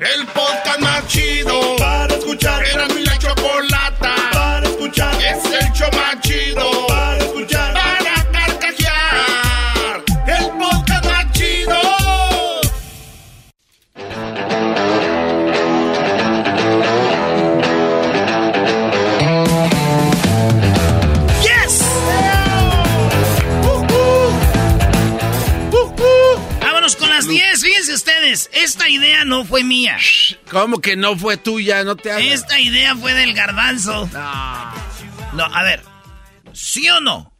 El podcast más chido para escuchar. Era Esta idea no fue mía. ¿Cómo que no fue tuya? No te hagas. Esta idea fue del garbanzo. No, a ver. ¿Sí o no?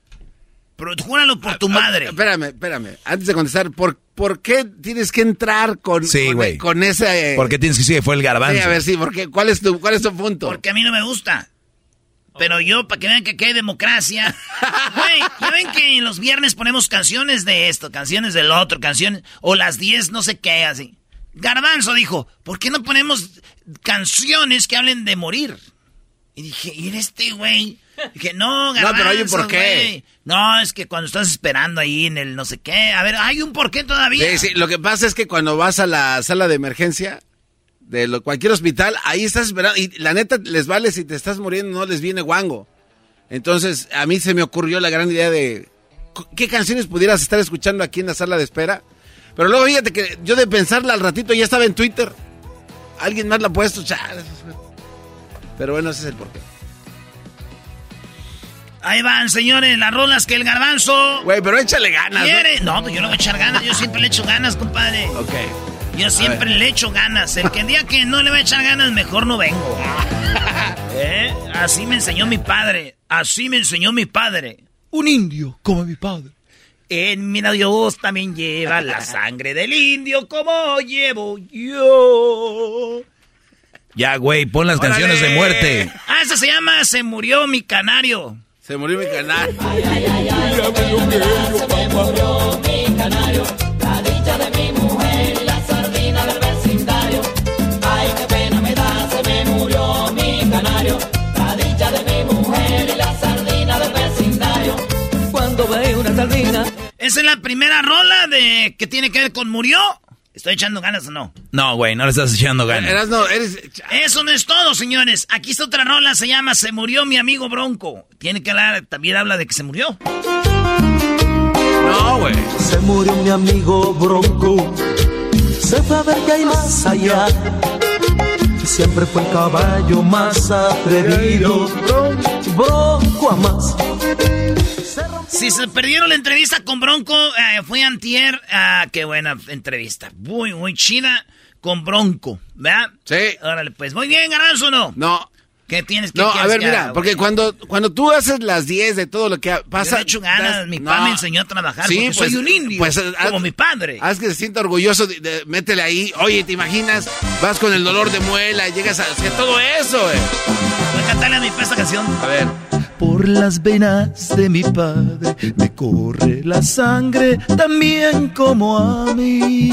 Pero júralo por tu madre. Ah, Espérame, espérame. Antes de contestar, ¿por, por qué tienes que entrar con, Sí, con, güey. con ese... ¿Por qué tienes que decir que fue el garbanzo? Sí, a ver, sí, porque ¿cuál es tu, cuál es tu punto? Porque a mí no me gusta. Pero yo, para que vean que aquí hay democracia. Güey, ya ven que los viernes ponemos canciones de esto, canciones del otro, canciones. O las 10, no sé qué, así. Garbanzo dijo, ¿por qué no ponemos canciones que hablen de morir? Y dije, ¿y este güey? Dije, no, garbanzo. pero hay un porqué. No, es que cuando estás esperando ahí en el no sé qué. A ver, hay un porqué todavía. Sí, sí, lo que pasa es que cuando vas a la sala de emergencia de lo- cualquier hospital, ahí estás esperando. Y la neta, les vale si te estás muriendo, no les viene guango. Entonces, a mí se me ocurrió la gran idea de qué canciones pudieras estar escuchando aquí en la sala de espera. Pero luego fíjate que yo de pensarla al ratito ya estaba en Twitter. Alguien más la ha puesto. chale. Pero bueno, ese es el porqué. Ahí van, señores, las rolas que el garbanzo Güey, pero échale ganas. ¿no? quiere. No, pues yo no voy a echar ganas, yo siempre le echo ganas, compadre. Ok. Yo siempre le echo ganas. El que el día que no le va a echar ganas, mejor no vengo. ¿Eh? Así me enseñó mi padre. Así me enseñó mi padre. Un indio como mi padre. En mi Dios también lleva la sangre del indio como llevo yo. Ya, güey, pon las ¡Órale! canciones de muerte. Ah, esa se llama Se murió mi canario. Se murió mi Esa es la primera rola de que tiene que ver con murió. ¿Estoy echando ganas o no? No, güey, no le estás echando ganas. Eras, no, eres... Eso no es todo, señores. Aquí está otra rola, se llama Se murió mi amigo Bronco. Tiene que hablar, también habla de que se murió. No, güey. Se murió mi amigo Bronco, se fue a ver qué hay más allá. Siempre fue el caballo más atrevido, Bronco a más. Si se perdieron la entrevista con Bronco, eh, fue antier. Ah, qué buena entrevista. Muy, muy chida con Bronco, ¿verdad? Sí. Órale, pues. Muy bien, Garanzo, ¿no? No. ¿Qué tienes que No, a ver, mira, haga, porque cuando, cuando tú haces las 10 de todo lo que Yo pasa... le he hecho ganas, das- mi no. papá me enseñó a trabajar porque soy un indio, pues, como haz- mi padre. Haz que se sienta orgulloso, de- de- métele ahí. Oye, ¿te imaginas? Vas con el dolor de muela, llegas a hacer todo eso, güey. Voy a cantarle a mi esta canción. A ver. Por las venas de mi padre me corre la sangre también como a mí.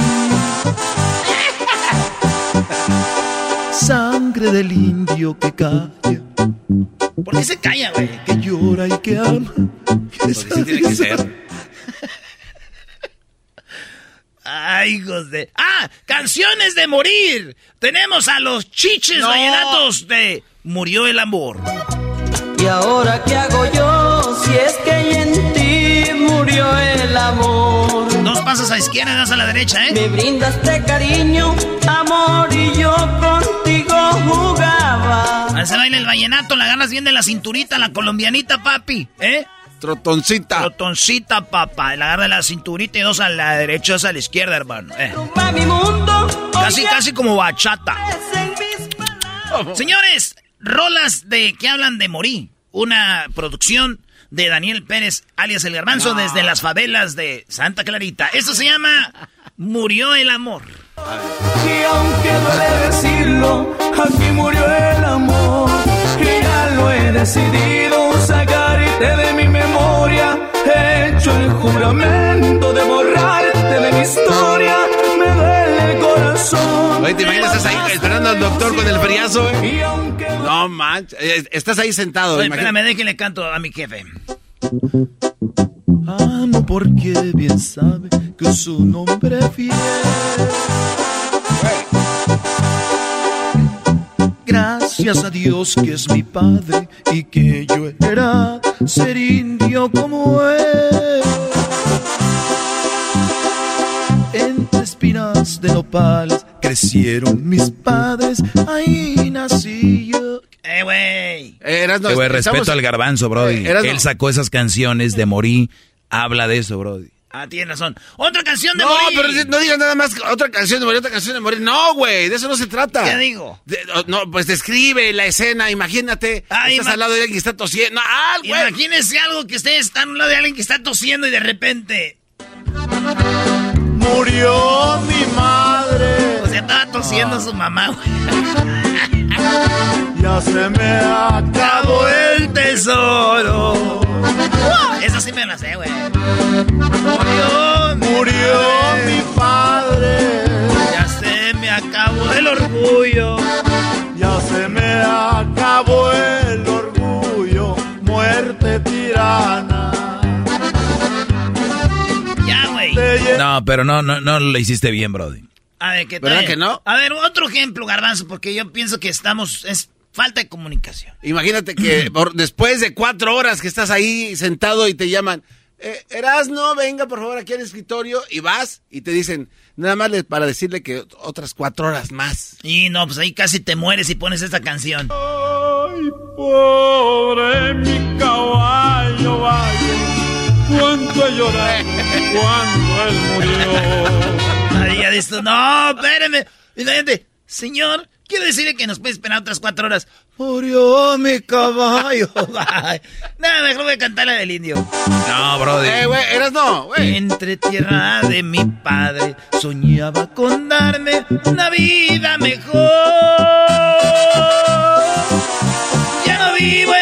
Sangre del indio que calla, ¿Por qué se calla, güey? que llora y que ama. Porque sí tiene que ser. Ay, hijos de... ¡Ah! ¡Canciones de morir! Tenemos a los chiches No. vallenatos de Murió el amor. ¿Y ahora qué hago yo si es que en ti murió el amor? Dos pasas a izquierda y das a la derecha, ¿eh? Me brindaste cariño, amor y yo contigo jugaba. A se baila el vallenato, la ganas bien de la cinturita, la colombianita, papi, ¿eh? Trotoncita. Trotoncita, papá. La agarra de la cinturita y dos a la derecha, dos a la izquierda, hermano. Eh. Casi, casi como bachata. Señores, rolas de que hablan de morir. Una producción de Daniel Pérez, alias El Garbanzo, desde las favelas de Santa Clarita. Eso se llama Murió el amor. Y aunque duele decirlo, aquí murió el amor. Y ya lo he decidido sacarte de mi memoria. He hecho el juramento de borrarte de mi historia. Me duele el corazón. Oye, ¿te imaginas? Estás ahí esperando al doctor con el feriazo, eh? No manches. Estás ahí sentado. Oye, espérame, déjenle canto a mi jefe. Amo porque bien sabe que su nombre fiel. Gracias a Dios que es mi padre y que yo era ser indio como él. Entre espinas de nopales crecieron mis padres, ahí nací yo. Eh, güey. Eh, Eh, estamos- respeto al garbanzo, Brody. Eh, Erasno. Él sacó esas canciones de Morí. Habla de eso, Brody. Ah, tienes razón. Otra canción de No, morir. pero no digas nada más otra canción de morir, otra canción de morir. No, güey, de eso no se trata. ¿Qué digo? De- no, pues describe la escena, imagínate. Ay, estás al lado de alguien que está tosiendo. Ah, güey. Imagínense algo que ustedes están a un lado de alguien que está tosiendo y de repente. Murió mi madre, tosiendo Ah. su mamá, güey. ya se me acabó el tesoro. Esa sí me la sé, güey. Murió, mi Murió mi padre, Ya se me acabó el orgullo. ya se me acabó el orgullo, muerte tirana. Ya, güey. No, pero no, no, no lo hiciste bien, Brody. A ver, ¿qué ¿Verdad que no? A ver, otro ejemplo, Garbanzo, porque yo pienso que estamos. Es falta de comunicación. Imagínate que por- después de cuatro horas que estás ahí sentado y te llaman, eh, Erasno, venga por favor aquí al escritorio y vas y te dicen, nada más para decirle que otras cuatro horas más. Y no, pues ahí casi te mueres y pones esta canción. Ay, pobre mi caballo, vaya, cuánto he llorado cuando él murió. Dices, tú, no, espérame. Y la gente, señor, quiero decirle que nos puede esperar otras cuatro horas. Murió mi caballo. Nada, mejor voy a cantar la del indio. No, Brody. Eh, güey, Erasno, güey. Entre tierra de mi padre soñaba con darme una vida mejor. Ya no vivo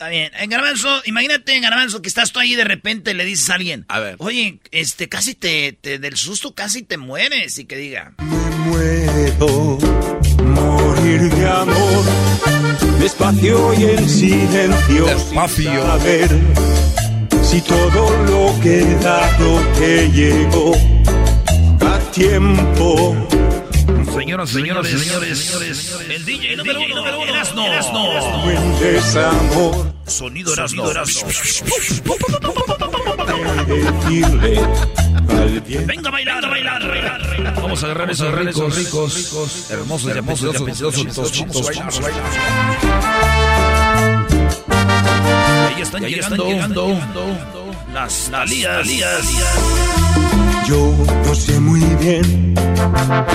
Está bien. En Garbanzo, imagínate en Garbanzo que estás tú ahí y de repente le dices a alguien. A ver. Oye, este, casi te, te- del susto casi te mueres y que diga. Puedo morir de amor, despacio y en silencio, Despacio. sin saber si todo lo que he dado te llegó a tiempo. Señoras, señoras, señores, El DJ número uno, Erasno. Buen desamor, Sonido Erasno. Venga a bailar, a bailar, bailar. Vamos a agarrar esos ricos, ricos, hermosos, hermosos, apetitosos, vamos a bailar. Ahí están llegando, llegando las talías. Yo no sé muy bien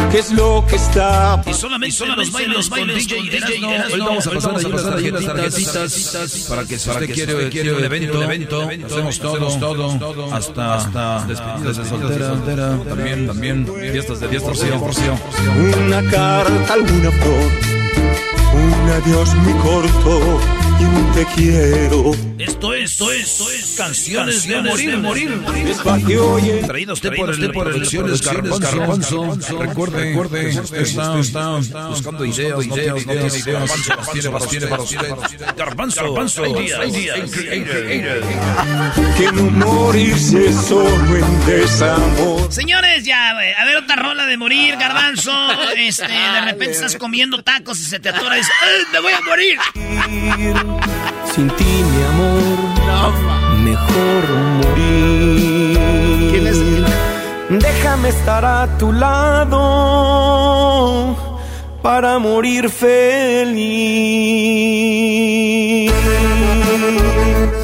qué es lo que está Y solamente, los bailes, los bailes con DJ Hoy vamos a pasar ahí las tarjetitas para que si usted quiere, quiere un evento, evento, hacemos todo, todo, hasta, hasta despedidas de soltera, también, también, fiestas de divorcio. una carta, alguna flor, un adiós muy corto te quiero. Esto es, esto es, esto es canciones, de morir, de morir. Traído usted por el Producciones Garbanzo. Recuerde, recuerde, está, está, está buscando ideas, no tiene ideas, ideas, tiene para tiene para usted. Garbanzo, Garbanzo, ideas, Que no morirse solo en desamor. Señores, ya, güey, a ver otra rola de morir, Garbanzo. Este, de repente estás comiendo tacos y se te atora y dices, ¡Ay, me voy a morir! Sin ti, mi amor, mejor morir. ¿Quién es? Déjame estar a tu lado para morir feliz.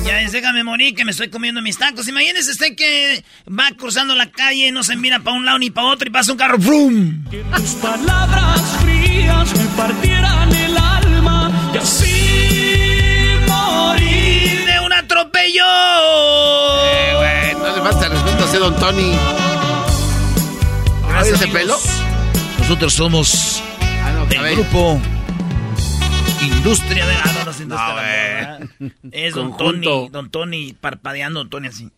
Ya es, déjame morir que me estoy comiendo mis tacos. Imagínese usted que va cruzando la calle, no se mira para un lado ni para otro y pasa un carro, ¡frum! Que tus palabras frías me partieran morir. ¡De un atropello! Eh, güey, no le falta respeto a ese don Tony. Gracias, ese pelo? Nosotros somos Ah, no, el cabello. grupo Industria de... Ah, no, no, es industria. Es don. Tony, don Tony parpadeando, don Tony así.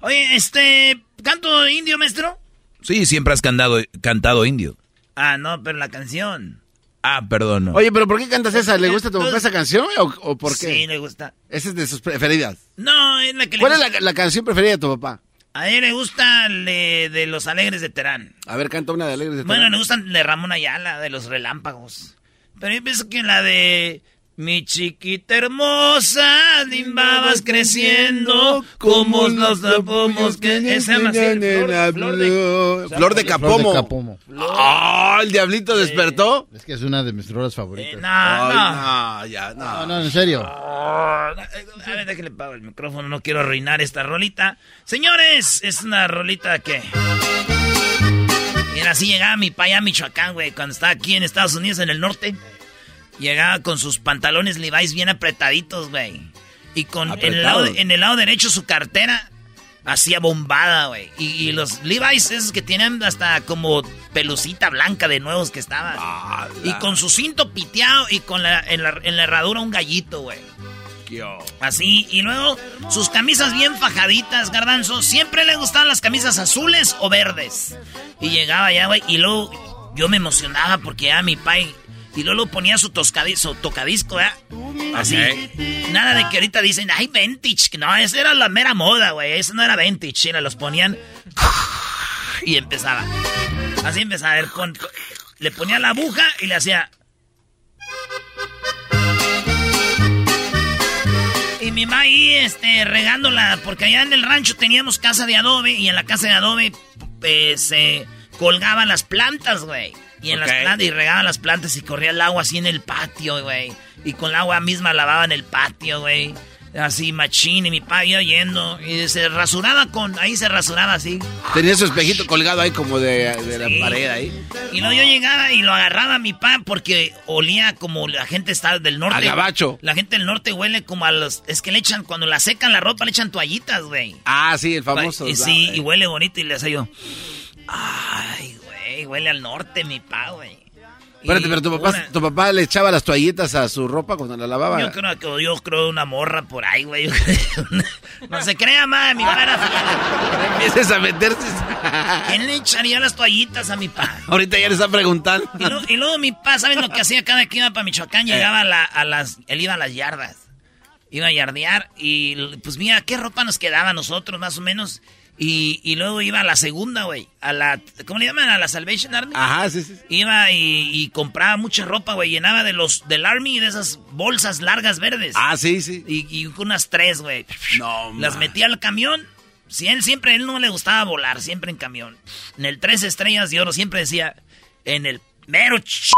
Oye, este, ¿canto indio, maestro? Sí, siempre has cantado, cantado indio. Ah, no, pero la canción. Ah, perdón. no. Oye, pero ¿por qué cantas esa? ¿Le gusta a tu papá esa canción o, o por qué? Sí, le gusta. Esa es de sus preferidas. No, es la que le ¿Cuál es gusta. la, la canción preferida de tu papá? A él le gusta le- de Los Alegres de Terán. A ver, canta una de Alegres de Bueno, Terán. le gustan de Ramón Ayala, de Los Relámpagos. Pero yo pienso que la de... Mi chiquita hermosa, limbabas creciendo, como nos tapamos que... Así, flor, flor de... Flor de Capomo. Ah, el diablito despertó. Es que es una de mis rolas Eh, favoritas. no, Ay, no. no, ya, No, no. no, en serio. Ah, A ver, déjale pago el micrófono, no quiero arruinar esta rolita. Señores, es una rolita que... Mira, así llegaba mi pa allá a Michoacán, güey, cuando estaba aquí en Estados Unidos, en el norte. Llegaba con sus pantalones Levi's bien apretaditos, güey. Y con en el, lado, en el lado derecho su cartera hacía bombada, güey. Y, y los Levi's esos que tienen hasta como pelucita blanca de nuevos que estaban. Ah, y con su cinto piteado y con la, en, la, en la herradura un gallito, güey. Así, y luego sus camisas bien fajaditas, garbanzo. Siempre le gustaban las camisas azules o verdes. Y llegaba allá, güey, y luego yo me emocionaba porque ya mi pai. Y luego ponía su, su tocadisco, ¿verdad? Así. Nada de que ahorita dicen, ay, vintage. No, esa era la mera moda, güey. Eso no era vintage. Era, los ponían. Y empezaba. Así empezaba. Con- le ponía la aguja y le hacía. Y mi mamá ahí, este, regándola, porque allá en el rancho teníamos casa de adobe y en la casa de adobe pues, se colgaban las plantas, güey. Y en las plantas, y regaban las plantas y corría el agua así en el patio, güey. Y con el agua misma lavaban el patio, güey. Así machín y mi papá iba yendo y se rasuraba con, ahí se rasuraba así. Tenía su espejito colgado ahí como de, de Sí. la pared ahí. Y luego yo llegaba y lo agarraba a mi pa porque olía como la gente está del norte. A gabacho. La gente del norte huele como a los... Es que le echan, cuando la secan la ropa, le echan toallitas, güey. Ah, sí, el famoso. Y sí, y huele bonito y le hacía yo... Ay, güey, huele al norte mi pa, güey. Espérate, pero tu papá, una- tu papá le echaba las toallitas a su ropa cuando la lavaba. Yo creo que yo creo una morra por ahí, güey. no se crea, madre, mi pa era... Empieces a meterse. ¿Quién le echaría las toallitas a mi pa? Ahorita ya le están preguntando. Y, luego- y luego mi papá, ¿sabes lo que hacía cada que iba para Michoacán? Llegaba a, la- a las... Él iba a las yardas. Iba a yardear y pues mira, ¿qué ropa nos quedaba a nosotros más o menos? Y, y luego iba a la segunda, güey. A la... ¿Cómo le llaman? A la Salvation Army. Ajá, sí, sí. Iba y, y compraba mucha ropa, güey. Llenaba de los... Del Army y de esas bolsas largas verdes. Ah, sí, sí. Y, y unas tres, güey. No, Las man. metía al camión. Si él siempre, él no le gustaba volar, siempre en camión. En el tres estrellas de oro siempre decía, en el mero ch...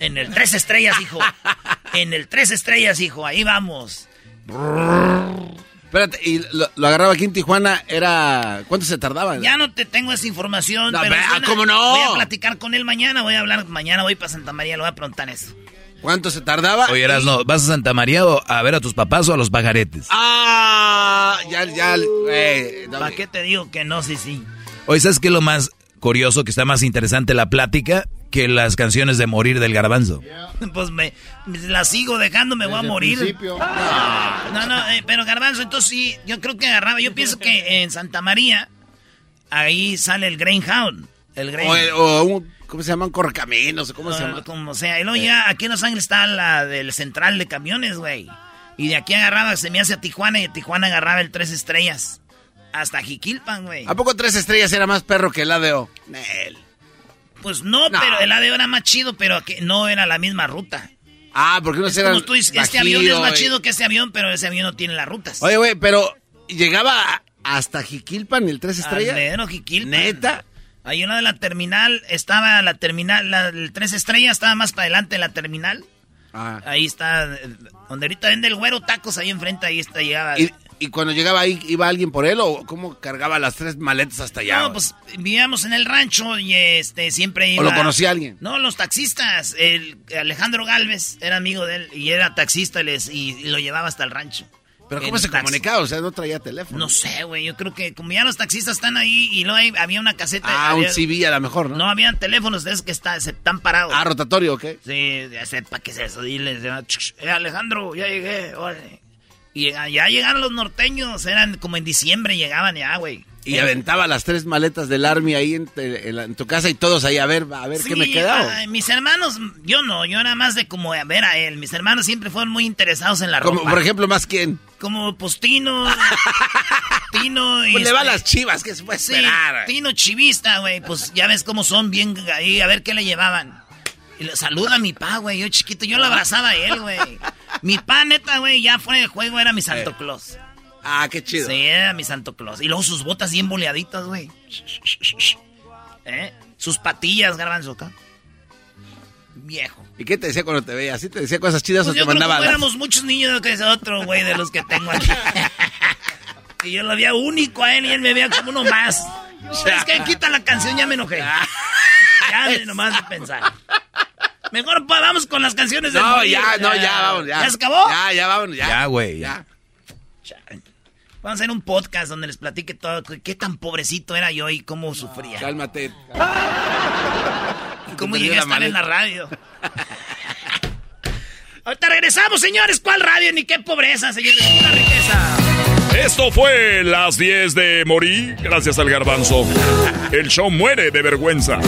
En el tres estrellas, hijo. En el tres estrellas, hijo. Ahí vamos. Espérate, y lo, lo agarraba aquí en Tijuana, era... ¿Cuánto se tardaba? Ya no te tengo esa información, No, pero ve- es buena. ¿cómo no? Voy a platicar con él mañana, voy a hablar, mañana voy para Santa María, le voy a preguntar eso. ¿Cuánto se tardaba? Oye, no ¿vas a Santa María o a ver a tus papás o a los pajaretes? Ah, ya, ya, no, ¿Para qué te digo que no, sí, sí? Oye, ¿sabes qué es lo más curioso, que está más interesante la plática? Que las canciones de morir del garbanzo. Pues me, la sigo dejando, me voy a morir. No, no, eh, pero garbanzo, entonces sí, yo creo que agarraba, yo pienso que en Santa María, ahí sale el Greyhound. El Greyhound. O, o un, ¿cómo se llaman? Correcaminos, ¿cómo se llama? Como sea, y luego ya aquí en Los Ángeles está la del central de camiones, güey. Y de aquí agarraba, se me hace a Tijuana y de Tijuana agarraba el tres estrellas. Hasta Jiquilpan, güey. ¿A poco tres estrellas era más perro que el ADO? Nel. Pues no, No. pero el ADO era más chido, pero que no era la misma ruta. Ah, porque no Es eran como tú dices, este avión es más Bajío, chido que ese avión, pero ese avión no tiene las rutas. Oye, güey, pero llegaba hasta Jiquilpan el tres estrellas. Al mero Jiquilpan. ¿Neta? Hay una de la terminal, estaba la terminal, la, el tres estrellas estaba más para adelante de la terminal. Ah. Ahí está, eh, donde ahorita vende el güero tacos, ahí enfrente, ahí está, llegaba. ¿Y, y cuando llegaba ahí, iba alguien por él o cómo cargaba las tres maletas hasta allá? no, pues vivíamos en el rancho y este siempre iba. ¿O lo conocía alguien? No, los taxistas. El Alejandro Galvez era amigo de él y era taxista y, les- y- y lo llevaba hasta el rancho. ¿Pero cómo se taxi. comunicaba? O sea, no traía teléfono. No sé, güey. Yo creo que como ya los taxistas están ahí y luego hay- había una caseta. Ah, un había- CV a lo mejor, ¿no? No, habían teléfonos de esos que está, se están parados. Ah, rotatorio, ¿ok? Sí, ya sepa qué es eso. Diles, eh, Alejandro, ya llegué. órale. Y ya, llegaron los norteños. Eran como en diciembre llegaban ya, güey. Y aventaba las tres maletas del Army ahí en, te- en la- en tu casa y todos ahí a ver, a ver qué me quedaba. ay, mis hermanos, yo no, yo nada más de como ver a él. Mis hermanos siempre fueron muy interesados en la Como, ropa. por ejemplo, más quién. Como pues Tino, Tino y... Pues le va a este, las chivas, que se puede Sí, esperar. Tino chivista, güey. Pues ya ves cómo son bien ahí, a ver qué le llevaban. Y le saluda a mi pa, güey. Yo chiquito, yo lo abrazaba a él, güey. Mi pa, neta, güey, ya fuera de juego era mi Santo Claus. Ah, qué chido. Sí, era mi Santo Claus. Y luego sus botas bien boleaditas, güey. ¿Eh? Sus patillas, garbanzo acá. Viejo. ¿Y qué te decía cuando te veía? ¿Sí te decía cosas chidas Pues o te yo creo que mandaba? las- éramos muchos niños que es otro, güey, de los que tengo aquí. y yo lo veía único a él y él me veía como uno más. Es que quita la canción, ya me enojé. Ya de nomás de pensar. Mejor pa, vamos con las canciones de No, morir. ya, no, ya, vamos, ya. ¿Ya se acabó? Ya, ya, vámonos, ya. Ya, güey, ya. Vamos a hacer un podcast donde les platique todo. Qué tan pobrecito era yo y cómo sufría. Cálmate. Y cómo llegué a estar en la radio. Ahorita regresamos, señores. ¿Cuál radio? Ni qué pobreza, señores. Una riqueza. Esto fue las 10 de Morí, gracias al garbanzo. El show muere de vergüenza.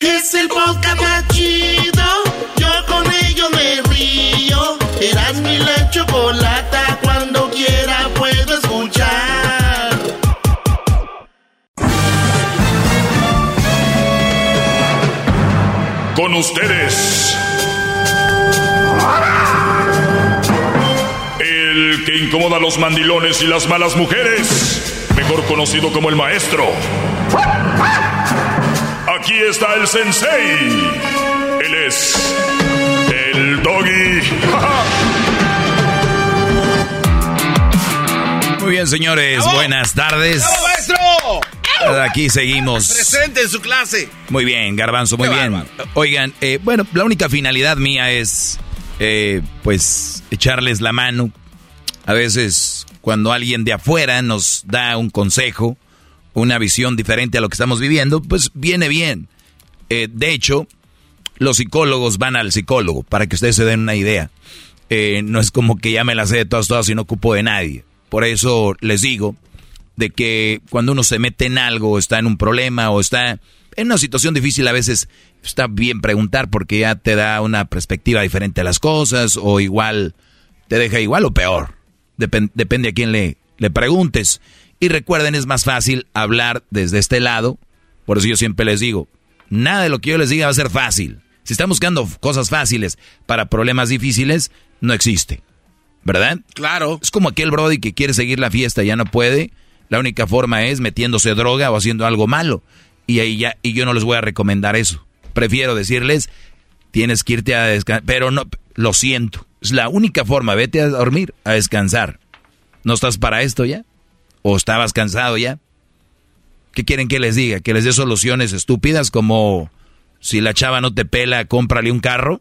Es el podcast más chido. Yo con ello me río. Eras mi la chocolata. Cuando quiera ustedes. El que incomoda a los mandilones y las malas mujeres. Mejor conocido como el maestro. Aquí está el sensei. Él es el doggy. Muy bien, señores, buenas tardes. maestro! Aquí seguimos. Presente en su clase. Muy bien, Garbanzo, muy Qué bien. bárbaro. Oigan, eh, bueno, la única finalidad mía es, eh, pues, echarles la mano. A veces, cuando alguien de afuera nos da un consejo, una visión diferente a lo que estamos viviendo, pues viene bien. Eh, de hecho, los psicólogos van al psicólogo, para que ustedes se den una idea. Eh, no es como que ya me la sé de todas, todas y no ocupo de nadie. Por eso les digo de que cuando uno se mete en algo, está en un problema o está en una situación difícil, a veces está bien preguntar porque ya te da una perspectiva diferente a las cosas o igual te deja igual o peor. Depen- depende a quién le, le preguntes. Y recuerden, es más fácil hablar desde este lado. Por eso yo siempre les digo, nada de lo que yo les diga va a ser fácil. Si están buscando cosas fáciles para problemas difíciles, no existe. ¿Verdad? Claro. Es como aquel Brody que quiere seguir la fiesta, ya no puede. La única forma es metiéndose droga o haciendo algo malo. Y ahí ya, y yo no les voy a recomendar eso. Prefiero decirles, tienes que irte a descansar. Pero no, lo siento. Es la única forma. Vete a dormir, a descansar. ¿No estás para esto ya? ¿O estabas cansado ya? ¿Qué quieren que les diga? ¿Que les dé soluciones estúpidas como si la chava no te pela, cómprale un carro?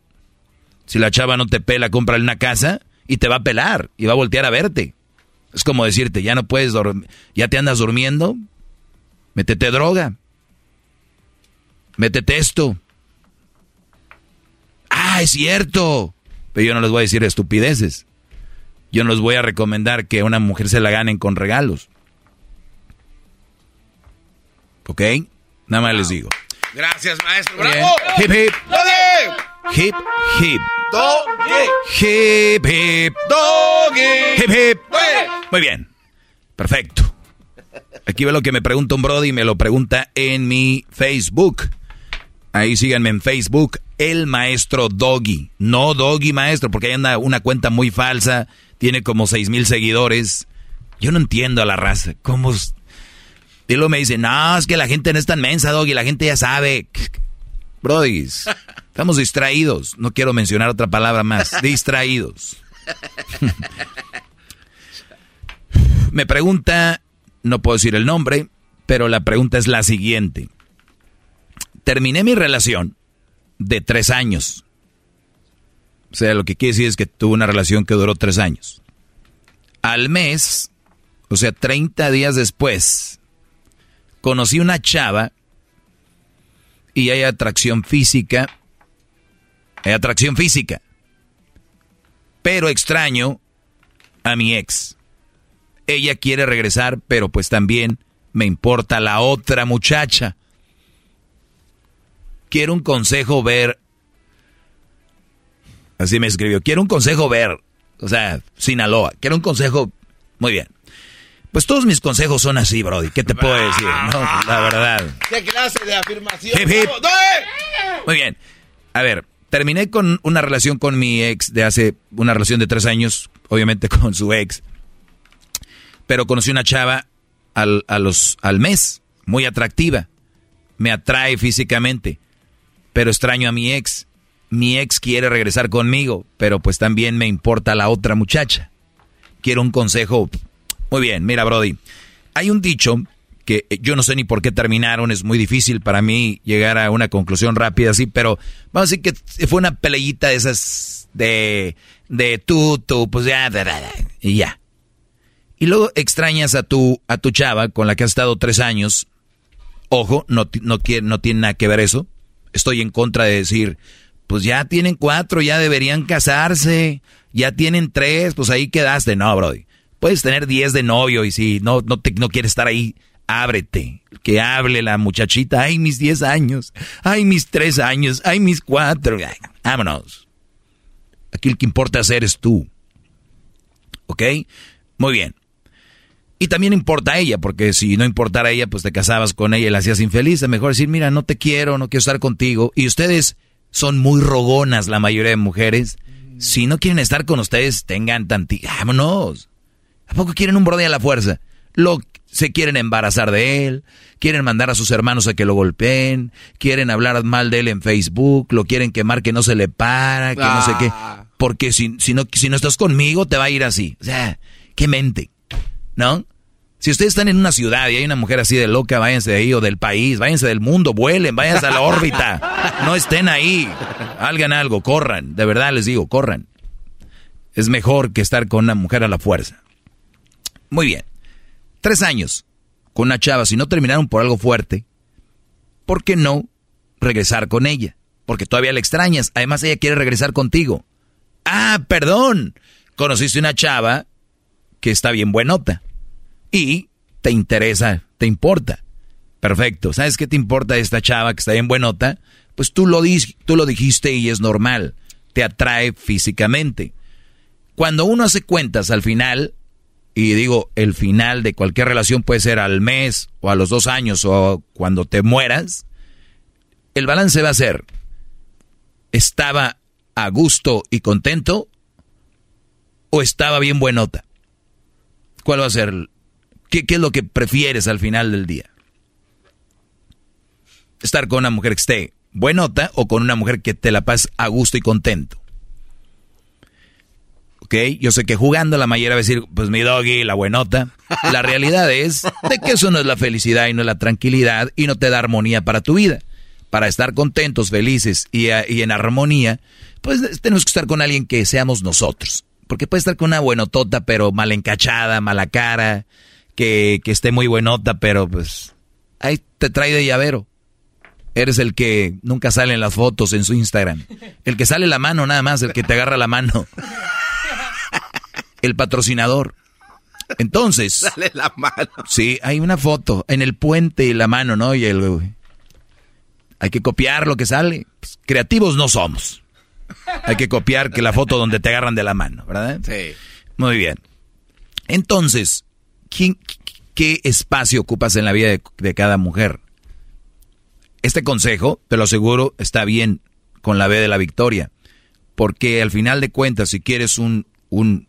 Si la chava no te pela, cómprale una casa y te va a pelar y va a voltear a verte. Es como decirte, ya no puedes dormir, ya te andas durmiendo, métete droga. métete esto. Ah, es cierto. Pero yo no les voy a decir estupideces. Yo no les voy a recomendar que a una mujer se la ganen con regalos. ¿Ok? Nada más les digo. Gracias, maestro. Bien. ¡Bravo! Hip, hip. Hip, hip. ¡Doggy! Hip, hip. ¡Doggy! Hip, hip. Muy bien. Perfecto. Aquí ve lo que me pregunta un Brody y me lo pregunta en mi Facebook. Ahí síganme en Facebook, el maestro Doggy. No Doggy maestro, porque hay anda una cuenta muy falsa, tiene como seis mil seguidores. Yo no entiendo a la raza. ¿Cómo? Y luego me dicen, no, es que la gente no es tan mensa, Doggy, la gente ya sabe. Brody, estamos distraídos. No quiero mencionar otra palabra más. Distraídos. Me pregunta, no puedo decir el nombre, pero la pregunta es la siguiente. Terminé mi relación de tres años. O sea, lo que quiere decir es que tuve una relación que duró tres años. Al mes, o sea, 30 días después, conocí una chava y hay atracción física. Hay atracción física. Pero extraño a mi ex. Ella quiere regresar, pero pues también me importa la otra muchacha. Quiero un consejo ver. Así me escribió. Quiero un consejo ver. O sea, Sinaloa. Quiero un consejo. Muy bien. Pues todos mis consejos son así, Brody. ¿Qué te puedo decir? No, la verdad. ¿Qué clase de afirmación? Hip, hip. ¡Doggy! Muy bien. A ver, terminé con una relación con mi ex de hace una relación de tres años, obviamente con su ex. Pero conocí una chava al, a los, al mes, muy atractiva. Me atrae físicamente, pero extraño a mi ex. Mi ex quiere regresar conmigo, pero pues también me importa la otra muchacha. Quiero un consejo. Muy bien, mira, Brody. Hay un dicho que yo no sé ni por qué terminaron, es muy difícil para mí llegar a una conclusión rápida así, pero vamos a decir que fue una peleita de esas de, de tú, tú, pues ya, y ya. Y luego extrañas a tu, a tu chava con la que has estado tres años. Ojo, no, no, no tiene nada que ver eso. Estoy en contra de decir, pues ya tienen cuatro, ya deberían casarse, ya tienen tres, pues ahí quedaste. No, Brody. Puedes tener diez de novio y si no, no, te, no quieres estar ahí, ábrete. Que hable la muchachita. Ay, mis diez años. Ay, mis tres años. Ay, mis cuatro. Ay, vámonos. Aquí el que importa hacer es tú. ¿Ok? Muy bien. Y también importa a ella, porque si no importara a ella, pues te casabas con ella y la hacías infeliz. Es mejor decir, mira, no te quiero, no quiero estar contigo. Y ustedes son muy rogonas, la mayoría de mujeres. Si no quieren estar con ustedes, tengan tanti... Vámonos. ¿A poco quieren un brody a la fuerza? Lo, se quieren embarazar de él, quieren mandar a sus hermanos a que lo golpeen, quieren hablar mal de él en Facebook, lo quieren quemar que no se le para, que no sé qué. Ah. Porque si, si, no, si no estás conmigo, te va a ir así. O sea, qué mente. ¿No? Si ustedes están en una ciudad y hay una mujer así de loca, váyanse de ahí o del país, váyanse del mundo, vuelen, váyanse a la órbita. No estén ahí. Hagan algo, corran. De verdad les digo, corran. Es mejor que estar con una mujer a la fuerza. Muy bien. Tres años con una chava, si no terminaron por algo fuerte, ¿por qué no regresar con ella? Porque todavía la extrañas. Además, ella quiere regresar contigo. Ah, perdón. Conociste una chava que está bien buenota. Y te interesa, te importa. Perfecto. ¿Sabes qué te importa esta chava que está bien buenota? Pues tú lo, tú lo dijiste y es normal. Te atrae físicamente. Cuando uno hace cuentas al final, y digo, el final de cualquier relación puede ser al mes o a los dos años o cuando te mueras, el balance va a ser, ¿estaba a gusto y contento o estaba bien buenota? ¿Cuál va a ser? ¿Qué, qué es lo que prefieres al final del día? ¿Estar con una mujer que esté buenota o con una mujer que te la pases a gusto y contento? ¿Ok? Yo sé que jugando la mayoría va a decir, pues mi doggy, la buenota. La realidad es de que eso no es la felicidad y no es la tranquilidad y no te da armonía para tu vida. Para estar contentos, felices y, a- y en armonía, pues tenemos que estar con alguien que seamos nosotros. Porque puede estar con una buenotota, pero mal encachada, mala cara, que, que esté muy buenota, pero pues ahí te trae de llavero. Eres el que nunca sale en las fotos en su Instagram. El que sale la mano nada más, el que te agarra la mano. El patrocinador. Entonces. Sale la mano. Sí, hay una foto en el puente y la mano, ¿no? Y el. Hay que copiar lo que sale. Pues, creativos no somos. Hay que copiar que la foto donde te agarran de la mano, ¿verdad? Sí. Muy bien. Entonces, ¿quién, ¿qué espacio ocupas en la vida de, de cada mujer? Este consejo, te lo aseguro, está bien con la B de la victoria. Porque al final de cuentas, si quieres un, un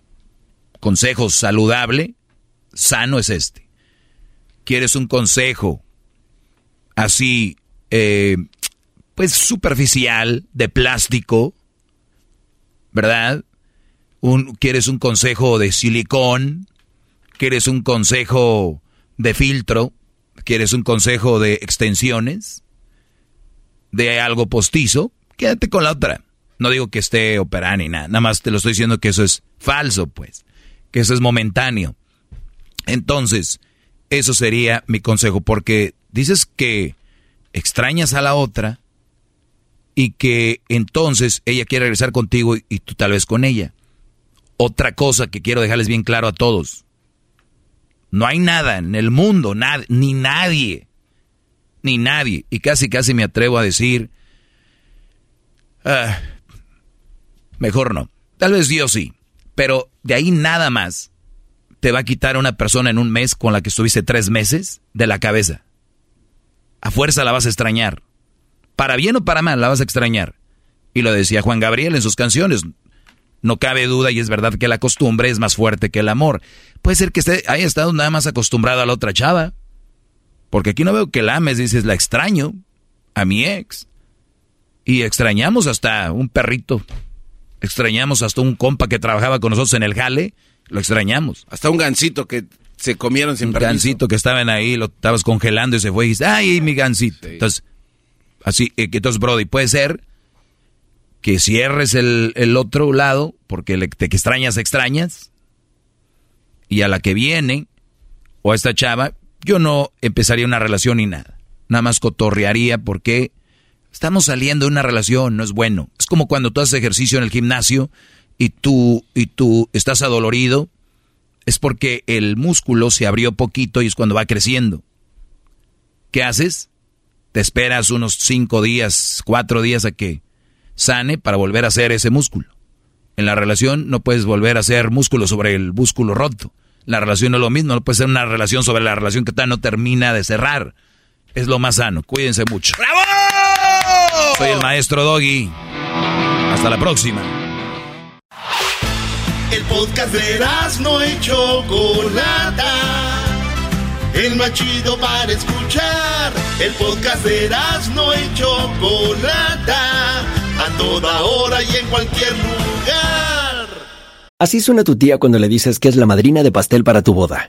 consejo saludable, sano es este. Quieres un consejo así, eh, pues superficial, de plástico, ¿verdad? Un, quieres un consejo de silicón, quieres un consejo de filtro, quieres un consejo de extensiones, de algo postizo, quédate con la otra. No digo que esté operada ni nada, nada más te lo estoy diciendo que eso es falso, pues, que eso es momentáneo. Entonces, eso sería mi consejo, porque dices que extrañas a la otra y que entonces ella quiere regresar contigo y, tú tal vez con ella. Otra cosa que quiero dejarles bien claro a todos. No hay nada en el mundo, ni nadie, ni nadie, y casi casi me atrevo a decir, ah, mejor no. Tal vez Dios sí, pero de ahí nada más te va a quitar a una persona en un mes con la que estuviste tres meses de la cabeza. A fuerza la vas a extrañar. Para bien o para mal la vas a extrañar. Y lo decía Juan Gabriel en sus canciones. No cabe duda y es verdad que la costumbre es más fuerte que el amor. Puede ser que esté, haya estado nada más acostumbrado a la otra chava. Porque aquí no veo que la ames, dices, la extraño a mi ex. Y extrañamos hasta un perrito. Extrañamos hasta un compa que trabajaba con nosotros en el jale. Lo extrañamos. Hasta un gansito que se comieron sin Un gansito que estaban ahí, lo estabas congelando y se fue y dices, ¡ay, mi gansito! Entonces, así, eh, entonces, Brody, puede ser que cierres el, el otro lado porque le, te extrañas, extrañas. Y a la que viene, o a esta chava, yo no empezaría una relación ni nada. Nada más cotorrearía porque estamos saliendo de una relación, no es bueno. Es como cuando tú haces ejercicio en el gimnasio y tú, y tú estás adolorido, es porque el músculo se abrió poquito y es cuando va creciendo. ¿Qué haces? Te esperas unos cinco días, cuatro días a que sane para volver a hacer ese músculo. En la relación no puedes volver a hacer músculo sobre el músculo roto. La relación no es lo mismo, no puede ser una relación sobre la relación que no termina de cerrar. Es lo más sano. Cuídense mucho. ¡Bravo! Soy el maestro Doggy. Hasta la próxima. El podcast de no hecho Chocolata. El más chido para escuchar. El podcast de no hecho Chocolata. A toda hora y en cualquier lugar. Así suena tu tía cuando le dices que es la madrina de pastel para tu boda.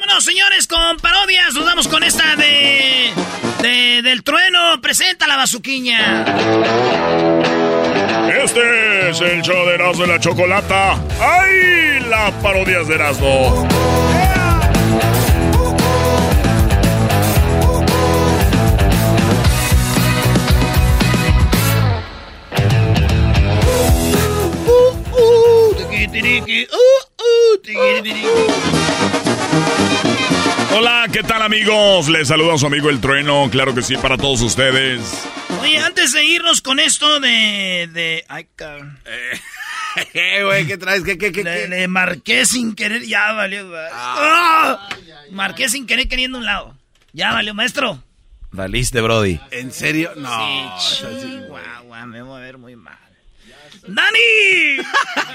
Vámonos, señores, con parodias. Nos vamos con esta de. de del trueno. Presenta la bazuquiña. Este es el show de de la Chocolata. ¡Ay! Las parodias de Erasmo. Hola, ¿qué tal amigos? Les saluda a su amigo El Trueno, claro que sí, para todos ustedes. Oye, antes de irnos con esto de... de ay, cabrón. ¿Qué, güey? ¿Qué traes? ¿Qué, qué, qué? Le, qué? le marqué sin querer, ya valió. ¡Ah! Marqué sin querer queriendo un lado. Ya valió, maestro. Valiste, Brody. ¿En serio? No. Sí, chihuahua, me voy a ver muy mal. ¡Dani!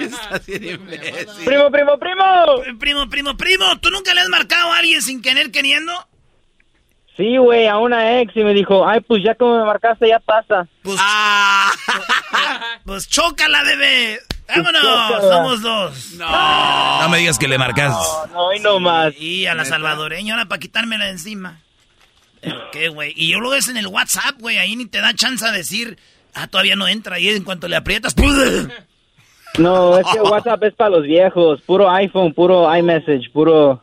Estás. Primo, primo, primo. Primo, primo, primo, ¿tú nunca le has marcado a alguien sin querer queriendo? Sí, güey, a una ex y me dijo, ay, pues ya como me marcaste, ya pasa. Pues, Ah. pues chócala, bebé. Vámonos, chócala. somos dos. No me digas que le marcas. No, no, y no más. Y a la salvadoreña ahora para quitármela de encima. ¿Qué, güey? Y yo lo ves en el WhatsApp, güey, ahí ni te da chance a decir, ah, todavía no entra. Y en cuanto le aprietas, ¡pum! No, es que WhatsApp es para los viejos, puro iPhone, puro iMessage, puro...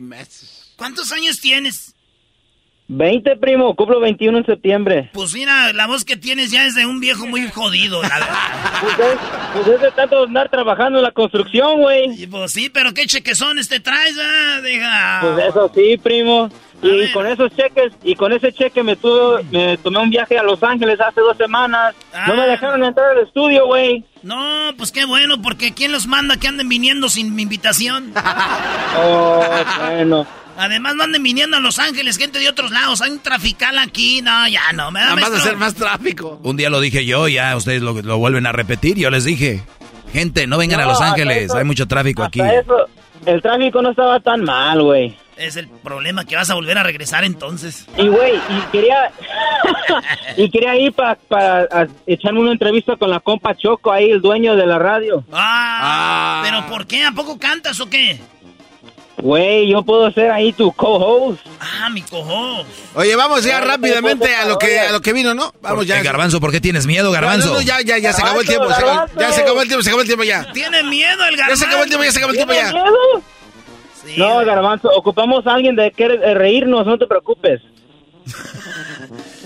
Mes. ¿Cuántos años tienes? 20, primo, cumplo 21 en septiembre. Pues mira, la voz que tienes ya es de un viejo muy jodido, la verdad. Pues es, pues es de tanto andar trabajando en la construcción, güey. Pues sí, pero qué chequezones te traes, ah, deja. Pues eso sí, primo. A Y ver. con esos cheques, y con ese cheque me, tuve, me tomé un viaje a Los Ángeles hace dos semanas. No me Ah. dejaron entrar al estudio, güey. No, pues qué bueno, porque ¿quién los manda que anden viniendo sin mi invitación? Oh, bueno. Además, no anden viniendo a Los Ángeles, gente de otros lados. Hay un trafical aquí. No, ya no, me da Nada más maestro. hacer más tráfico. Un día lo dije yo, ya ustedes lo, lo vuelven a repetir. Yo les dije, gente, no vengan a Los Ángeles, eso- hay mucho tráfico aquí. Eso, el tráfico no estaba tan mal, güey. Es el problema que vas a volver a regresar entonces. Y, güey, y quería... y quería ir para echarme una entrevista con la compa Choco, ahí, el dueño de la radio. Ah, pero ¿por qué? ¿A poco cantas o qué? Güey, yo puedo ser ahí tu co-host. Ah, mi cojo. Oye, vamos ya rápidamente no, a lo que a lo que vino, ¿no? Vamos ya. Garbanzo, ¿por qué tienes miedo, Garbanzo? No, no, ya, ya, ya se acabó el tiempo. se acabó- Garbanzo. ya se acabó el tiempo, se acabó el tiempo ya. Tiene miedo el Ya garbanzo. se acabó el tiempo, ya se acabó el tiempo ¿Tienes ya. miedo? Sí, No. Garbanzo, ocupamos a alguien de que eh, reírnos, no te preocupes.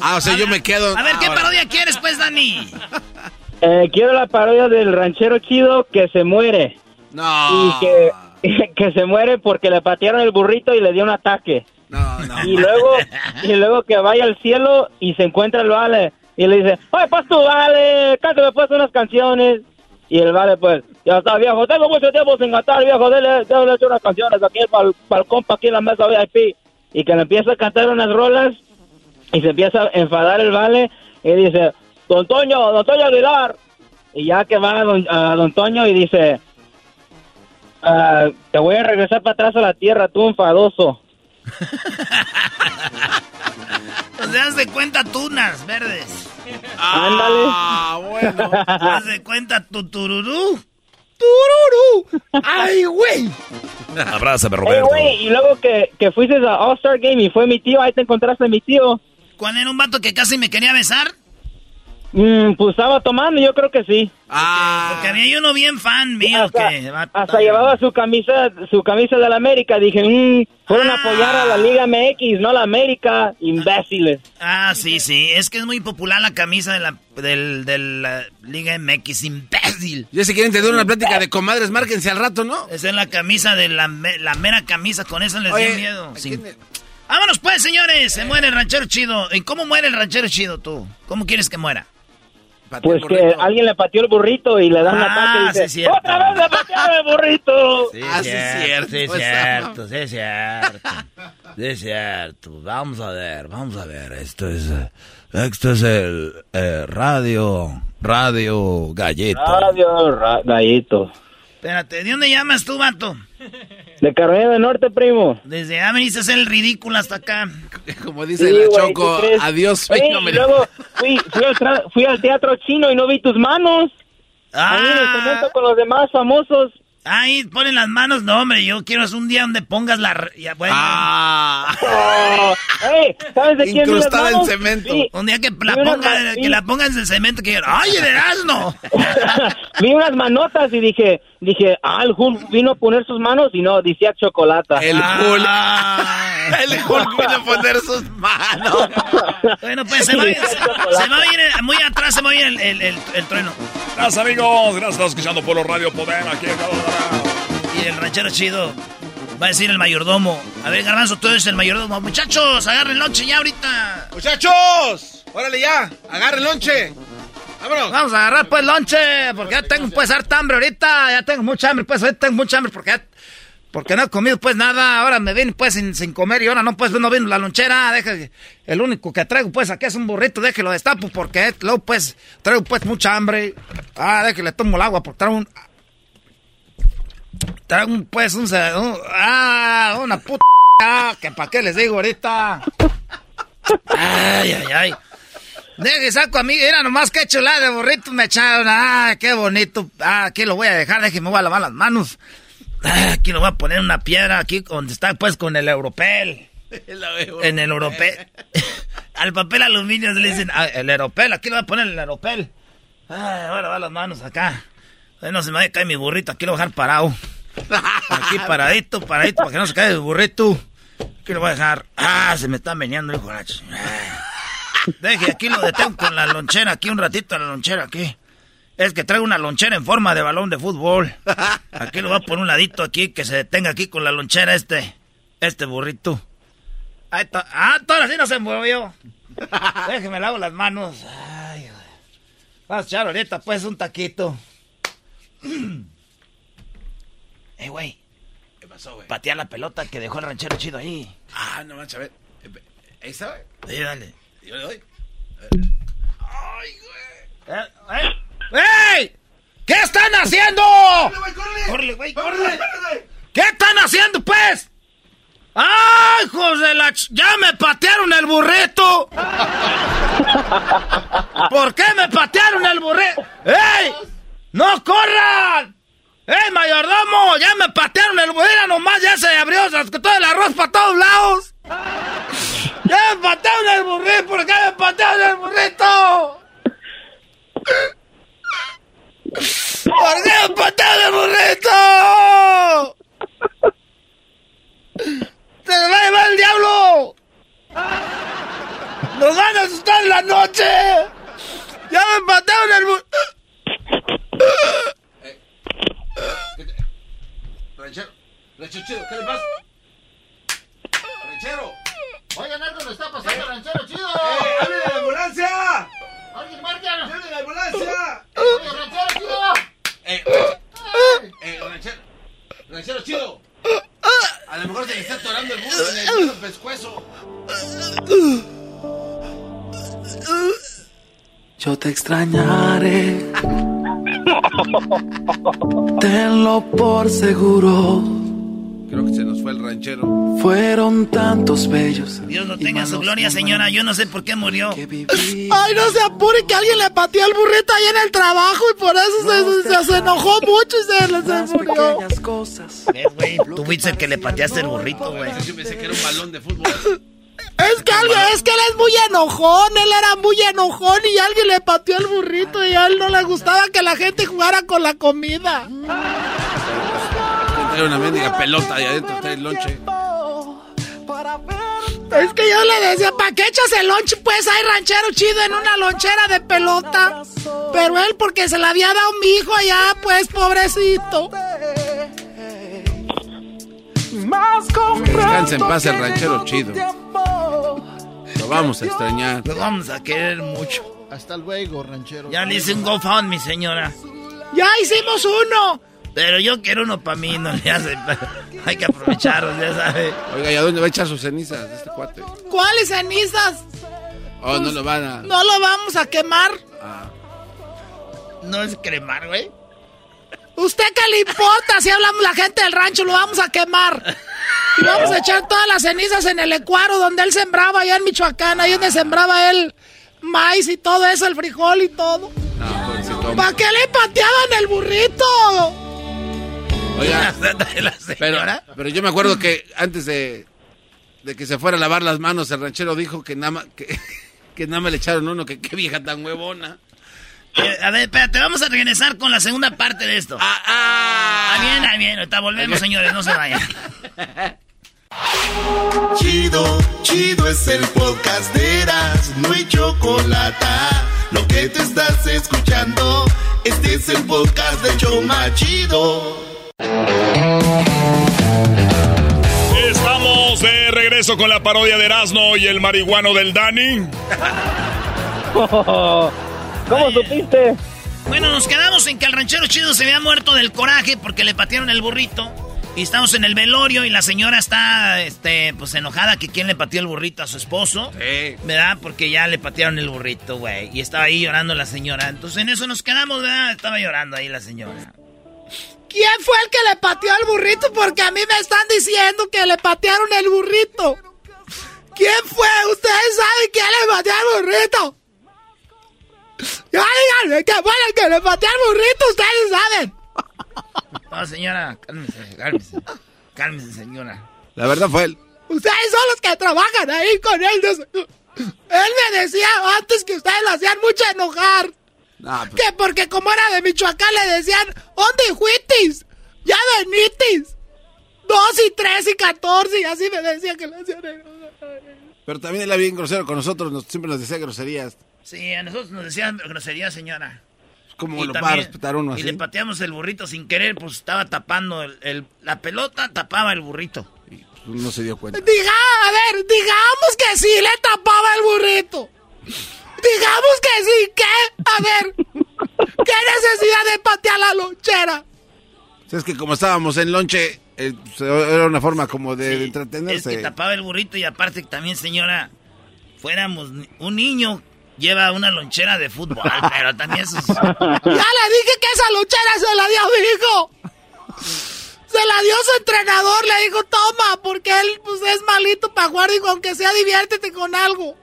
Ah, o sea, yo me quedo. A ver, ¿qué ahora. parodia quieres, pues, Dani? Eh, quiero la parodia del ranchero chido que se muere. No. Y que, que se muere porque le patearon el burrito y le dio un ataque. No, no. Y luego, y luego que vaya al cielo y se encuentra el vale. Y le dice, oye, pues tú, vale, cántame pues unas canciones. Y el vale, pues, ya está, viejo, tengo mucho tiempo sin cantar, viejo, dele, dele hecho unas canciones aquí para el compa, aquí en la mesa VIP. Y que le empieza a cantar unas rolas y se empieza a enfadar el vale y dice, don Toño, don Toño Aguilar. Y ya que va a don, a don Toño y dice, "Ah, te voy a regresar para atrás a la tierra, tú enfadoso. Pues haz de cuenta tunas verdes. Ah, bueno. Haz de cuenta tu tururú. Tururú. Ay, güey. Abrázame, Roberto. güey, y luego que, que fuiste a All Star Game y fue mi tío, ahí te encontraste a mi tío. ¿Cuál era un vato que casi me quería besar? Mm, pues estaba tomando, yo creo que sí. Ah. Porque había uno bien fan mío Hasta, que... va- hasta llevaba su camisa, su camisa de la América. Dije, mm, fueron a apoyar a la Liga MX, no a la América, imbéciles. Ah, sí, sí. Es que es muy popular la camisa de la, del, de la Liga MX, imbécil. Ya si quieren tener una plática de comadres, márquense al rato, ¿no? Esa es la camisa de la, la mera camisa, con eso les dio miedo. ¿a Sí. quién- Vámonos pues, señores. Se muere el ranchero chido. ¿Y cómo muere el ranchero chido tú? ¿Cómo quieres que muera? Pues que alguien le pateó el burrito y le dan un Ah, ataque y sí, dice. ¡Otra vez le patearon el burrito! Ah, sí, es cierto, Sí, es cierto, sí, es cierto. Sí, es cierto. Vamos a ver, vamos a ver. Esto es, esto es el eh, radio, radio galleta. Radio ra- gallito. Espérate, ¿de dónde llamas tú, vato? De Carolina del Norte, primo. Desde ah, veniste a hacer el ridículo hasta acá. Como dice Sí, la güey, Choco, adiós, Oye, sueño y luego fui, fui, al tra- fui al teatro chino y no vi tus manos. Ahí en el Ah, con los demás famosos. Ahí ponen las manos. No, hombre, yo quiero es un día donde pongas la... ya, bueno, Ah, Oh, ey, ¿sabes de quién Incrustada en cemento. Un día que la, ponga, que la pongas en el cemento que ¡Ay, el asno! vi unas manotas y dije, dije, ah, el Hulk vino a poner sus manos y no, decía chocolata. el Hulk. Ah. El Hulk vino a poner sus manos. Bueno, pues se va, se, se va a ir muy atrás, se va a ir el, el, el- el trueno. Gracias amigos, gracias, escuchando Polo Radio Poder aquí en. Y el ranchero chido. Va a decir el mayordomo. A ver, Garbanzo, tú eres el mayordomo. Muchachos, agarren lonche ya ahorita. ¡Muchachos! ¡Órale ya! ¡Agarren lonche! ¡Vámonos! Vamos a agarrar pues lonche, porque ya tengo pues harta hambre ahorita. Ya tengo mucha hambre, pues ahorita tengo mucha hambre porque ya... Porque no he comido pues nada, ahora me vine pues sin, sin comer y ahora no pues no vino la lonchera, deja el único que traigo pues aquí es un burrito, déjelo destapo porque luego pues traigo pues mucha hambre. Ah, déjale tomo el agua porque traigo un un pues un, un ah, una puta ah, que para qué les digo ahorita. Ay, ay, ay. Deje, saco a mí, era nomás que chulada de burrito me echaron. Ah, qué bonito. Ah, aquí lo voy a dejar, déjeme, voy a lavar las manos. Ah, aquí lo voy a poner una piedra, aquí donde está pues con el europel. en el europel. Al papel aluminio le dicen, ah, el europel, aquí lo voy a poner el europel. Ah, voy a lavar las manos acá. No se me vaya a caer mi burrito, aquí lo voy a dejar parado. Aquí paradito, paradito, para que no se caiga el burrito. Aquí lo voy a dejar. Ah, se me está meneando el coraje. Deje, aquí lo detengo con la lonchera, aquí un ratito la lonchera, aquí. Es que traigo una lonchera en forma de balón de fútbol. Aquí lo voy a poner un ladito aquí, que se detenga aquí con la lonchera este, este burrito. Ah, todavía sí no se movió. Déjeme lavo las manos. Ay, Vamos a echar ahorita pues un taquito. Eh, güey. ¿Qué pasó, güey? Patea la pelota que dejó el ranchero chido ahí. Ah, no manches, a ver. ¿Ahí está, güey? Sí, dale. Yo le doy. Ay, güey. Eh, eh. ¡Ey! ¿Qué están haciendo? ¡Corre, güey! ¡Corre! ¿Qué están haciendo, pues? ¡Ay, hijos de la... ¡Ya me patearon el burrito! ¿Por qué me patearon el burrito? ¡Ey! ¡No corran! ¡Ey, mayordomo! ¡Ya me patearon el burrito! Nomás ya se abrió todo el arroz para todos lados. ¡Ya me patearon el burrito! ¿Por qué me patearon el burrito? ¿Por qué me patearon el burrito? ¡Se le va a llevar el diablo! ¡Nos van a asustar en la noche! ¡Ya me patearon el burrito! Ranchero, ranchero chido, ¿qué le pasa? Ranchero. Oigan, algo le está pasando, ranchero chido. ¡Eh, hable de la ambulancia! ¡Alguien marca! ¡Hable de la ambulancia! ¡Oye, ranchero chido! Eh, eh, ranchero, ranchero chido. A lo mejor se le está atorando el burro en el, el pescuezo. Yo te extrañaré. Tenlo por seguro. Creo que se nos fue el ranchero. Fueron tantos bellos. Dios lo tenga en su gloria, señora. Yo no sé por qué murió. Ay, no se apure que alguien le pateó el burrito ahí en el trabajo y por eso se, se, se enojó mucho y se, se murió. Eh, güey, tú fuiste el que le pateaste el burrito, güey. Yo pensé que era un balón de fútbol. Es que alguien, es que él es muy enojón, él era muy enojón y alguien le pateó el burrito y a él no le gustaba que la gente jugara con la comida. Trae una mendiga pelota ahí adentro, trae el lonche. Es que yo le decía, ¿para qué echas el lonche? Pues hay ranchero chido en una lonchera de pelota. Pero él porque se la había dado mi hijo allá, pues pobrecito. Descansa en paz el ranchero chido. Lo vamos a extrañar. Lo vamos a querer mucho. Hasta luego, ranchero. Ya le hice un GoFundMe, señora. ¡Ya hicimos uno! Pero yo quiero uno para mí, no le hace. Hay que aprovecharlos, ya sabe. Oiga, ¿y a dónde va a echar sus cenizas este cuate? ¿Cuáles cenizas? Oh, no lo van a. No lo vamos a quemar. Ah. No es cremar, güey. ¿Usted qué le importa si hablamos la gente del rancho? Lo vamos a quemar. Y vamos a echar todas las cenizas en el ecuaro donde él sembraba, allá en Michoacán, ahí donde sembraba él maíz y todo eso, el frijol y todo. No, ¿Para qué le pateaban el burrito? Oiga, pero, pero yo me acuerdo que antes de, de que se fuera a lavar las manos, el ranchero dijo que nada más, que, que nada más le echaron uno, que qué vieja tan huevona. Eh, a ver, espérate, vamos a regresar con la segunda parte de esto. Ah, ah. Ah, bien, ah, bien, ahorita volvemos, señores, no se vayan. Chido, chido es el podcast de Eras, no hay chocolate. Lo que te estás escuchando, este es el podcast de Choma Chido. de regreso con la parodia de Erasmo y el marihuano del Dani. ¿Cómo supiste? Bueno, nos quedamos en que el ranchero chido se había muerto del coraje porque le patearon el burrito. Y estamos en el velorio y la señora está, este, pues enojada que quién le pateó el burrito a su esposo. Sí. ¿Verdad? Porque ya le patearon el burrito, güey. Y estaba ahí llorando la señora. Entonces en eso nos quedamos, ¿verdad? Estaba llorando ahí la señora. ¿Quién fue el que le pateó el burrito? Porque a mí me están diciendo que le patearon el burrito. ¿Quién fue? ¿Ustedes saben quién le pateó el burrito? Ya díganme que fue el que le pateó el burrito, ustedes saben. No, señora, cálmese, cálmese. Cálmese, señora. La verdad fue él. Ustedes son los que trabajan ahí con él. Él me decía antes que ustedes lo hacían mucho enojar. Pues, Que porque como era de Michoacán le decían, ¿dónde fuitis? Ya venitis. Dos y tres y catorce y así me decía que le hacían enojar. pero también él era bien grosero con nosotros, nos- siempre nos decía groserías. Sí, a nosotros nos decían grosería, señora. ¿Cómo Y lo va a también- respetar uno Y así? le pateamos el burrito sin querer, pues estaba tapando el, el- la pelota, tapaba el burrito. No se dio cuenta. Diga, a ver, digamos que sí le tapaba el burrito. Digamos que sí, ¿qué? A ver, ¿qué necesidad de patear la lonchera? Es que como estábamos en lonche, eh, pues, era una forma como de, de Es entretenerse. que tapaba el burrito y aparte también, señora, fuéramos un niño lleva una lonchera de fútbol, pero también eso es- Ya le dije que esa lonchera se la dio a mi hijo. Se la dio su entrenador, le dijo, toma, porque él pues, es malito para jugar, dijo, aunque sea diviértete con algo.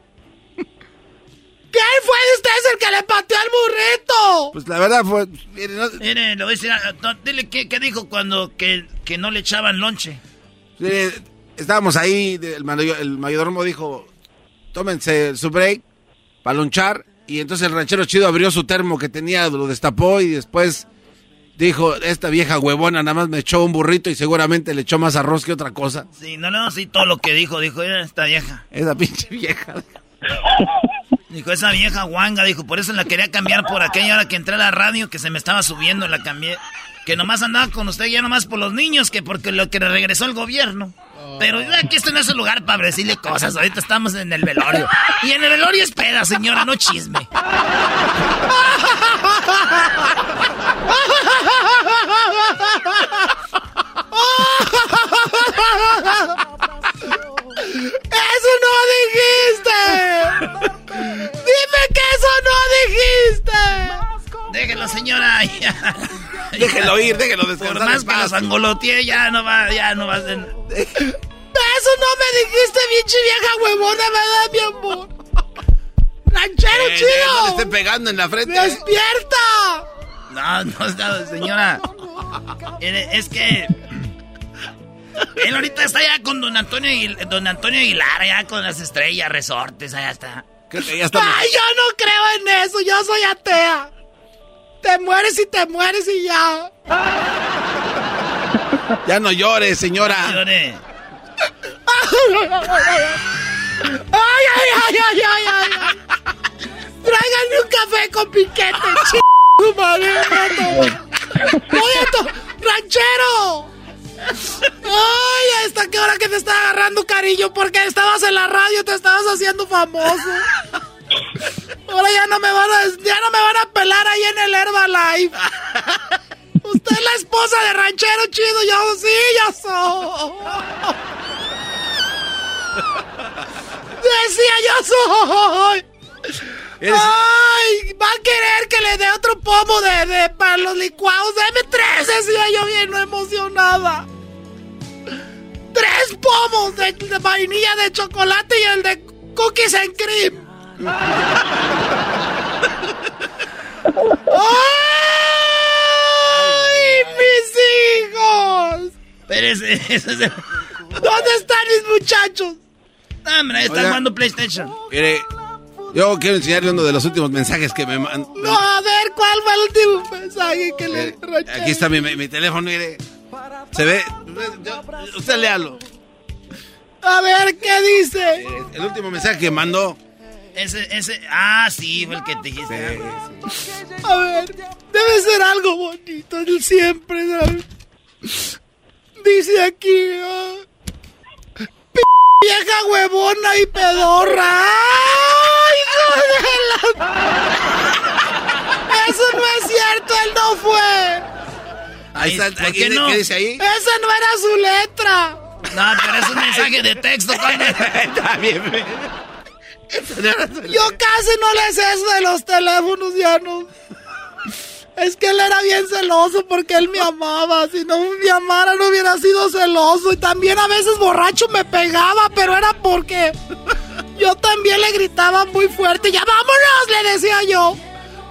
¿Quién fue de ustedes el que le pateó al burrito? Pues la verdad fue... mire, no- Mire, le voy a decir, no, dile qué, qué dijo cuando que, que no le echaban lonche. estábamos ahí, el, el mayordomo dijo, tómense su break para lonchar. Y entonces el ranchero chido abrió su termo que tenía, lo destapó y después dijo, esta vieja huevona nada más me echó un burrito y seguramente le echó más arroz que otra cosa. Sí, no, no, sí, todo lo que dijo, dijo, era esta vieja. Esa pinche vieja. Dijo, esa vieja guanga, dijo, por eso la quería cambiar por aquella hora que entré a la radio, que se me estaba subiendo, la cambié. Que nomás andaba con usted ya nomás por los niños, que porque lo que le regresó el gobierno. Pero aquí esto no es el lugar para decirle cosas, ahorita estamos en el velorio. Y en el velorio es peda, señora, no chisme. ¡Eso no dijiste! ¡Dime que eso no dijiste! Déjelo, señora. ya. Déjelo ir, déjelo Por descansar. más en que los angoloteé, ya no va, ya no va a ser... Eso no me dijiste, bichi vieja huevona, ¿verdad, mi amor? ¡Ranchero Eh, No le chido! esté pegando en la frente. ¡Despierta! No, no, no, señora. Es que. Él ahorita está ya con don Antonio, Aguil- don Antonio Aguilar, ya con las estrellas, resortes, allá está. ¡Ay, yo no creo en eso! ¡Yo soy atea! Te mueres y te mueres y ya. Ya no llores, señora. Llore. ¡Ay, ay, ay, ay, ay, ay! ay. Tráiganme un café con piquete, ch... madre, vato. ¡Oye, esto! ¡Ranchero! ¡Ay, hasta qué hora que te está agarrando cariño! Porque estabas en la radio, te estabas haciendo famoso. Ahora ya no me van a, ya no me van a pelar ahí en el Herbalife. Usted es la esposa de ranchero chido, yo sí, yo soy. Decía yo soy. Eres- Ay, va a querer que le dé otro pomo de, de para los licuados. Deme tres, decía yo bien no emocionada. Tres pomos de, de vainilla de chocolate y el de cookies and cream. ¡Ay, mis hijos! Pero ese, ese. ¿Dónde están mis muchachos? No, hombre, están Oiga. jugando PlayStation. Mire, yo quiero enseñarle uno de los últimos mensajes que me mandan. No, a ver, ¿cuál fue el último mensaje que le ranchero? Aquí está mi, mi- mi teléfono, mire. Se ve. yo- usted léalo. A ver, ¿qué dice? El último mensaje que mandó. Ese, ese... Ah, sí, fue el que te dijiste. A ver, debe ser algo bonito, el siempre, ¿sabes? Dice aquí, ah, "P- vieja huevona y pedorra. ¡Ay, hijo de la... Eso no es cierto, él no fue. Ahí está, ¿Por aquí- qué no? ¿qué dice ahí? Esa no era su letra. No, pero es un mensaje de texto, coño. Está bien. Yo casi no le sé eso de los teléfonos, ya no. Es que él era bien celoso porque él me amaba. Si no me amara, no hubiera sido celoso. Y también a veces borracho me pegaba, pero era porque yo también le gritaba muy fuerte. ¡Ya vámonos! Le decía yo.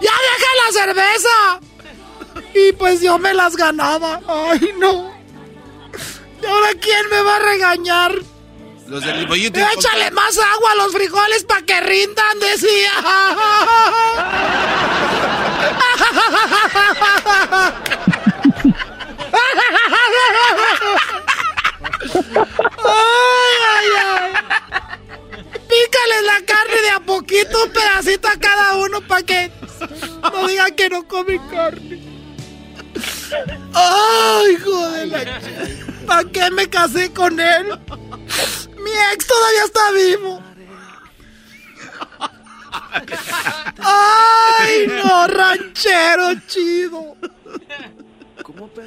¡Ya deja la cerveza! Y pues yo me las ganaba. ¡Ay, no! ¿Y ahora quién me va a regañar? Los del. Échale más agua a los frijoles para que rindan, decía. Ay, ay, ay. Pícales la carne de a poquito, un pedacito a cada uno para que no digan que no comen carne. Ay, hijo de la ¿Para qué me casé con él? Mi ex todavía está vivo. Ay, no, ranchero chido.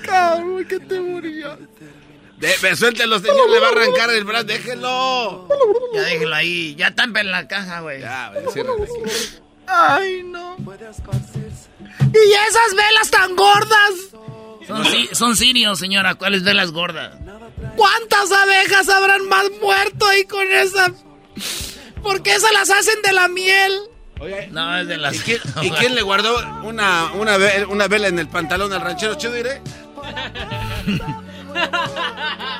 Cabrón, que te morías. De, suéltelo, señor, le va a arrancar el brazo, déjelo. Ya déjelo ahí. Ya tampen la caja, güey. Ya. Ay, no. Y esas velas tan gordas. Son, si- son sirios, señora. ¿Cuáles velas gordas? ¿Cuántas abejas habrán más muerto ahí con esa? ¿Por qué se las hacen de la miel? No, es de las... ¿Y quién, y quién le guardó una, una, ve- una vela en el pantalón al ranchero chido, diré?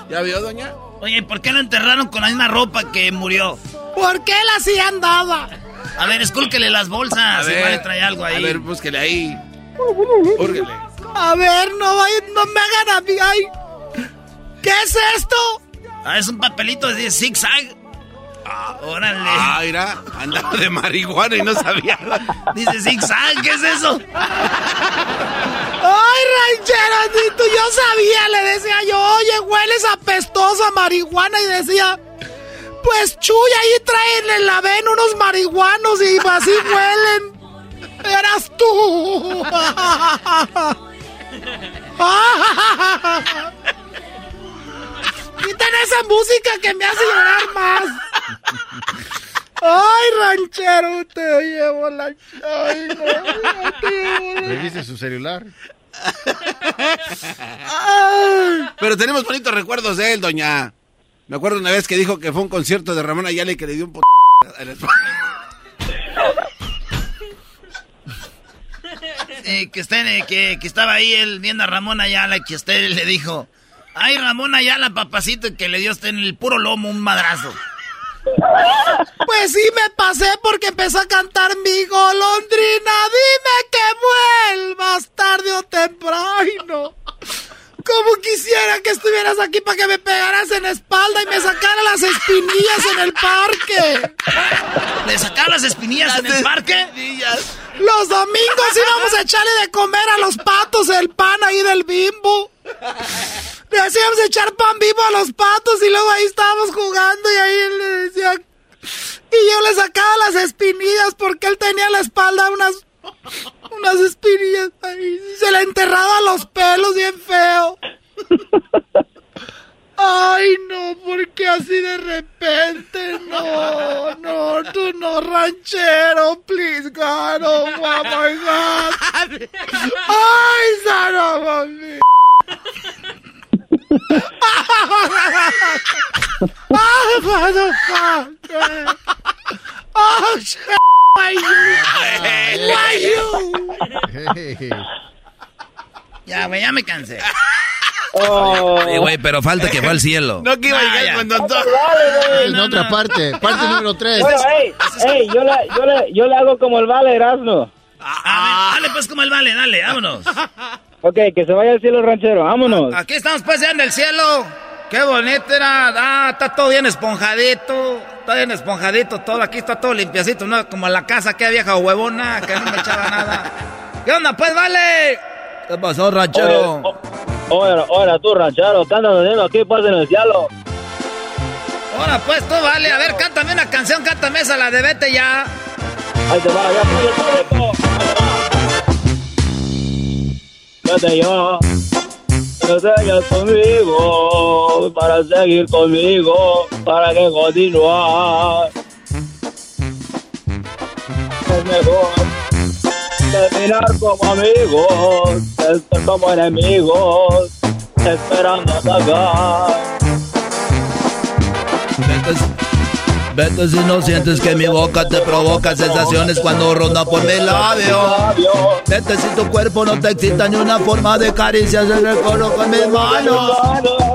¿Ya vio, doña? Oye, ¿por qué lo enterraron con la misma ropa que murió? ¿Por qué él así andaba? A ver, escúlquele las bolsas. Igual le trae algo ahí. A ver, búsquele ahí. Húrguele. A ver, no, vaya- no me hagan a mí. Ay. ¿Qué es esto? Ah, es un papelito de zigzag. Ah, órale. Ah, mira, andaba de marihuana y no sabía. Dice zigzag, ¿qué es eso? Ay, rancherito, yo sabía, le decía yo, oye, hueles apestoso a marihuana y decía, pues chuy, ahí traen en la ven unos marihuanos y así huelen. Eras tú. Quiten esa música que me hace llorar más. Ay, ranchero, te llevo la... Ay, no, te llevo la... ¿Reviste su celular? Pero tenemos bonitos recuerdos de él, doña. Me acuerdo una vez que dijo que fue un concierto de Ramón Ayala y que le dio un p... Eh, que, usted, eh, que, que estaba ahí él viendo a Ramón Ayala y que usted le dijo, ay Ramón Ayala, papacito, que le dio a usted en el puro lomo un madrazo. Pues sí me pasé porque empezó a cantar mi golondrina. Dime que vuelvas tarde o temprano. Como quisiera que estuvieras aquí para que me pegaras en la espalda y me sacara las espinillas en el parque. ¿Le sacaron las espinillas en el parque? Los domingos íbamos a echarle de comer a los patos el pan ahí del bimbo. Le hacíamos echar pan vivo a los patos y luego ahí estábamos jugando y ahí él le decía... Y yo le sacaba las espinillas porque él tenía en la espalda unas... Unas espinillas ahí. Se le enterraba los pelos bien feo. Ay, no, porque así de repente, no, no, tú no, ranchero, please, God, oh, oh my God. Ay, son of a bitch. Oh, motherfucker. Oh, shit. Why you? Why? Ya, güey, ya me cansé. Oye, güey, pero falta que fue al cielo. No que iba a Ah, llegar ya. cuando andó. En otra parte, parte número 3. Bueno, ey, ey, yo le, yo, le, yo le hago como el vale Erasmo. A ver, dale pues como el vale, dale, vámonos. Ok, que se vaya al cielo ranchero, vámonos. Aquí estamos pues ya en el cielo. Qué bonito era. Ah, está todo bien esponjadito. Está bien esponjadito todo. Aquí está todo limpiacito, ¿no? Como la casa que vieja huevona, que no me echaba nada. ¿Qué onda pues, vale? ¿Qué pasó, ranchero? Oye, oye, tú ranchero, ¿qué andas haciendo aquí pues en el cielo? Ahora pues tú, vale. A ver, cántame una canción, cántame esa, la de Vete ya. Ahí te va, ya público. Vete ya. No sigas conmigo, para seguir conmigo, para que continuar. Es mejor terminar como amigos, como enemigos, esperando atacar. Vete, vete si no sientes que mi boca te provoca sensaciones cuando ronda por mi labio. Vete si tu cuerpo no te excita ni una forma de caricias el recuerdo con mis manos.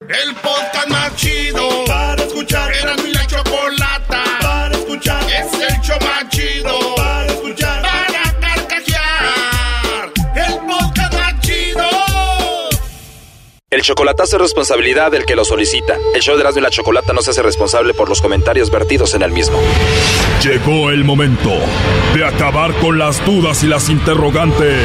El podcast más chido para escuchar. Era mi la chocolata para escuchar. Es el show más chido para escuchar. Para carcajear. El podcast más chido. El chocolatazo es responsabilidad del que lo solicita. El show de Erasmo y la Chocolata no se hace responsable por los comentarios vertidos en el mismo. Llegó el momento de acabar con las dudas y las interrogantes.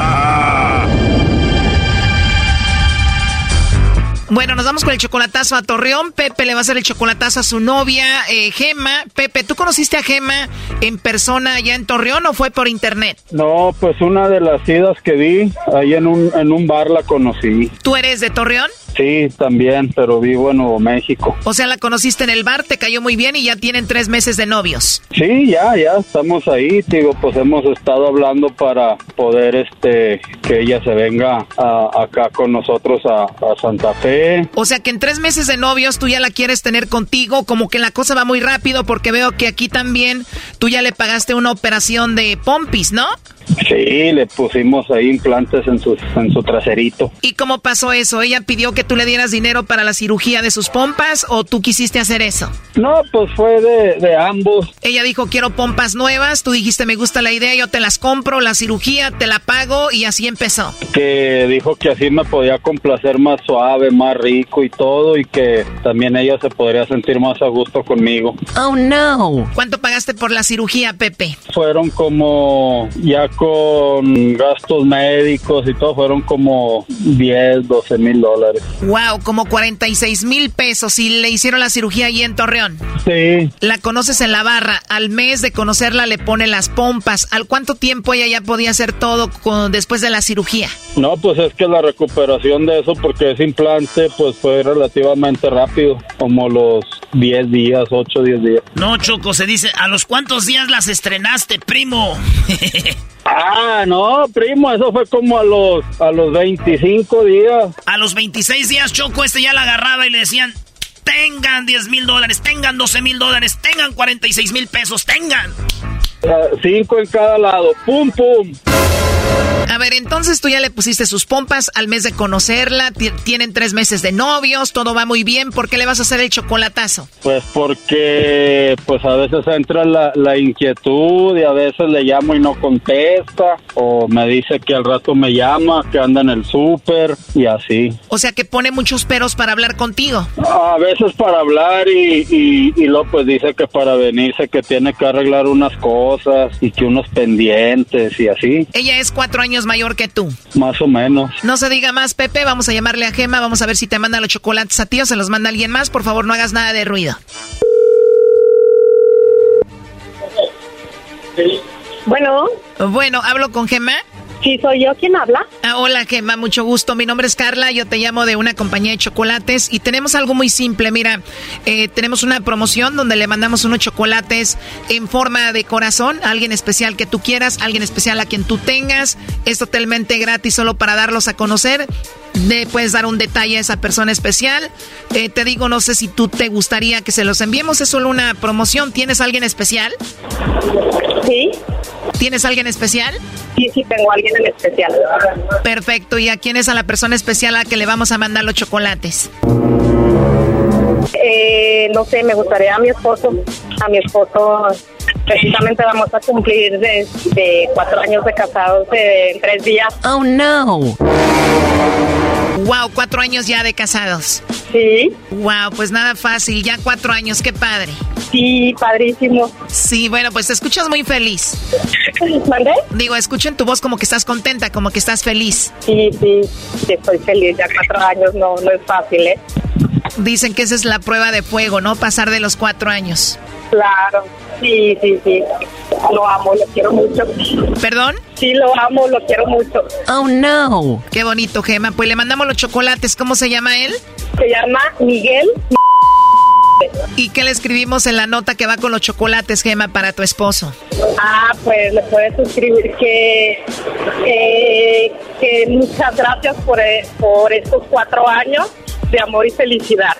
Bueno, nos vamos con el chocolatazo a Torreón. Pepe le va a hacer el chocolatazo a su novia, eh, Gema. Pepe, ¿tú conociste a Gema en persona allá en Torreón o fue por internet? No, pues una de las idas que vi, ahí en un, en un bar la conocí. ¿Tú eres de Torreón? Sí, también, pero vivo en Nuevo México. O sea, la conociste en el bar, te cayó muy bien y ya tienen tres meses de novios. Sí, ya, ya estamos ahí, digo, pues hemos estado hablando para poder, este, que ella se venga a- acá con nosotros a, a Santa Fe. O sea que en tres meses de novios tú ya la quieres tener contigo, como que la cosa va muy rápido porque veo que aquí también tú ya le pagaste una operación de pompis, ¿no? Sí, le pusimos ahí implantes en su, en su traserito. ¿Y cómo pasó eso? ¿Ella pidió que tú le dieras dinero para la cirugía de sus pompas o tú quisiste hacer eso? No, pues fue de, de ambos. Ella dijo, quiero pompas nuevas, tú dijiste, me gusta la idea, yo te las compro, la cirugía, te la pago y así empezó. que dijo que así me podía complacer más suave, más rico y todo, y que también ella se podría sentir más a gusto conmigo. Oh, no. ¿Cuánto pagaste por la cirugía, Pepe? Fueron como, ya con gastos médicos y todo, fueron como 10, 12 mil dólares. Wow, como 46 mil pesos y le hicieron la cirugía ahí en Torreón. Sí, La conoces en la barra, al mes de conocerla le pone las pompas. ¿Al cuánto tiempo ella ya podía hacer todo con- después de la cirugía? no, pues es que la recuperación de eso, porque ese implante, pues fue relativamente rápido, como los 10 días, 8, 10 días. No, Choco, se dice, ¿a los cuántos días las estrenaste, primo? Ah, no, primo, eso fue como a los, a los 25 días. A los 26 días, Choco, este ya la agarraba y le decían, tengan 10 mil dólares, tengan 12 mil dólares, tengan 46 mil pesos, tengan. Ah, cinco en cada lado, pum, pum. A ver, entonces tú ya le pusiste sus pompas al mes de conocerla, ti- tienen tres meses de novios, todo va muy bien, ¿por qué le vas a hacer el chocolatazo? Pues porque pues a veces entra la, la inquietud y a veces le llamo y no contesta o me dice que al rato me llama, que anda en el súper y así. O sea que pone muchos peros para hablar contigo. A veces para hablar y, y, y luego pues dice que para venirse que tiene que arreglar unas cosas y que unos pendientes y así. Ella es cuatro años años mayor que tú. Más o menos. No se diga más, Pepe. Vamos a llamarle a Gema. Vamos a ver si te manda los chocolates a ti o se los manda alguien más. Por favor, no hagas nada de ruido. Bueno. Bueno, ¿hablo con Gema? Sí, soy yo. ¿Quién habla? Ah, hola, Gemma, mucho gusto. Mi nombre es Carla, yo te llamo de una compañía de chocolates y tenemos algo muy simple. Mira, eh, tenemos una promoción donde le mandamos unos chocolates en forma de corazón a alguien especial que tú quieras, alguien especial a quien tú tengas. Es totalmente gratis solo para darlos a conocer. Le puedes dar un detalle a esa persona especial. Eh, te digo, no sé si tú te gustaría que se los enviemos. Es solo una promoción. ¿Tienes alguien especial? Sí. ¿Tienes alguien especial? Sí, sí, tengo a alguien en especial. Perfecto. ¿Y a quién es a la persona especial a la que le vamos a mandar los chocolates? Eh, no sé, me gustaría a mi esposo. A mi esposo, precisamente vamos a cumplir de, de cuatro años de casados eh, en tres días. Oh, no. Wow, cuatro años ya de casados. Sí. Wow, pues nada fácil, ya cuatro años, qué padre. Sí, padrísimo. Sí, bueno, pues te escuchas muy feliz. ¿Mandé? Digo, escucho en tu voz como que estás contenta, como que estás feliz. Sí, sí, sí, estoy feliz. Ya cuatro años no, no es fácil, ¿eh? Dicen que esa es la prueba de fuego, ¿no? Pasar de los cuatro años. Claro, sí, sí, sí. Lo amo, lo quiero mucho. ¿Perdón? Sí, lo amo, lo quiero mucho. Oh, no. Qué bonito, Gema. Pues le mandamos los chocolates. ¿Cómo se llama él? Se llama Miguel. ¿Y qué le escribimos en la nota que va con los chocolates, Gema, para tu esposo? Ah, pues le puedes escribir que, eh, que muchas gracias por, por estos cuatro años de amor y felicidad.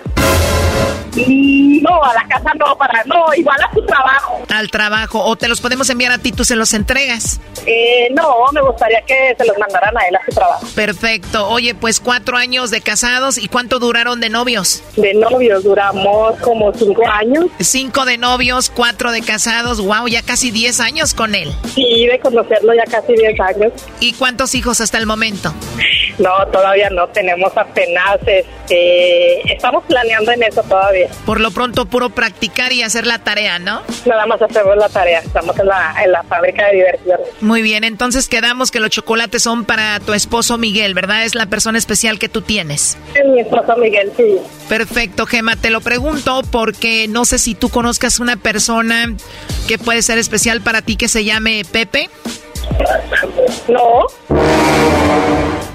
Mm, No, a la casa no, para no, igual a su trabajo. Al trabajo. O te los podemos enviar a ti, tú se los entregas. Eh, no, me gustaría que se los mandaran a él a su trabajo. Perfecto. Oye, pues cuatro años de casados. ¿Y cuánto duraron de novios? De novios duramos como cinco años. Cinco de novios, cuatro de casados. Wow, ya casi diez años con él. Sí, de conocerlo ya casi diez años. ¿Y cuántos hijos hasta el momento? No, todavía no, tenemos apenas, estamos planeando en eso todavía. Por lo pronto, puro practicar y hacer la tarea, ¿no? Nada más hacemos la tarea, estamos en la, en la fábrica de diversión. Muy bien, entonces quedamos que los chocolates son para tu esposo Miguel, ¿verdad? Es la persona especial que tú tienes. Es mi esposo Miguel, sí. Perfecto, Gema, te lo pregunto porque no sé si tú conozcas una persona que puede ser especial para ti que se llame Pepe. No.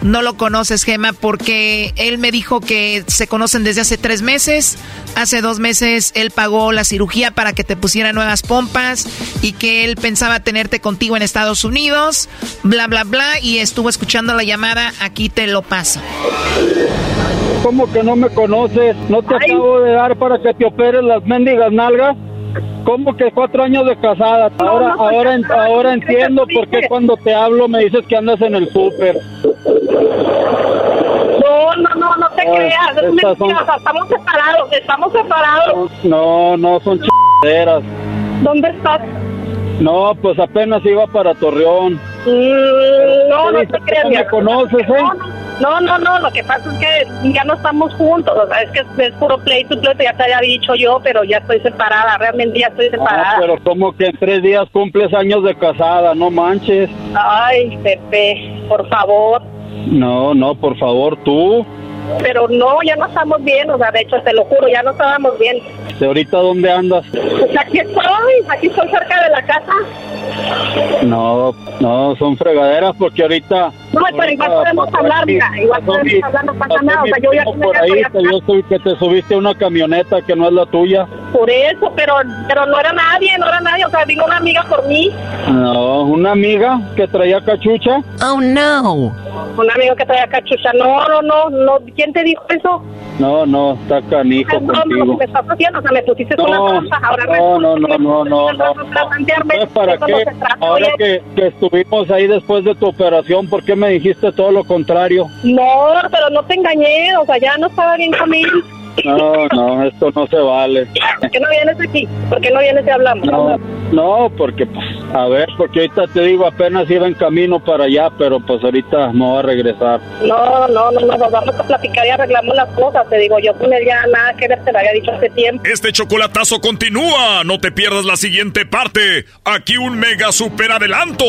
No lo conoces, Gema, porque él me dijo que se conocen desde hace tres meses. Hace dos meses él pagó la cirugía para que te pusiera nuevas pompas y que él pensaba tenerte contigo en Estados Unidos, bla, bla, bla, y estuvo escuchando la llamada. Aquí te lo paso. ¿Cómo que no me conoces? ¿No te acabo de dar para que te operes las mendigas nalgas? ¿Cómo que cuatro años de casada? Ahora, ahora, en- ahora entiendo por qué cuando te hablo me dices que andas en el súper. No, no, no, no te Ah, creas, es son- estamos separados, estamos separados. No, no, son chingaderas. ¿Dónde estás? No, pues apenas iba para Torreón. Mm, no, no te creas. me conoces, ¿eh? No, no, no, lo que pasa es que ya no estamos juntos, o sea, es que es puro pleito, pleito, ya te había dicho yo, pero ya estoy separada, realmente ya estoy Ah, separada. pero como que en tres días cumples años de casada, no manches. Ay, Pepe, por favor. No, no, por favor, tú. Pero no, ya no estamos bien, o sea, de hecho, te lo juro, ya no estábamos bien. ¿De ahorita dónde andas? Pues aquí estoy, aquí estoy cerca de la casa. No, no, son fregaderas porque ahorita... No, pero igual podemos hablar, aquí- mira, igual podemos mi- hablar, no pasa nada, o sea, yo ya por ahí, que yo soy que te subiste a una camioneta que no es la tuya. Por eso, pero, pero no era nadie, no era nadie, o sea, vino una amiga por mí, No, una amiga que traía cachucha. Oh, no. un amigo que traía cachucha. No, no, no, no, ¿quién te dijo eso? No, no, está canijo lo que contigo. me estás haciendo, o sea, me pusiste No, ahora no, no, no, no, no, no. para plantearme, Entonces, ¿para eso qué? no Ahora que, que estuvimos ahí después de tu operación, ¿por qué me dijiste todo lo contrario? No, pero no te engañé, o sea, ya no estaba bien conmigo. No, no, esto no se vale. ¿Por qué no vienes aquí? ¿Por qué no vienes y hablamos? No, no, porque, pues, a ver, porque ahorita te digo, apenas iba en camino para allá, pero pues ahorita me voy a regresar. No, no, no, no, nos vamos a platicar y arreglamos las cosas. Te digo, yo con él ya nada que ver, te lo había dicho hace tiempo. Este chocolatazo continúa. No te pierdas la siguiente parte. Aquí un mega super adelanto.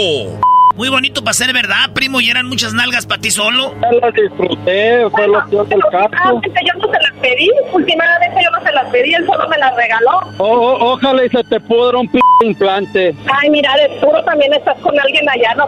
Muy bonito para ser verdad, primo, y eran muchas nalgas para ti solo. Ya las disfruté, fue lo peor del caso. Yo no se las pedí, últimamente yo no se las pedí, él solo me las regaló. O- o- ojalá y se te pudra un p implante. Ay, mira, de puro también estás con alguien allá, ¿no?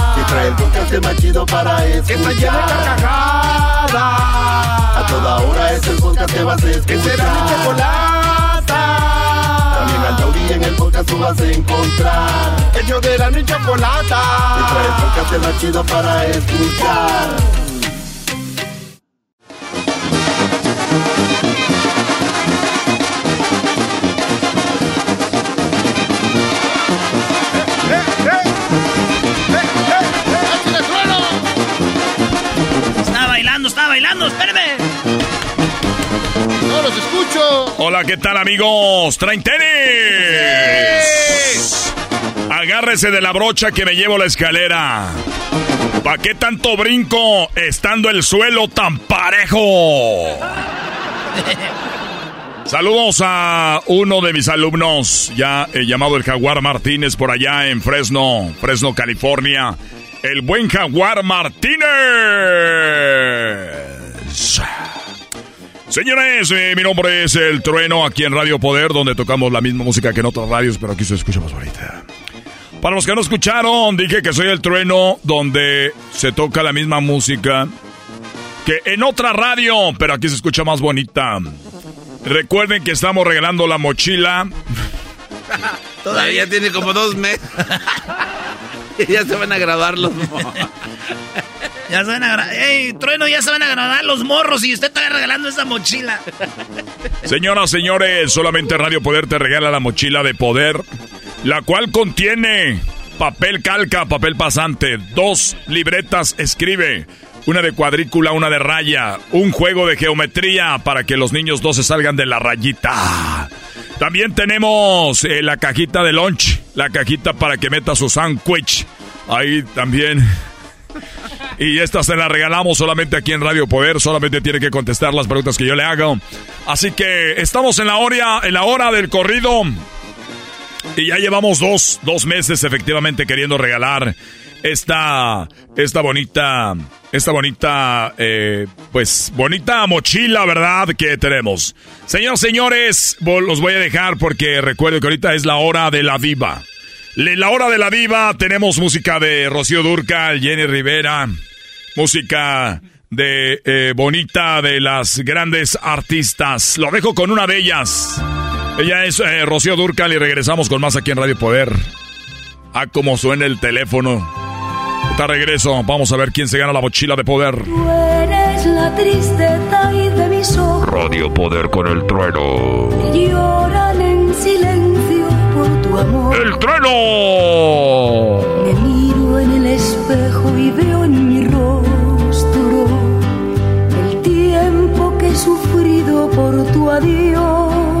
El podcast más chido para escuchar. Que está llena de carcajadas. A toda hora es el podcast que vas a escuchar. Que será mi chocolata. También al taurí en el podcast tú vas a encontrar. Ellos de la ni chocolata. Que trae el podcast más chido para escuchar. Estaba bailando, estaba bailando, espérame. No los escucho. Hola, ¿qué tal amigos? ¿Traen tenis? Agárrese de la brocha que me llevo la escalera. ¿Pa' qué tanto brinco estando el suelo tan parejo? Saludos a uno de mis alumnos, ya eh, llamado el Jaguar Martínez por allá en Fresno, Fresno, California. El buen Jaguar Martínez. Señores, eh, mi nombre es El Trueno, aquí en Radio Poder, donde tocamos la misma música que en otras radios, pero aquí se escucha más bonita. Para los que no escucharon, dije que soy El Trueno, donde se toca la misma música que en otra radio, pero aquí se escucha más bonita. Recuerden que estamos regalando la mochila. Todavía tiene como dos meses. ya se van a graduar los Ya se van a ¡Ey, trueno! Ya se van a graduar los morros y usted está regalando esa mochila. Señoras, señores, solamente Radio Poder te regala la mochila de poder, la cual contiene papel calca, papel pasante, dos libretas escribe, una de cuadrícula, una de raya, un juego de geometría para que los niños no se salgan de la rayita. También tenemos eh, la cajita de lunch, la cajita para que meta su sándwich. Ahí también. Y esta se la regalamos solamente aquí en Radio Poder. Solamente tiene que contestar las preguntas que yo le hago. Así que estamos en la hora, en la hora del corrido. Y ya llevamos dos, dos meses efectivamente queriendo regalar esta, esta bonita, esta bonita, eh, pues bonita mochila, ¿verdad? Que tenemos. Señoras, señores, los voy a dejar porque recuerdo que ahorita es la hora de la diva. La hora de la diva, tenemos música de Rocío Durcal, Jenny Rivera, música de eh, Bonita de las grandes artistas. Lo dejo con una de ellas. Ella es eh, Rocío Durcal y regresamos con más aquí en Radio Poder. Ah, como suena el teléfono. Está regreso. Vamos a ver quién se gana la mochila de poder. Tú eres la tristeza y de mis ojos Radio Poder con el trueno. que lloran en silencio por tu amor. ¡El trueno! Me miro en el espejo y veo en mi rostro el tiempo que he sufrido por tu adiós.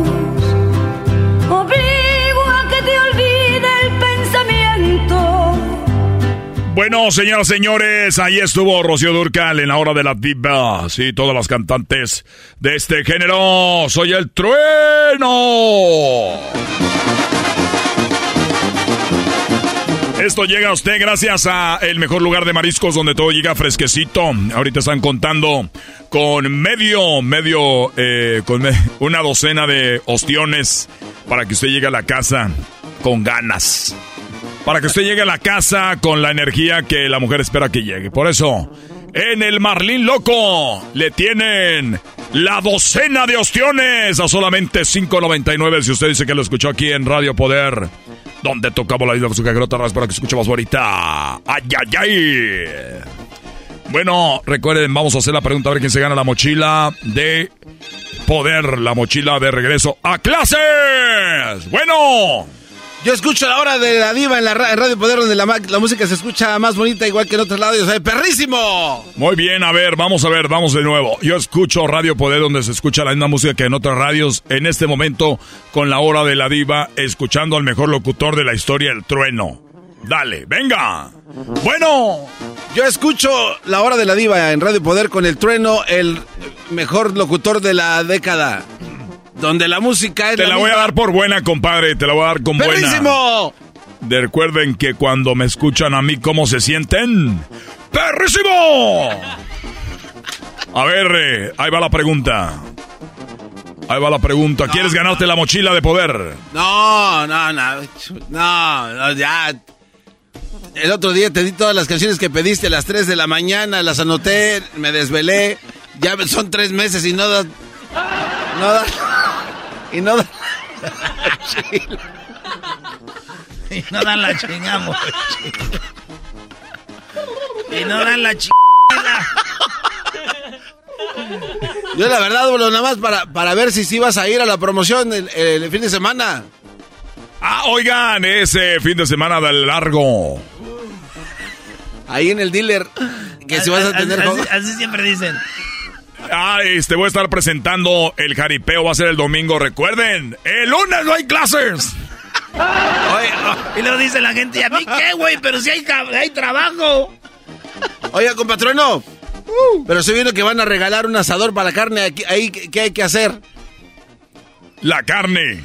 Bueno, señoras, señores, ahí estuvo Rocío Durcal en la hora de la diva. Sí, todas las cantantes de este género. Soy el trueno. Esto llega a usted gracias a el mejor lugar de mariscos donde todo llega fresquecito. Ahorita están contando con medio, medio, eh, con una docena de ostiones para que usted llegue a la casa con ganas. Para que usted llegue a la casa con la energía que la mujer espera que llegue. Por eso, en el Marlín Loco le tienen la docena de ostiones a solamente 5.99 si usted dice que lo escuchó aquí en Radio Poder. Donde tocamos la isla de su cagrota para que escuche más ahorita. ¡Ay, ay, ay! Bueno, recuerden, vamos a hacer la pregunta a ver quién se gana la mochila de poder, la mochila de regreso a clases. Bueno, Yo escucho la hora de la diva en la ra- Radio Poder, donde la, la música se escucha más bonita, igual que en otros lados. ¡Ay, perrísimo! Muy bien, a ver, vamos a ver, vamos de nuevo. Yo escucho Radio Poder donde se escucha la misma música que en otras radios. En este momento, con la hora de la diva, escuchando al mejor locutor de la historia, el trueno. Dale, venga. Bueno. Yo escucho la hora de la diva en Radio Poder con el trueno, el mejor locutor de la década. Donde la música es Te la voy a dar por buena, compadre. Te la voy a dar con buena. ¡Perrísimo! De- Recuerden que cuando me escuchan a mí, ¿cómo se sienten? ¡Perrísimo! A ver, eh, ahí va la pregunta. Ahí va la pregunta. ¿Quieres ganarte la mochila de poder? No, no, no, no, no, ya. El otro día te di todas las canciones que pediste a las 3 de la mañana, las anoté, me desvelé. Ya son tres meses y no da. No da. Y no da. Y no dan la chingamos. Y no dan la chingada. Yo la verdad, boludo, nada más para, para ver si sí vas a ir a la promoción el, el fin de semana. Ah, oigan, ese fin de semana del largo. Ahí en el dealer, que si vas a tener... Así, así siempre dicen. Ah, este, voy a estar presentando el jaripeo, va a ser el domingo, recuerden. El lunes no hay clases. Y luego dice la gente, ¿y a mí qué, güey? Pero si hay, trabajo. Oiga, compatrono. Pero estoy viendo que van a regalar un asador para la carne. Aquí, ahí, ¿qué hay que hacer? La carne.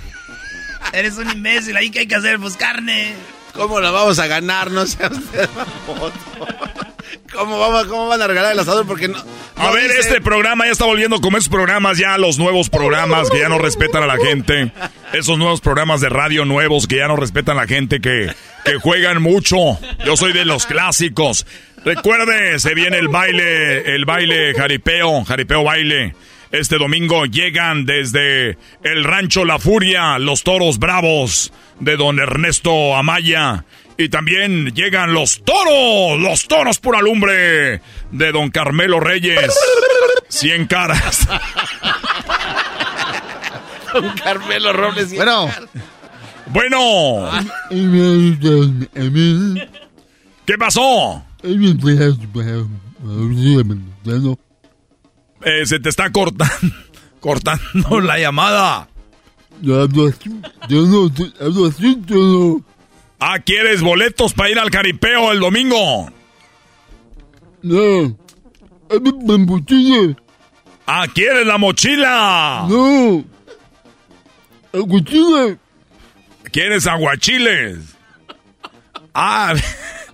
Eres un imbécil, ahí que hay que hacer, pues carne. ¿Cómo la vamos a ganar? No sea usted. ¿Cómo, vamos, ¿Cómo van a regalar el asador? Porque no. A ver, dice- este programa ya está volviendo como esos programas, ya los nuevos programas que ya no respetan a la gente. Esos nuevos programas de radio nuevos que ya no respetan a la gente, que, que juegan mucho. Yo soy de los clásicos. Recuerde, se viene el baile, el baile jaripeo, jaripeo baile. Este domingo llegan desde el rancho La Furia, los toros bravos de don Ernesto Amaya. Y también llegan los toros, los toros pura lumbre de don Carmelo Reyes. Cien caras. Don Carmelo Robles. Bueno. Bueno. ¿Qué pasó? Eh, se te está cortando, cortando la llamada. Ah, ¿quieres boletos para ir al caripeo el domingo? No. Ah, ¿quieres la mochila? No. Aguachile. ¿Quieres aguachiles? Ah,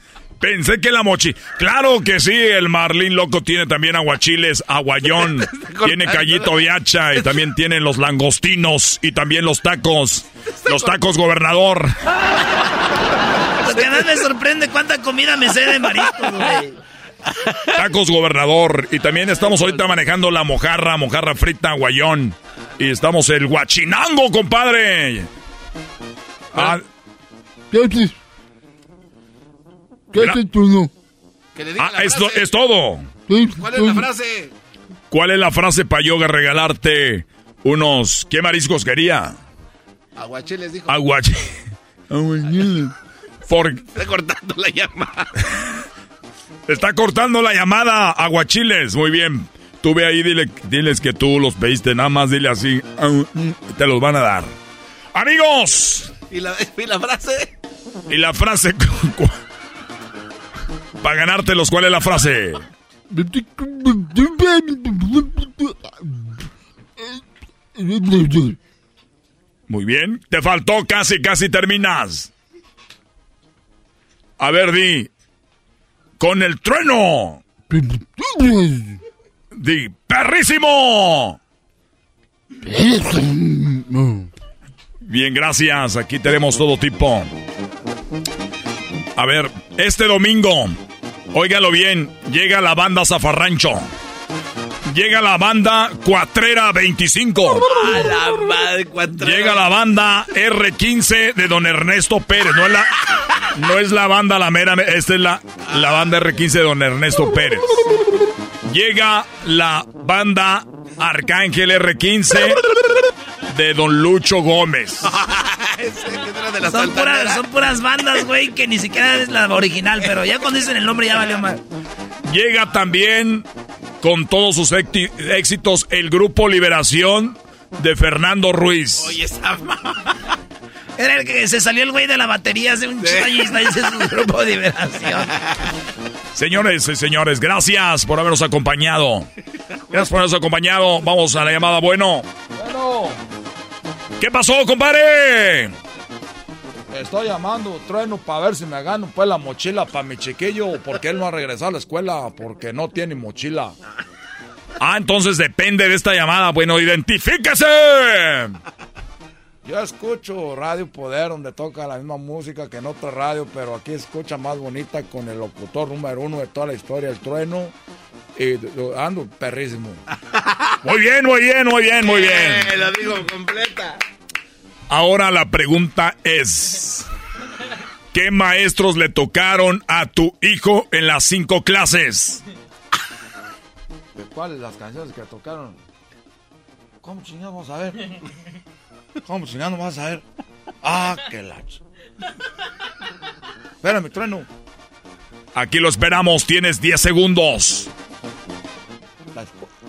pensé que la mochila. Claro que sí, el Marlín Loco tiene también aguachiles, aguayón, tiene callito de hacha y también tienen los langostinos y también los tacos. Los tacos gobernador. Lo que más me sorprende cuánta comida me sé de mariscos, güey. Tacos gobernador. Y también estamos ahorita manejando la mojarra, mojarra frita, aguayón. Y estamos el guachinango, compadre. Ah, ¿Qué haces tú no? ah, esto es todo. ¿Cuál es la frase? ¿Cuál es la frase para yoga regalarte unos... ¿Qué mariscos quería? Aguachiles dijo. Aguachi. Por... Está cortando la llamada. Está cortando la llamada, aguachiles. Muy bien. Tú ve ahí, dile, diles que tú los pediste, nada más dile así. "Ah, Te los van a dar. Amigos. ¿Y la, y la frase? Y la frase... Para ganártelos, ¿cuál es la frase? Muy bien. Te faltó casi, casi terminas. A ver, di. Con el trueno. Di, perrísimo. Bien, gracias. Aquí tenemos todo tipo. A ver, este domingo, óigalo bien, llega la banda Zafarrancho. Llega la banda Cuatrera 25. A la madre, cuatro- Llega la banda R15 de don Ernesto Pérez. No es la, no es la banda La Mera, esta es la, la banda R15 de don Ernesto Pérez. Llega la banda Arcángel R15 de don Lucho Gómez. son, puras, son puras bandas, güey, que ni siquiera es la original, pero ya cuando dicen el nombre ya valió mal. Llega también con todos sus éxitos el grupo Liberación de Fernando Ruiz. Oye, esa Era el que se salió el güey de la batería hace un sí. ese es su grupo de liberación. Señores y señores, gracias por habernos acompañado. Gracias por habernos acompañado. Vamos a la llamada. Bueno. Bueno. ¿Qué pasó, compadre? Estoy llamando trueno para ver si me gano pues la mochila para mi chiquillo, porque él no ha regresado a la escuela, porque no tiene mochila. Ah, entonces depende de esta llamada. Bueno, identifíquese. Yo escucho Radio Poder, donde toca la misma música que en otra radio, pero aquí escucha más bonita con el locutor número uno de toda la historia, el trueno. Y ando perrísimo. Muy bien, muy bien, muy bien, muy bien. Eh, lo digo completa. Ahora la pregunta es: ¿Qué maestros le tocaron a tu hijo en las cinco clases? ¿De cuáles las canciones que tocaron? ¿Cómo chingados vamos a ver? ¿Cómo chingando vas a ver? Ah, qué lacho. Espérame, trueno. Aquí lo esperamos, tienes 10 segundos.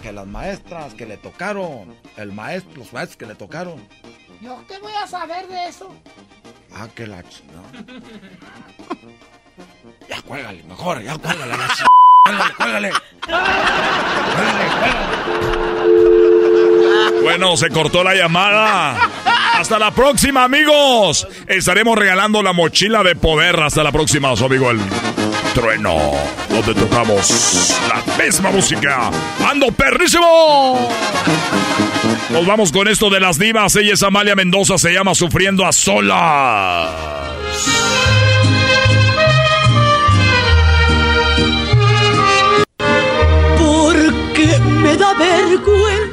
que las maestras que le tocaron, el maestro, los maestros que le tocaron. ¿Yo qué voy a saber de eso? Ah, qué lacho, ¿no? ya cuélgale, mejor, ya cuélgale, la Cuélgale, cuélgale. Cuélgale, cuélgale. Bueno, se cortó la llamada. Hasta la próxima, amigos. Estaremos regalando la mochila de poder. Hasta la próxima, su amigo el trueno. Donde tocamos la misma música. ¡Ando perrísimo! Nos vamos con esto de las divas. Ella es Amalia Mendoza. Se llama Sufriendo a Solas. Me da vergüenza.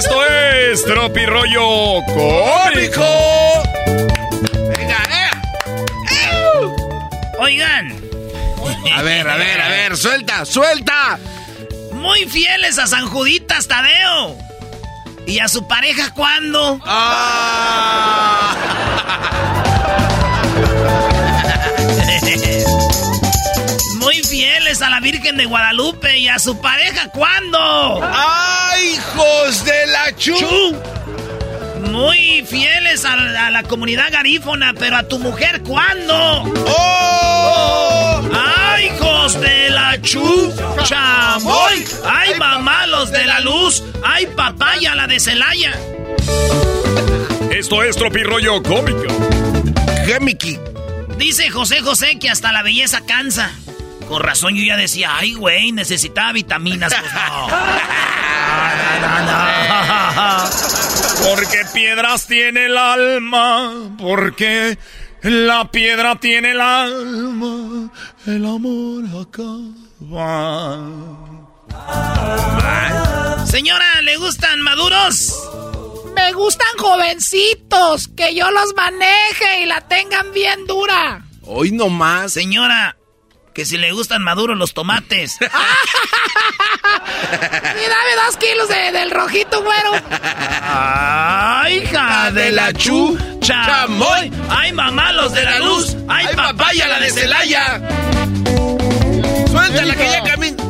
Esto es Tropi Rollo Cómico. Venga, eh. Oigan. A ver, a ver, a ver, suelta, suelta. Muy fieles a San Juditas Tadeo. ¿Y a su pareja cuándo? Ah. Fieles a la Virgen de Guadalupe y a su pareja cuándo? ¡Ay, hijos de la chu! Muy fieles a la, a la comunidad garífona, pero a tu mujer cuándo? ¡Oh! ¡Ay, hijos de la chu! ¡Chamoy! ¡Ay, mamá, los de la luz! ¡Ay, papaya, la de Celaya! Esto es Tropi Rollo Cómico. Gemiki. Dice José José que hasta la belleza cansa. Con razón yo ya decía, ay, güey, necesitaba vitaminas. Pues no. No, no, no. Porque piedras tiene el alma, porque la piedra tiene el alma, el amor acaba. Señora, ¿le gustan maduros? Me gustan jovencitos, que yo los maneje y la tengan bien dura. Hoy nomás. Señora, que si le gustan maduros los tomates. Y dame dos kilos de- del rojito, güero. ¡Ay, hija de la chu! ¡Chamoy! ¡Ay, mamá, los de la luz! ¡Ay, papaya, la de Celaya! Suéltala que ya camina.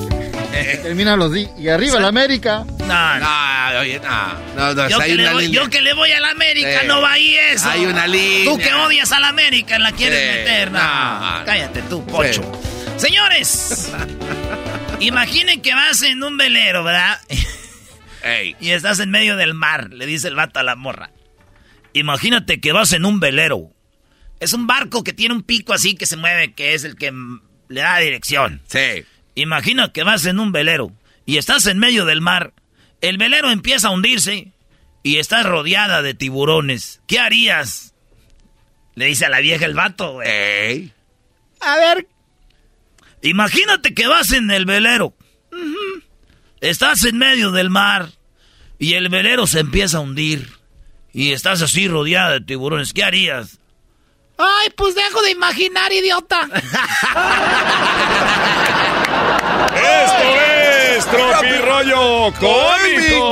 Termina los di y arriba la América. No, no. oye, no, no, no, Yo que, le una voy, línea. yo que le voy a la América, Sí. no va ahí eso. Hay una línea. Tú que odias a la América, la quieres Sí. meter. No, No. cállate tú, pocho. Señores, imaginen que vas en un velero, ¿verdad? Ey. Y estás en medio del mar, le dice el vato a la morra. Imagínate que vas en un velero. Es un barco que tiene un pico así que se mueve, que es el que le da dirección. Sí. Imagina que vas en un velero y estás en medio del mar. El velero empieza a hundirse y estás rodeada de tiburones. ¿Qué harías? Le dice a la vieja el vato, güey. Ey. A ver, Imagínate que vas en el velero. Estás en medio del mar y el velero se empieza a hundir. Y estás así rodeada de tiburones. ¿Qué harías? ay, pues dejo de imaginar, idiota. Esto es Tropirollo Cómico.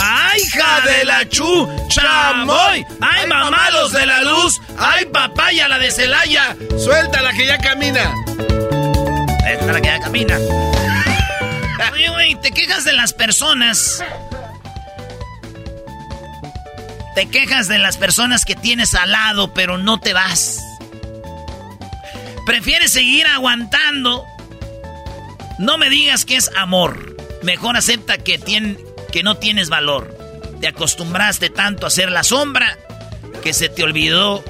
¡Ay, hija de la chu! ¡Chamoy! ¡Ay, mamá, los de la luz! ¡Ay, papaya, la de Celaya! Suéltala que ya camina. Esta la que ya camina. Oye, güey, te quejas de las personas. Te quejas de las personas que tienes al lado, pero no te vas. Prefieres seguir aguantando. No me digas que es amor. Mejor acepta que, tien- que no tienes valor. Te acostumbraste tanto a ser la sombra que se te olvidó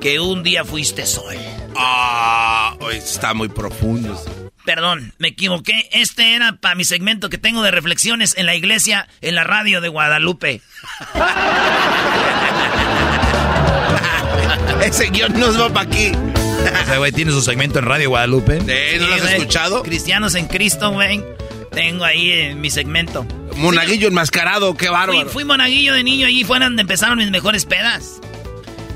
que un día fuiste sol. Ah, hoy está muy profundo. Perdón, me equivoqué. Este era para mi segmento que tengo de reflexiones en la iglesia, en la radio de Guadalupe. Ese guion nos va para aquí. Ese güey tiene su segmento en Radio Guadalupe. Eh, ¿No lo has escuchado? Cristianos en Cristo, güey. Tengo ahí eh, mi segmento. Monaguillo enmascarado, qué Fui, bárbaro. fui monaguillo de niño, allí fue donde empezaron mis mejores pedas.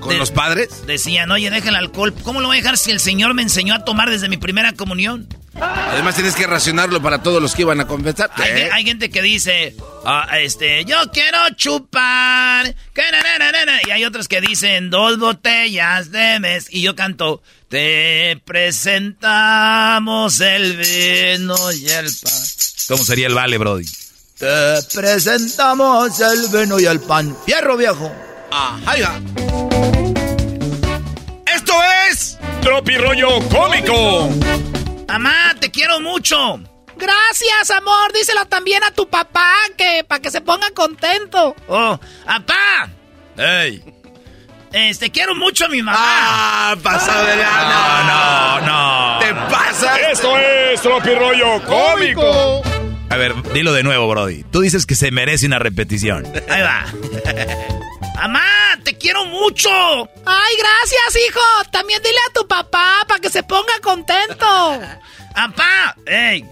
¿Con de- los padres? Decían, oye, deja el alcohol. ¿Cómo lo voy a dejar si el Señor me enseñó a tomar desde mi primera comunión? Además tienes que racionarlo para todos los que iban a confesar. Hay, hay gente que dice, ah, este, yo quiero chupar. Y hay otros que dicen dos botellas de mes. Y yo canto, te presentamos el vino y el pan. ¿Cómo sería el vale, Brody? Te presentamos el vino y el pan. Fierro viejo. Ahí va. Esto es Tropirollo Cómico. Mamá, te quiero mucho. Gracias, amor. Díselo también a tu papá, que para que se ponga contento. Oh, papá. ¡Ey! Este, quiero mucho a mi mamá. Ah, pasado de No, no, no. Te pasas. Esto es Tropirollo Cómico. A ver, dilo de nuevo, Brody. Tú dices que se merece una repetición. Ahí va. Mamá, te quiero mucho. Ay, gracias, hijo. También dile a tu papá para que se ponga contento. Papá, ey,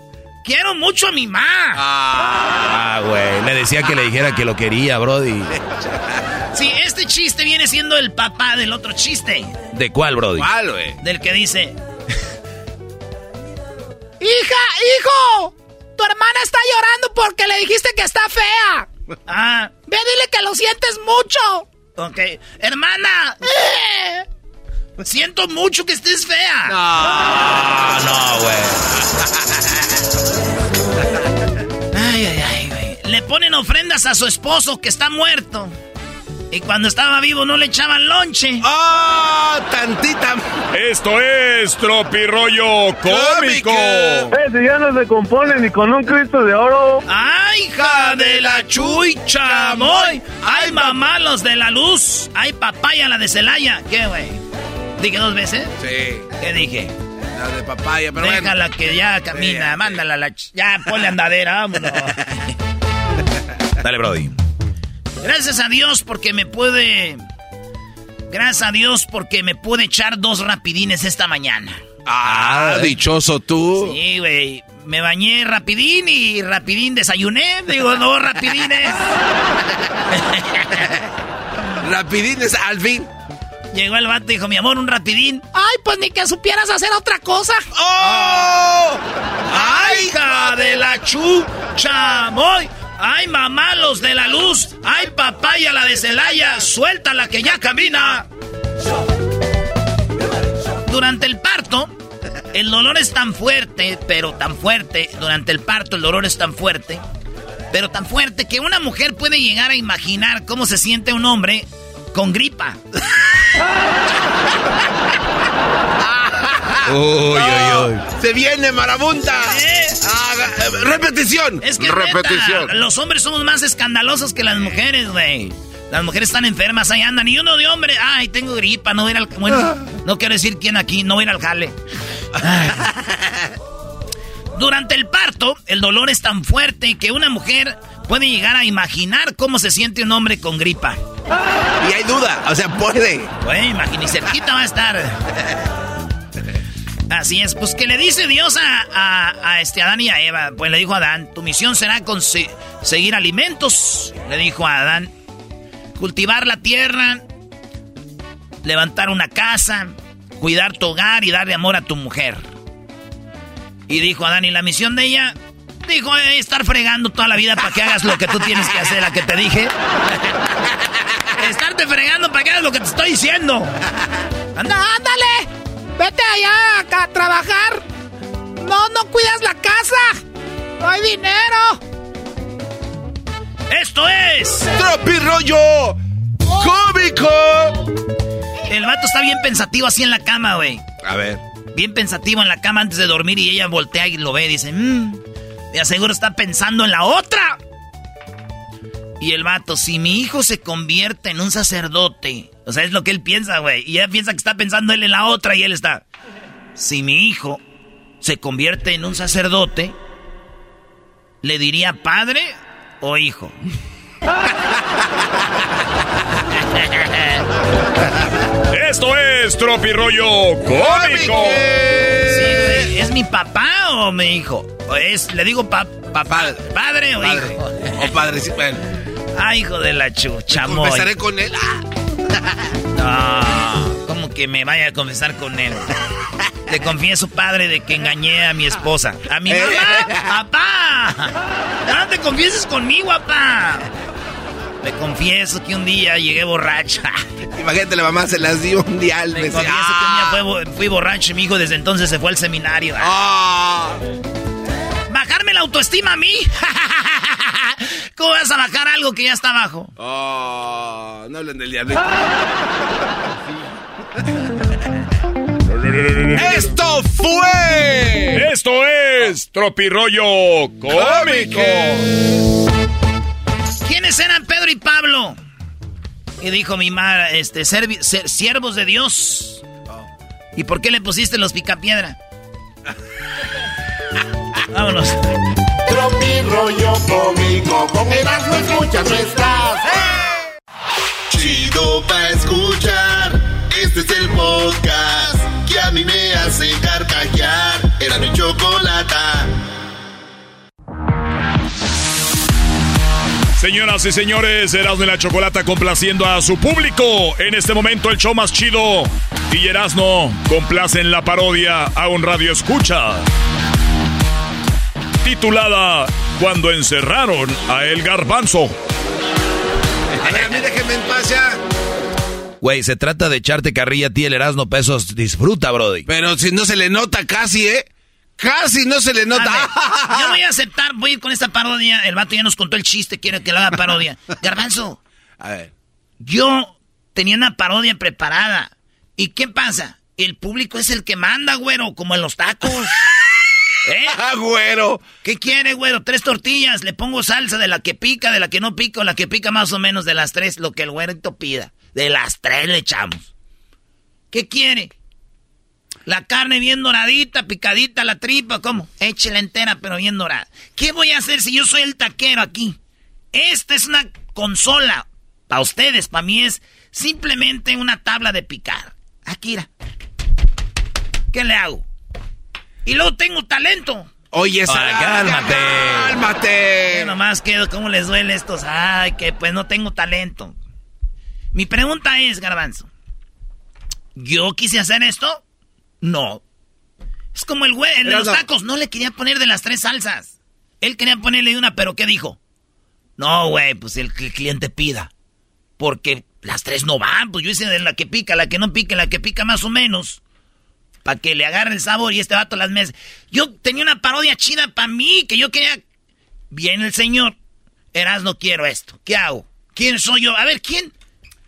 quiero mucho a mi mamá. Ah, güey. Le decía que le dijera que lo quería, Brody. Sí, este chiste viene siendo el papá del otro chiste. ¿De cuál, Brody? ¿Cuál, güey? Del que dice, Hija, hijo. Tu hermana está llorando porque le dijiste que está fea. ah, Ve, dile que lo sientes mucho. ok, hermana, Eh. Siento mucho que estés fea. Ah, no, güey. Ay, ay, ay, güey. Le ponen ofrendas a su esposo que está muerto. Y cuando estaba vivo no le echaban lonche. ¡Ah! tantita. Esto es Tropirollo Cómico. Ese ya no se compone ni con un Cristo de oro. ¡Ay, hija de la chuy chamoy! ¡Ay, mamá, los de la luz! ¡Ay, papaya, la de Celaya! ¿Qué, güey? ¿Dije dos veces? Sí, ¿Qué dije? la de papaya, pero bueno. Déjala que ya camina, mándala a la... ch- Ya, ponle andadera, vámonos. Dale, Brody. Gracias a Dios porque me puede... Gracias a Dios porque me pude echar dos rapidines esta mañana. Ah, dichoso tú. Sí, güey. Me bañé rapidín y rapidín desayuné. Digo, dos rapidines. Rapidines, al fin. Llegó el vato y dijo, mi amor, un rapidín. Ay, pues ni que supieras hacer otra cosa. ¡Oh! ¡Ay, hija de la chu chamoy! ¡Ay, mamá, los de la luz! ¡Ay, papaya, la de Celaya! ¡Suéltala que ya camina! Durante el parto, El dolor es tan fuerte, pero tan fuerte, durante el parto el dolor es tan fuerte, pero tan fuerte que una mujer puede llegar a imaginar cómo se siente un hombre con gripa. Uy, uy, uy. Se viene marabunta. ¿Eh? Repetición. Es que repetición. neta, los hombres somos más escandalosos que las mujeres, güey. Las mujeres están enfermas, ahí andan. Y uno de hombre, ay, tengo gripa, no voy a ir al... Bueno, no quiero decir quién aquí, no voy a ir al jale. Ay. Durante el parto, el dolor es tan fuerte que una mujer puede llegar a imaginar cómo se siente un hombre con gripa. Y hay duda, o sea, puede. Güey, imagínate, y cerquita va a estar. Así es, pues que le dice Dios a, a, a este Adán y a Eva. Pues le dijo a Adán, tu misión será conseguir alimentos. Le dijo a Adán, cultivar la tierra, levantar una casa, cuidar tu hogar y darle amor a tu mujer. Y dijo Adán, ¿y la misión de ella? Dijo, "Eh, estar fregando toda la vida para que hagas lo que tú tienes que hacer, la que te dije. Estarte fregando para que hagas lo que te estoy diciendo. ¡Anda, ándale! ¡Vete allá a trabajar! ¡No, no cuidas la casa! ¡No hay dinero! ¡Esto es! ¡Tropi rollo cómico! El vato está bien pensativo así en la cama, güey. A ver. Bien pensativo en la cama antes de dormir y ella voltea y lo ve y dice, mmm, de aseguro está pensando en la otra. Y el vato, si mi hijo se convierte en un sacerdote, o sea, es lo que él piensa, güey. Y ella piensa que está pensando él en la otra y él está, si mi hijo se convierte en un sacerdote, ¿le diría padre o hijo? Esto es Tropi Rollo Cómico. Sí, güey, ¿Es mi papá o mi hijo? ¿O es, le digo pa- papá, padre o Padre. hijo? O padre, sí, bueno. Ay, hijo de la chucha, moy. Confesaré con él. Ah, No, ¿cómo que me vaya a confesar con él? Le confieso, padre, de que engañé a mi esposa. ¡A mi mamá! ¡Papá! ¡Ya no te confieses conmigo, papá! Le confieso que un día llegué borracha. Imagínate, la mamá se las dio un día al mes. confieso que un día fue fui borracho y mi hijo desde entonces se fue al seminario. Ah. ¿Bajarme la autoestima a mí? ¿Cómo vas a bajar algo que ya está abajo? Oh, no hablen del diablito. ¡Esto fue! Esto es Tropi Rollo Cómico. ¿Quiénes eran Pedro y Pablo? Y dijo mi madre, este, servi- ser- siervos de Dios. ¿Y por qué le pusiste los picapiedra? Vámonos. Tropi rollo cómico, con Erasmo escuchas no estás. Chido pa' escuchar, este es el podcast que a mí me hace carcajear. Era mi chocolata. Señoras y señores, Erasmo y la Chocolata complaciendo a su público. En este momento el show más chido. Y Erasmo complace en la parodia a un radio escucha. Titulada Cuando encerraron a El Garbanzo. A ver, a mí déjenme en paz ya. Güey, se trata de echarte carrilla a ti el Erasmo Pesos. Disfruta, Brody. Pero si no se le nota casi, ¿eh? Casi no se le nota. Yo voy a aceptar, voy a ir con esta parodia. El vato ya nos contó el chiste, quiere que lo haga parodia. Garbanzo, A ver. yo tenía una parodia preparada. ¿Y qué pasa? El público es el que manda, güero, como en los tacos. ¿Eh? Ah, güero. ¿Qué quiere, güero? Tres tortillas, le pongo salsa de la que pica, de la que no pica, o la que pica más o menos de las tres, lo que el güerito pida. De las tres le echamos. ¿Qué quiere? La carne bien doradita, picadita, la tripa, ¿cómo? Échela entera, pero bien dorada. ¿Qué voy a hacer si yo soy el taquero aquí? Esta es una consola. Para ustedes, para mí es simplemente una tabla de picar. Aquí, mira. ¿Qué le hago? Y luego tengo talento. Oye, esa. Ay, cálmate. Cálmate. Nomás quedo, ¿cómo les duele estos? Ay, que pues no tengo talento. Mi pregunta es, Garbanzo. ¿Yo quise hacer esto? No. Es como el güey, el de los no. tacos, no le quería poner de las tres salsas. Él quería ponerle una, pero ¿qué dijo? No, güey, pues el que el cliente pida. Porque las tres no van, pues yo hice de la que pica, la que no pica, la que pica más o menos. Para que le agarre el sabor y este vato las mesas. Yo tenía una parodia chida para mí, que yo quería... Viene el señor. Eras, no quiero esto. ¿Qué hago? ¿Quién soy yo? A ver, ¿quién?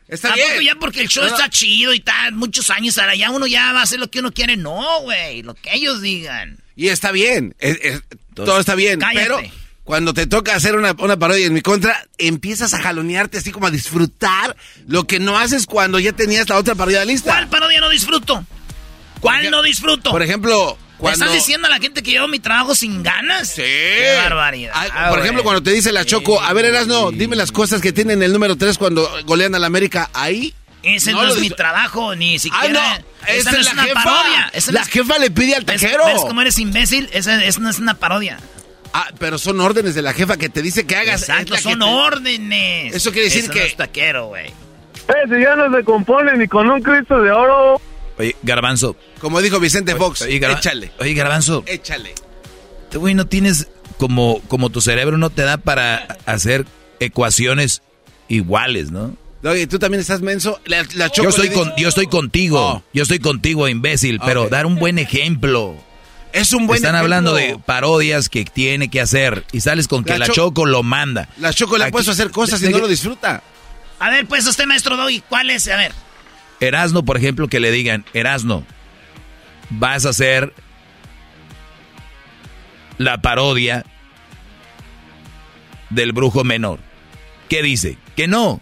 Está bien. bien. ya porque el show No, está chido y tal, muchos años ahora ya uno ya va a hacer lo que uno quiere. No, güey, lo que ellos digan. Y está bien, es- es- todo está bien, cállate. pero cuando te toca hacer una, una parodia en mi contra, empiezas a jalonearte así como a disfrutar lo que no haces cuando ya tenías la otra parodia lista. ¿Cuál parodia no disfruto? ¿Cuál no disfruto? Por ejemplo, ¿Le cuando... estás diciendo a la gente que llevo mi trabajo sin ganas? Sí. Qué barbaridad. Ah, por ejemplo, cuando te dice la Choco, a ver, Erasno, dime las cosas que tienen el número 3 cuando golean a la América. Ahí. Ese no, lo es mi trabajo, ni siquiera. Ah, no, esa no es es la una jefa. parodia. Esa no La es- jefa le pide al ¿Ves- taquero. ¿Ves cómo eres imbécil? Esa, esa no es una parodia. Ah, pero son órdenes de la jefa que te dice que hagas. Exacto, son te- órdenes. Eso quiere decir Eso que- No es taquero, güey. Eh, si ya no se compone ni con un Cristo de oro. Oye, Garbanzo. Como dijo Vicente Fox, Oye, Garba- échale. Oye, Garbanzo. Échale. Este güey no tienes como, como tu cerebro no te da para hacer ecuaciones iguales, ¿no? Oye, tú también estás menso. La, la Choco Yo estoy, con, yo estoy contigo. Oh. Yo estoy contigo, imbécil. Pero dar un buen ejemplo. Es un buen Están ejemplo. hablando de parodias que tiene que hacer. Y sales con que La la, Cho- Choco lo manda. La Choco le ha puesto a hacer cosas y no lo disfruta. A ver, pues usted, maestro Doggy, ¿cuál es? A ver. Erasno, por ejemplo, que le digan, Erasno, vas a hacer la parodia del brujo menor. ¿Qué dice? Que no.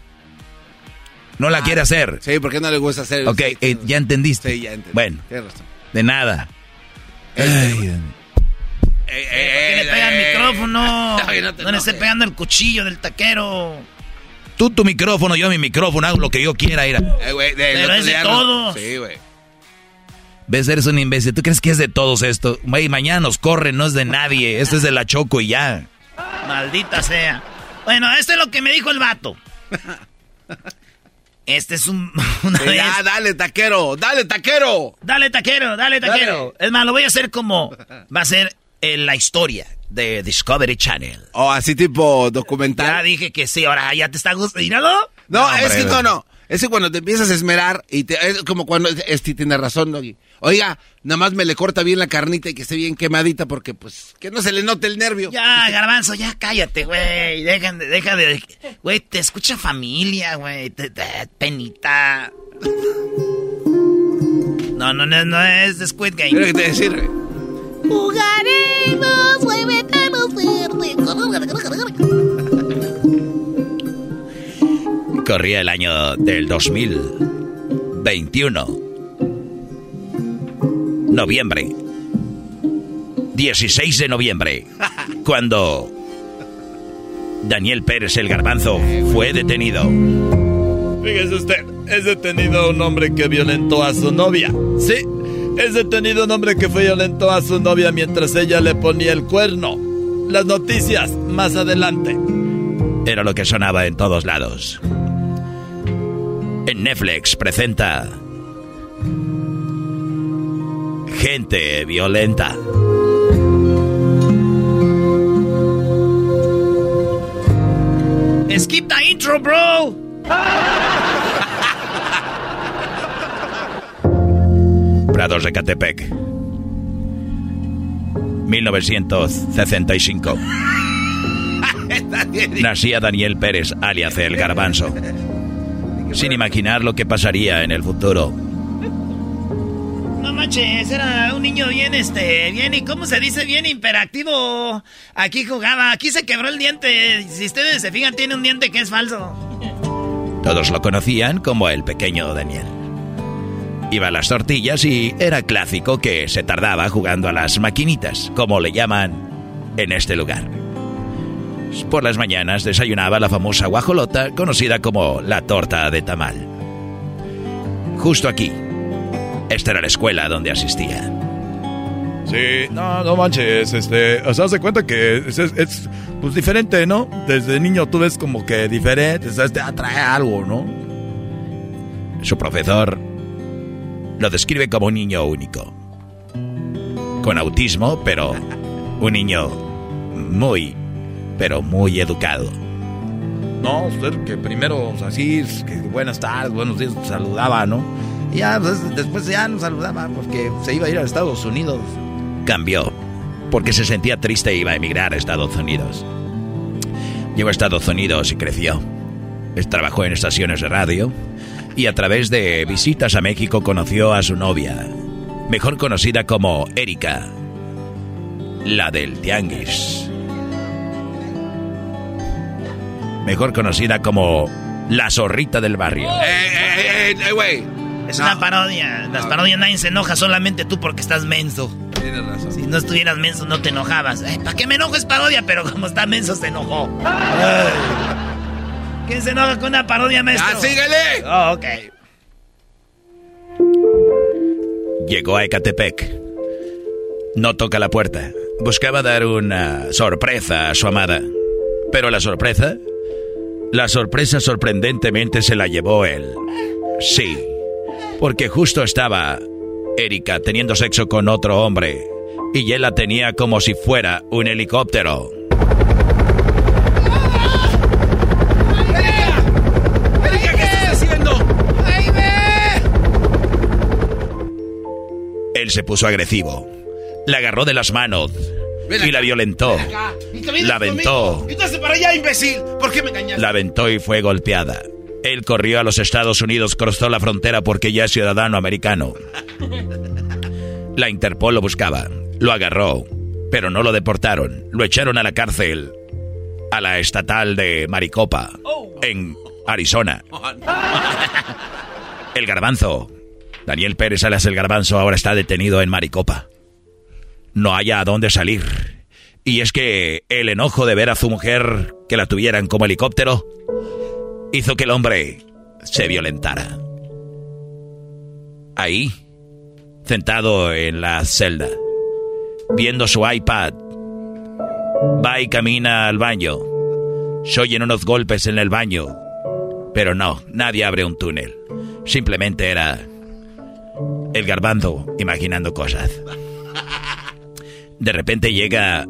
No la quiere hacer. Ah, Sí, porque no le gusta hacer. Ok, eh, ya entendiste. Sí, ya entendí. Bueno, razón. de nada. Ay, Eh, ¿Por qué le pega el micrófono? Ay, no te no le esté pegando el cuchillo del taquero. Tú tu micrófono, yo mi micrófono, hago lo que yo quiera, ir Eh, de- Pero es de todos. Sí, güey. ¿Ves? Eres un imbécil. ¿Tú crees que es de todos esto? Güey, mañana nos corren, no es de nadie. Esto es de la Choco y ya. Maldita sea. Bueno, esto es lo que me dijo el vato. Este es un... Una vez. ya, dale, taquero, dale, taquero. Dale, taquero, dale, taquero. Dale. Es más, lo voy a hacer como... Va a ser en la historia de Discovery Channel. O así tipo documental. Ya dije que sí, ahora ya te está gustando. No, No, es que no, no. Es que cuando te empiezas a esmerar y te, es como cuando este tiene razón, Doggy. Oiga, nada más me le corta bien la carnita y que esté bien quemadita porque pues que no se le note el nervio. Ya, garbanzo, ya cállate, güey. Deja, de- deja de... Güey, te escucha familia, güey. Penita. No, no, no, no es de Squid Game. Mira que te decir, güey. Jugaremos, muévenos Corría el año del 2021. Noviembre. 16 de noviembre. Cuando Daniel Pérez el Garbanzo fue detenido. Fíjese usted, es detenido un hombre que violentó a su novia. Sí, es detenido un hombre que fue violentó a su novia mientras ella le ponía el cuerno. Las noticias más adelante. Era lo que sonaba en todos lados. En Netflix presenta Gente violenta. Skip the intro, bro. Prados de Catepec. 1965. Nacía Daniel Pérez, alias el Garbanzo. Sin imaginar lo que pasaría en el futuro. No manches, era un niño bien, este, bien, ¿y cómo se dice? Bien imperactivo. Aquí jugaba, aquí se quebró el diente. Si ustedes se fijan, tiene un diente que es falso. Todos lo conocían como el pequeño Daniel. Iba a las tortillas y era clásico que se tardaba jugando a las maquinitas, como le llaman en este lugar. Por las mañanas desayunaba la famosa guajolota, conocida como la torta de tamal. Justo aquí. Esta era la escuela donde asistía. Sí, no, no manches, este, o sea, se cuenta que es, es- es, pues diferente, ¿no? Desde niño tú ves como que diferente, o sea, te atrae algo, ¿no? Su profesor lo describe como un niño único. Con autismo, pero un niño muy, pero muy educado. No, usted que primero, o sea, sí, que buenas tardes, buenos días, saludaba, ¿no? Y ya, pues, después ya nos saludaba porque se iba a ir a Estados Unidos. Cambió, porque se sentía triste e iba a emigrar a Estados Unidos. Llegó a Estados Unidos y creció. Trabajó en estaciones de radio y a través de visitas a México conoció a su novia, mejor conocida como Erika, la del Tianguis. Mejor conocida como la zorrita del barrio. ¡Eh, eh, eh, güey! Es una parodia. Las parodias nadie se enoja, solamente tú porque estás menso. Tienes razón. Si no estuvieras menso, no te enojabas. ¿Para qué me enojo? Es parodia, pero como está menso, se enojó. ¿Quién se enoja con una parodia, maestro? ¡Ah, síguele! Oh, ok. Llegó a Ecatepec. No toca la puerta. Buscaba dar una sorpresa a su amada. Pero la sorpresa... La sorpresa sorprendentemente se la llevó él. Sí. Porque justo estaba Erika teniendo sexo con otro hombre. Y él la tenía como si fuera un helicóptero. ¡Erika, qué estás haciendo! Él se puso agresivo. La agarró de las manos y la violentó. La aventó. Entonces para allá, imbécil. ¿Por qué me engañaste? La aventó y fue golpeada. Él corrió a los Estados Unidos, cruzó la frontera porque ya es ciudadano americano. La Interpol lo buscaba, lo agarró, pero no lo deportaron. Lo echaron a la cárcel, a la estatal de Maricopa, en Arizona. El garbanzo. Daniel Pérez Alas el garbanzo ahora está detenido en Maricopa. No haya a dónde salir. Y es que el enojo de ver a su mujer que la tuvieran como helicóptero hizo que el hombre se violentara. Ahí, sentado en la celda, viendo su iPad, va y camina al baño. Se oyen unos golpes en el baño, pero no, nadie abre un túnel. Simplemente era el garbando imaginando cosas. De repente llega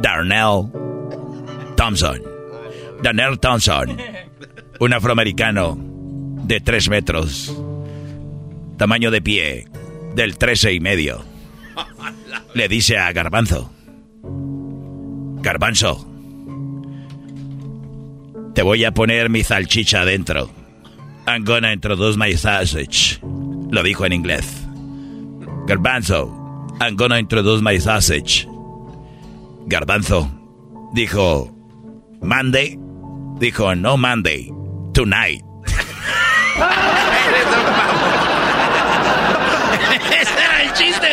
Darnell Thompson. Darnell Thompson. Un afroamericano de tres metros. Tamaño de pie del trece y medio. Le dice a Garbanzo. Garbanzo. Te voy a poner mi salchicha adentro. I'm gonna introduce my sausage. Lo dijo en inglés. Garbanzo, I'm gonna introduce my sausage. Garbanzo dijo, Monday. Dijo, no Monday, tonight. Ese era el chiste.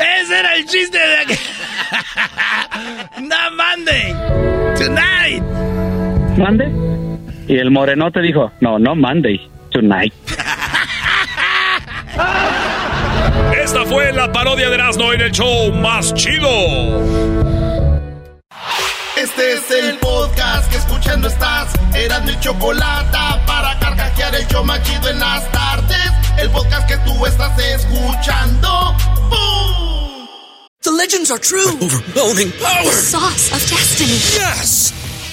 Ese era el chiste de aquí. no Monday, tonight. ¿Mande? Y el morenote dijo, no, no Monday, tonight. Esta fue la parodia de Erasmo en el show más chido. Este es el podcast que escuchando estás. Eran mi chocolate para carcajear el show más chido en las tardes. El podcast que tú estás escuchando. ¡Bum! The legends are true. overwhelming power! The sauce of destiny. Yes!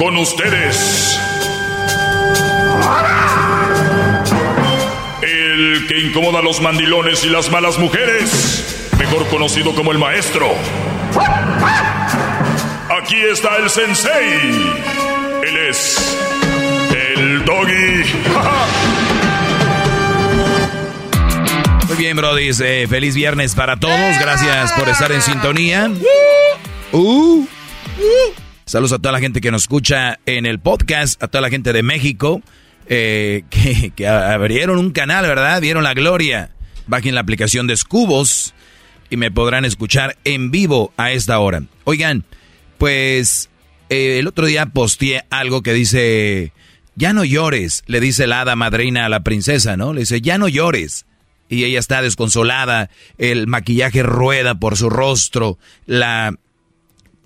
Con ustedes. El que incomoda a los mandilones y las malas mujeres. Mejor conocido como el maestro. Aquí está el sensei. Él es. El doggy. Muy bien, Brody. eh, feliz viernes para todos. Gracias por estar en sintonía. Uh. Saludos a toda la gente que nos escucha en el podcast, a toda la gente de México eh, que, abrieron un canal, ¿verdad? Vieron la gloria. Bajen la aplicación de Scubos y me podrán escuchar en vivo a esta hora. Oigan, pues eh, el otro día posteé algo que dice Ya no llores, le dice la hada madrina a la princesa, ¿no? Le dice, ya no llores. Y ella está desconsolada, el maquillaje rueda por su rostro, la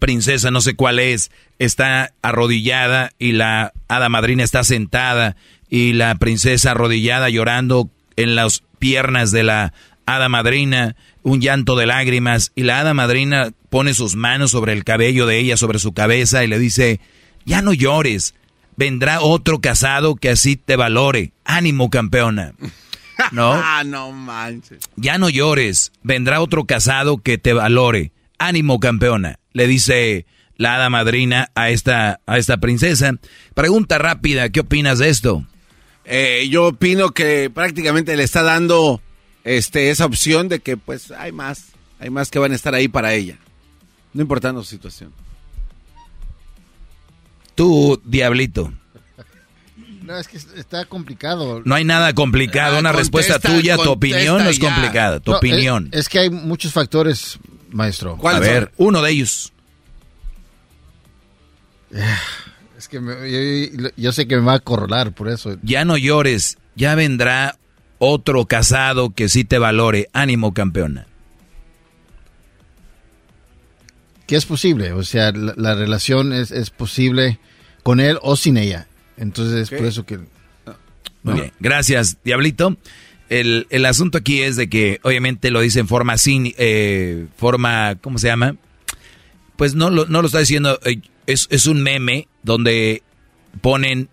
princesa, no sé cuál es, está arrodillada y la hada madrina está sentada y la princesa arrodillada llorando en las piernas de la hada madrina, un llanto de lágrimas y la hada madrina pone sus manos sobre el cabello de ella, sobre su cabeza y le dice, ya no llores, vendrá otro casado que así te valore. Ánimo, campeona. ¿No? ah, no manches. Ya no llores, vendrá otro casado que te valore. Ánimo, campeona. Le dice la hada madrina a esta, a esta princesa. Pregunta rápida, ¿qué opinas de esto? Eh, yo opino que prácticamente le está dando este, esa opción de que pues hay más, hay más que van a estar ahí para ella. No importando su situación. Tú, diablito. No, es que está complicado. No hay nada complicado. Ah, Una respuesta tuya, tu opinión no es complicada. Tu No, opinión. Es, es que hay muchos factores, maestro. A ver, uno de ellos. Es que me- yo, yo sé que me va a corrolar por eso. Ya no llores. Ya vendrá otro casado que sí te valore. Ánimo, campeona. Que es posible, o sea, la, la relación es, es posible con él o sin ella. Entonces, es por eso que... Muy bien. Gracias, Diablito. El, el asunto aquí es de que obviamente lo dice en forma sin, eh, forma, ¿cómo se llama? Pues no lo, no lo está diciendo, eh, es, es un meme donde ponen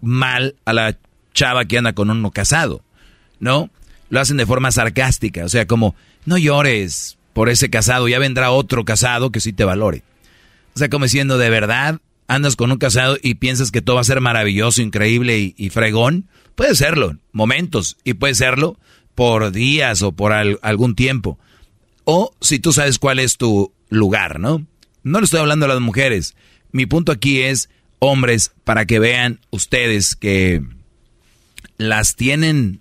mal a la chava que anda con uno casado, ¿no? Lo hacen de forma sarcástica, o sea, como, no llores por ese casado, ya vendrá otro casado que sí te valore. O sea, como diciendo, de verdad, andas con un casado y piensas que todo va a ser maravilloso, increíble y, y fregón. Puede serlo, momentos, y puede serlo por días o por al- algún tiempo. O si tú sabes cuál es tu lugar, ¿no? No le estoy hablando a las mujeres. Mi punto aquí es, hombres, para que vean ustedes que las tienen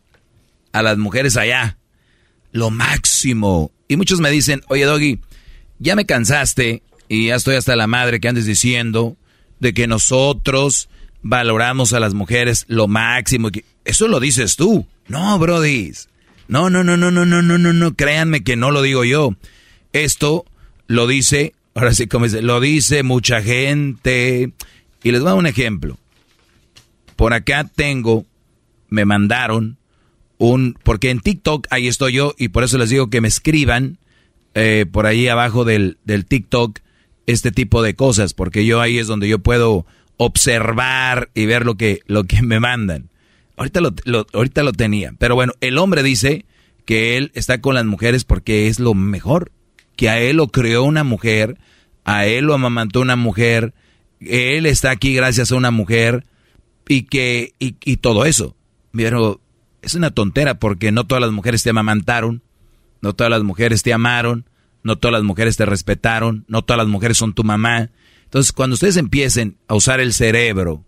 a las mujeres allá, lo máximo. Y muchos me dicen, oye Doggy, ya me cansaste y ya estoy hasta la madre que andes diciendo de que nosotros valoramos a las mujeres lo máximo. Eso lo dices tú. No, brodis. No, no, no, no, no, no, no, no, no. Créanme que no lo digo yo. Esto lo dice, ahora sí como dice, lo dice mucha gente. Y les voy a dar un ejemplo. Por acá tengo, me mandaron un, porque en TikTok ahí estoy yo y por eso les digo que me escriban eh, por ahí abajo del, del TikTok este tipo de cosas, porque yo ahí es donde yo puedo observar y ver lo que, lo que me mandan. Ahorita lo, ahorita lo tenía, pero bueno, el hombre dice que él está con las mujeres porque es lo mejor, que a él lo creó una mujer, a él lo amamantó una mujer, él está aquí gracias a una mujer y que y, y todo eso. Pero es una tontera porque no todas las mujeres te amamantaron, no todas las mujeres te amaron, no todas las mujeres te respetaron, no todas las mujeres son tu mamá. Entonces, cuando ustedes empiecen a usar el cerebro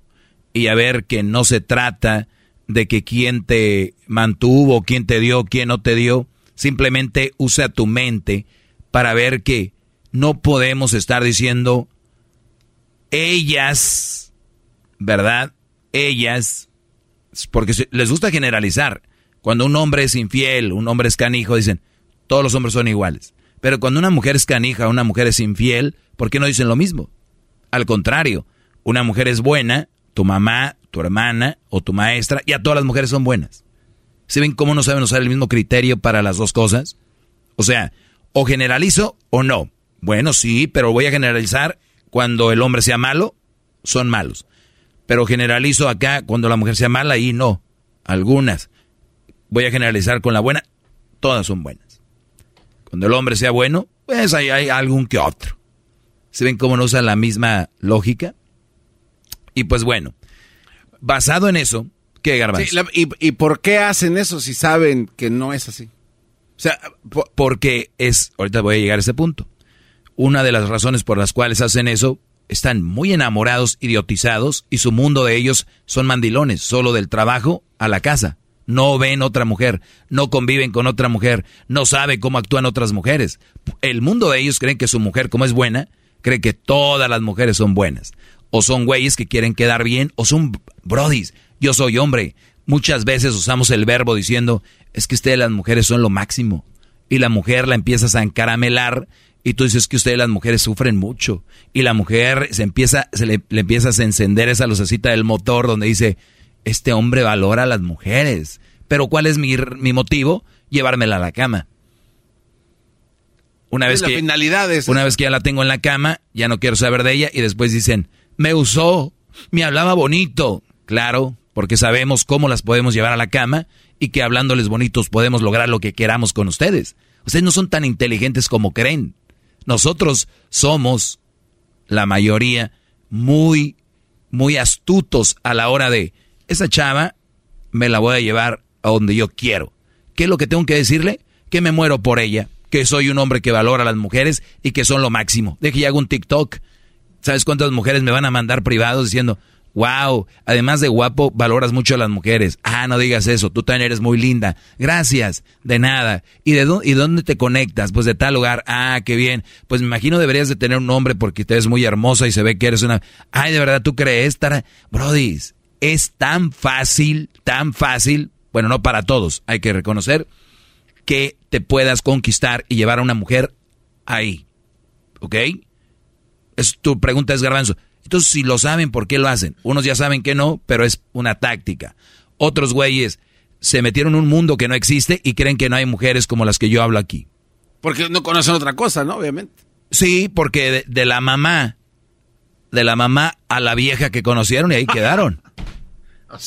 y a ver que no se trata de que quién te mantuvo, quién te dio, quién no te dio, simplemente usa tu mente para ver que no podemos estar diciendo ellas, ¿verdad? Ellas, porque les gusta generalizar. Cuando un hombre es infiel, un hombre es canijo, dicen, todos los hombres son iguales. Pero cuando una mujer es canija, una mujer es infiel, ¿por qué no dicen lo mismo? Al contrario, una mujer es buena, tu mamá, tu hermana o tu maestra, y a todas las mujeres son buenas. ¿Se ven cómo no saben usar el mismo criterio para las dos cosas? O sea, o generalizo o no. Bueno, sí, pero voy a generalizar cuando el hombre sea malo, son malos. Pero generalizo acá cuando la mujer sea mala y no. Algunas. Voy a generalizar con la buena, todas son buenas. Cuando el hombre sea bueno, pues ahí hay algún que otro. ¿Se ven cómo no usan la misma lógica? Y pues bueno, basado en eso, ¿qué garbanzo? Sí, la- y, y por qué hacen eso si saben que no es así? O sea, po- porque es, ahorita voy a llegar a ese punto. Una de las razones por las cuales hacen eso, están muy enamorados, idiotizados, y su mundo de ellos son mandilones, solo del trabajo a la casa. No ven otra mujer, no conviven con otra mujer, no saben cómo actúan otras mujeres. El mundo de ellos creen que su mujer, como es buena, cree que todas las mujeres son buenas. o son güeyes que quieren quedar bien, o son brodis. Yo soy hombre. Muchas veces usamos el verbo diciendo, es que ustedes las mujeres son lo máximo. Y la mujer la empiezas a encaramelar y tú dices que ustedes las mujeres sufren mucho. Y la mujer se empieza, se le, empiezas a encender esa lucecita del motor donde dice, este hombre valora a las mujeres. Pero ¿cuál es mi, mi motivo? Llevármela a la cama. Una vez, que, una vez que ya la tengo en la cama, ya no quiero saber de ella y después dicen, me usó, me hablaba bonito. Claro, porque sabemos cómo las podemos llevar a la cama y que hablándoles bonitos podemos lograr lo que queramos con ustedes. Ustedes no son tan inteligentes como creen. Nosotros somos, la mayoría, muy, muy astutos a la hora de, esa chava me la voy a llevar a donde yo quiero. ¿Qué es lo que tengo que decirle? Que me muero por ella, que soy un hombre que valora a las mujeres y que son lo máximo. Deje y hago un TikTok. ¿Sabes cuántas mujeres me van a mandar privados diciendo, wow, además de guapo, valoras mucho a las mujeres? Ah, no digas eso, tú también eres muy linda. Gracias, de nada. ¿Y de dónde, te conectas? Pues de tal lugar. Ah, qué bien. Pues me imagino deberías de tener un hombre porque te ves muy hermosa y se ve que eres una... Ay, de verdad, ¿tú crees? Brody, es tan fácil, tan fácil, bueno, no para todos, hay que reconocer que te puedas conquistar y llevar a una mujer ahí. ¿Ok? Es, tu pregunta es garbanzo. Entonces, si lo saben, ¿por qué lo hacen? Unos ya saben que no, pero es una táctica. Otros güeyes se metieron en un mundo que no existe y creen que no hay mujeres como las que yo hablo aquí. Porque no conocen otra cosa, ¿no? Obviamente. Sí, porque de la mamá, de la mamá a la vieja que conocieron y ahí quedaron. O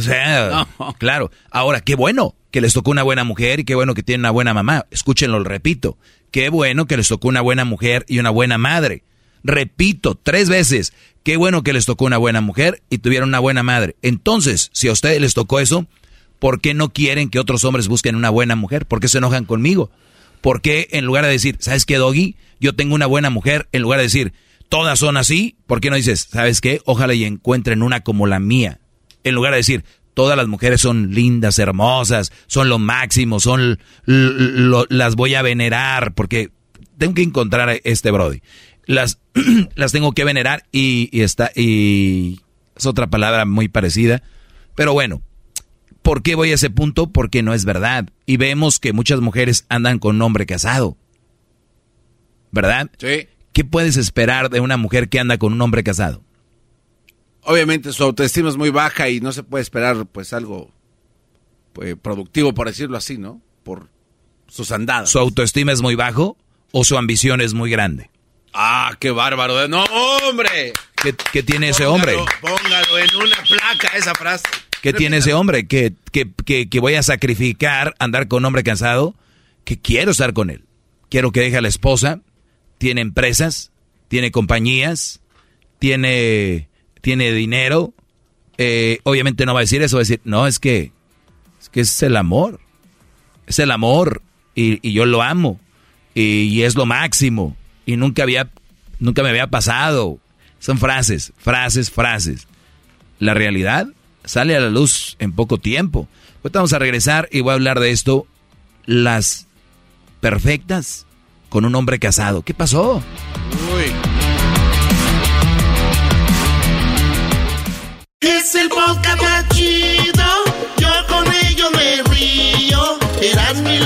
sea, claro. Ahora, qué bueno que les tocó una buena mujer y qué bueno que tienen una buena mamá. Escúchenlo, repito. Qué bueno que les tocó una buena mujer y una buena madre. Repito, tres veces. Qué bueno que les tocó una buena mujer y tuvieron una buena madre. Entonces, si a ustedes les tocó eso, ¿por qué no quieren que otros hombres busquen una buena mujer? ¿Por qué se enojan conmigo? ¿Por qué en lugar de decir, ¿sabes qué, Doggy? Yo tengo una buena mujer, en lugar de decir, todas son así, ¿por qué no dices, ¿sabes qué? Ojalá y encuentren una como la mía en lugar de decir, todas las mujeres son lindas, hermosas, son lo máximo, son las voy a venerar, porque tengo que encontrar a este Brody. Las, las tengo que venerar y, está, y es otra palabra muy parecida. Pero bueno, ¿por qué voy a ese punto? Porque no es verdad. Y vemos que muchas mujeres andan con un hombre casado. ¿Verdad? Sí. ¿Qué puedes esperar de una mujer que anda con un hombre casado? Obviamente su autoestima es muy baja y no se puede esperar pues algo pues, productivo, por decirlo así, ¿no? Por sus andadas. ¿Su autoestima es muy bajo o su ambición es muy grande? Ah, qué bárbaro. No, hombre. ¿Qué, tiene ese hombre? Póngalo en una placa esa frase. ¿Qué tiene ese hombre? ¿Que, que, que, voy a sacrificar andar con un hombre cansado? Que quiero estar con él. Quiero que deje a la esposa. Tiene empresas, tiene compañías, tiene tiene dinero, eh, obviamente no va a decir eso, va a decir, no, es que es, que es el amor, es el amor y, yo lo amo y, es lo máximo y nunca había, nunca me había pasado. Son frases, frases, frases. La realidad sale a la luz en poco tiempo. Ahorita vamos a regresar y voy a hablar de esto, las perfectas con un hombre casado. ¿Qué pasó? El podcast chido. Yo con ello me río. Eras mi.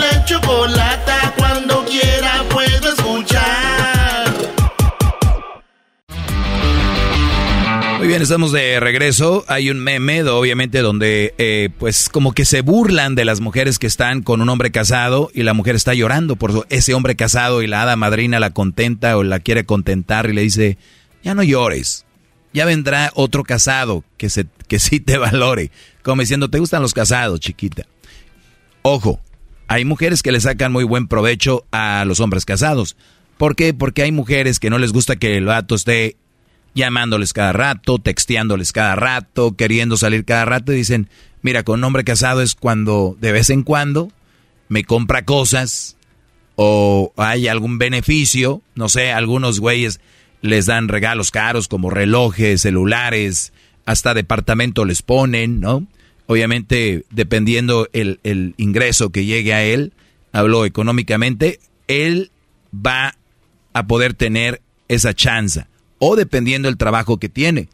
Cuando quiera puedo escuchar. Muy bien, estamos de regreso. Hay un meme, obviamente, donde eh, pues como que se burlan de las mujeres que están con un hombre casado y la mujer está llorando por ese hombre casado y la hada madrina la contenta o la quiere contentar y le dice, ya no llores ya vendrá otro casado que, se, que sí te valore. Como diciendo, ¿te gustan los casados, chiquita? Ojo, hay mujeres que le sacan muy buen provecho a los hombres casados. ¿Por qué? Porque hay mujeres que no les gusta que el vato esté llamándoles cada rato, texteándoles cada rato, queriendo salir cada rato y dicen, mira, con un hombre casado es cuando de vez en cuando me compra cosas o hay algún beneficio, no sé, algunos güeyes les dan regalos caros como relojes, celulares, hasta departamento les ponen, ¿no? Obviamente, dependiendo el, el ingreso que llegue a él, hablo económicamente, él va a poder tener esa chance. o dependiendo del trabajo que tiene.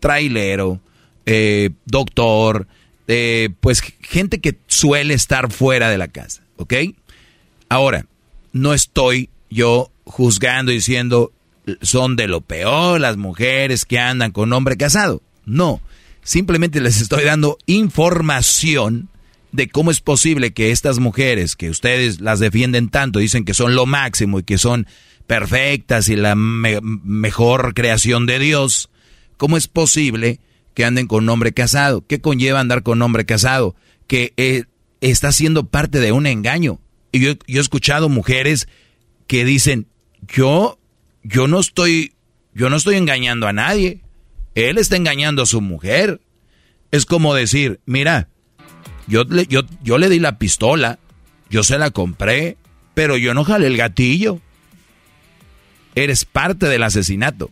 Trailero, eh, doctor, eh, pues gente que suele estar fuera de la casa, ¿ok? Ahora, no estoy yo juzgando y diciendo son de lo peor las mujeres que andan con hombre casado. No, simplemente les estoy dando información de cómo es posible que estas mujeres que ustedes las defienden tanto, dicen que son lo máximo y que son perfectas y la mejor creación de Dios, ¿cómo es posible que anden con hombre casado? ¿Qué conlleva andar con hombre casado? Que eh, está siendo parte de un engaño. Y yo, yo he escuchado mujeres que dicen, yo, yo no estoy, yo no estoy engañando a nadie. Él está engañando a su mujer. Es como decir, mira, yo le, yo, yo le di la pistola, yo se la compré, pero yo no jalé el gatillo. Eres parte del asesinato.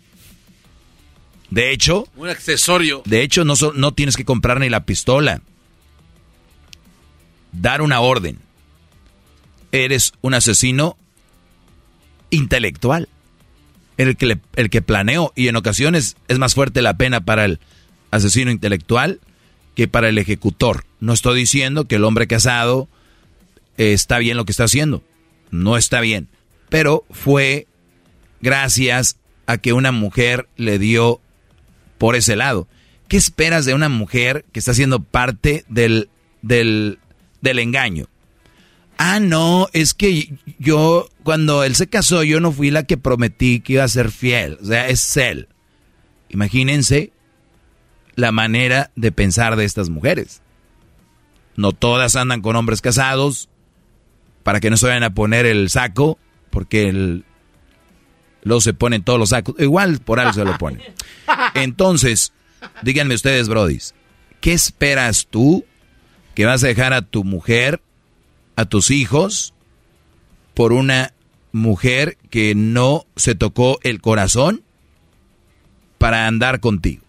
De hecho, un accesorio. De hecho, no, no tienes que comprar ni la pistola. Dar una orden. Eres un asesino intelectual. El que, el que planeó. Y en ocasiones es más fuerte la pena para el asesino intelectual que para el ejecutor. No estoy diciendo que el hombre casado eh, está bien lo que está haciendo. No está bien. Pero fue gracias a que una mujer le dio por ese lado. ¿Qué esperas de una mujer que está siendo parte del, del, del engaño? Ah, no, es que yo, cuando él se casó, yo no fui la que prometí que iba a ser fiel. O sea, es él. Imagínense la manera de pensar de estas mujeres. No todas andan con hombres casados para que no se vayan a poner el saco, porque el, luego se ponen todos los sacos. Igual por algo se lo ponen. Entonces, díganme ustedes, brodis, ¿qué esperas tú que vas a dejar a tu mujer, a tus hijos, por una mujer que no se tocó el corazón para andar contigo?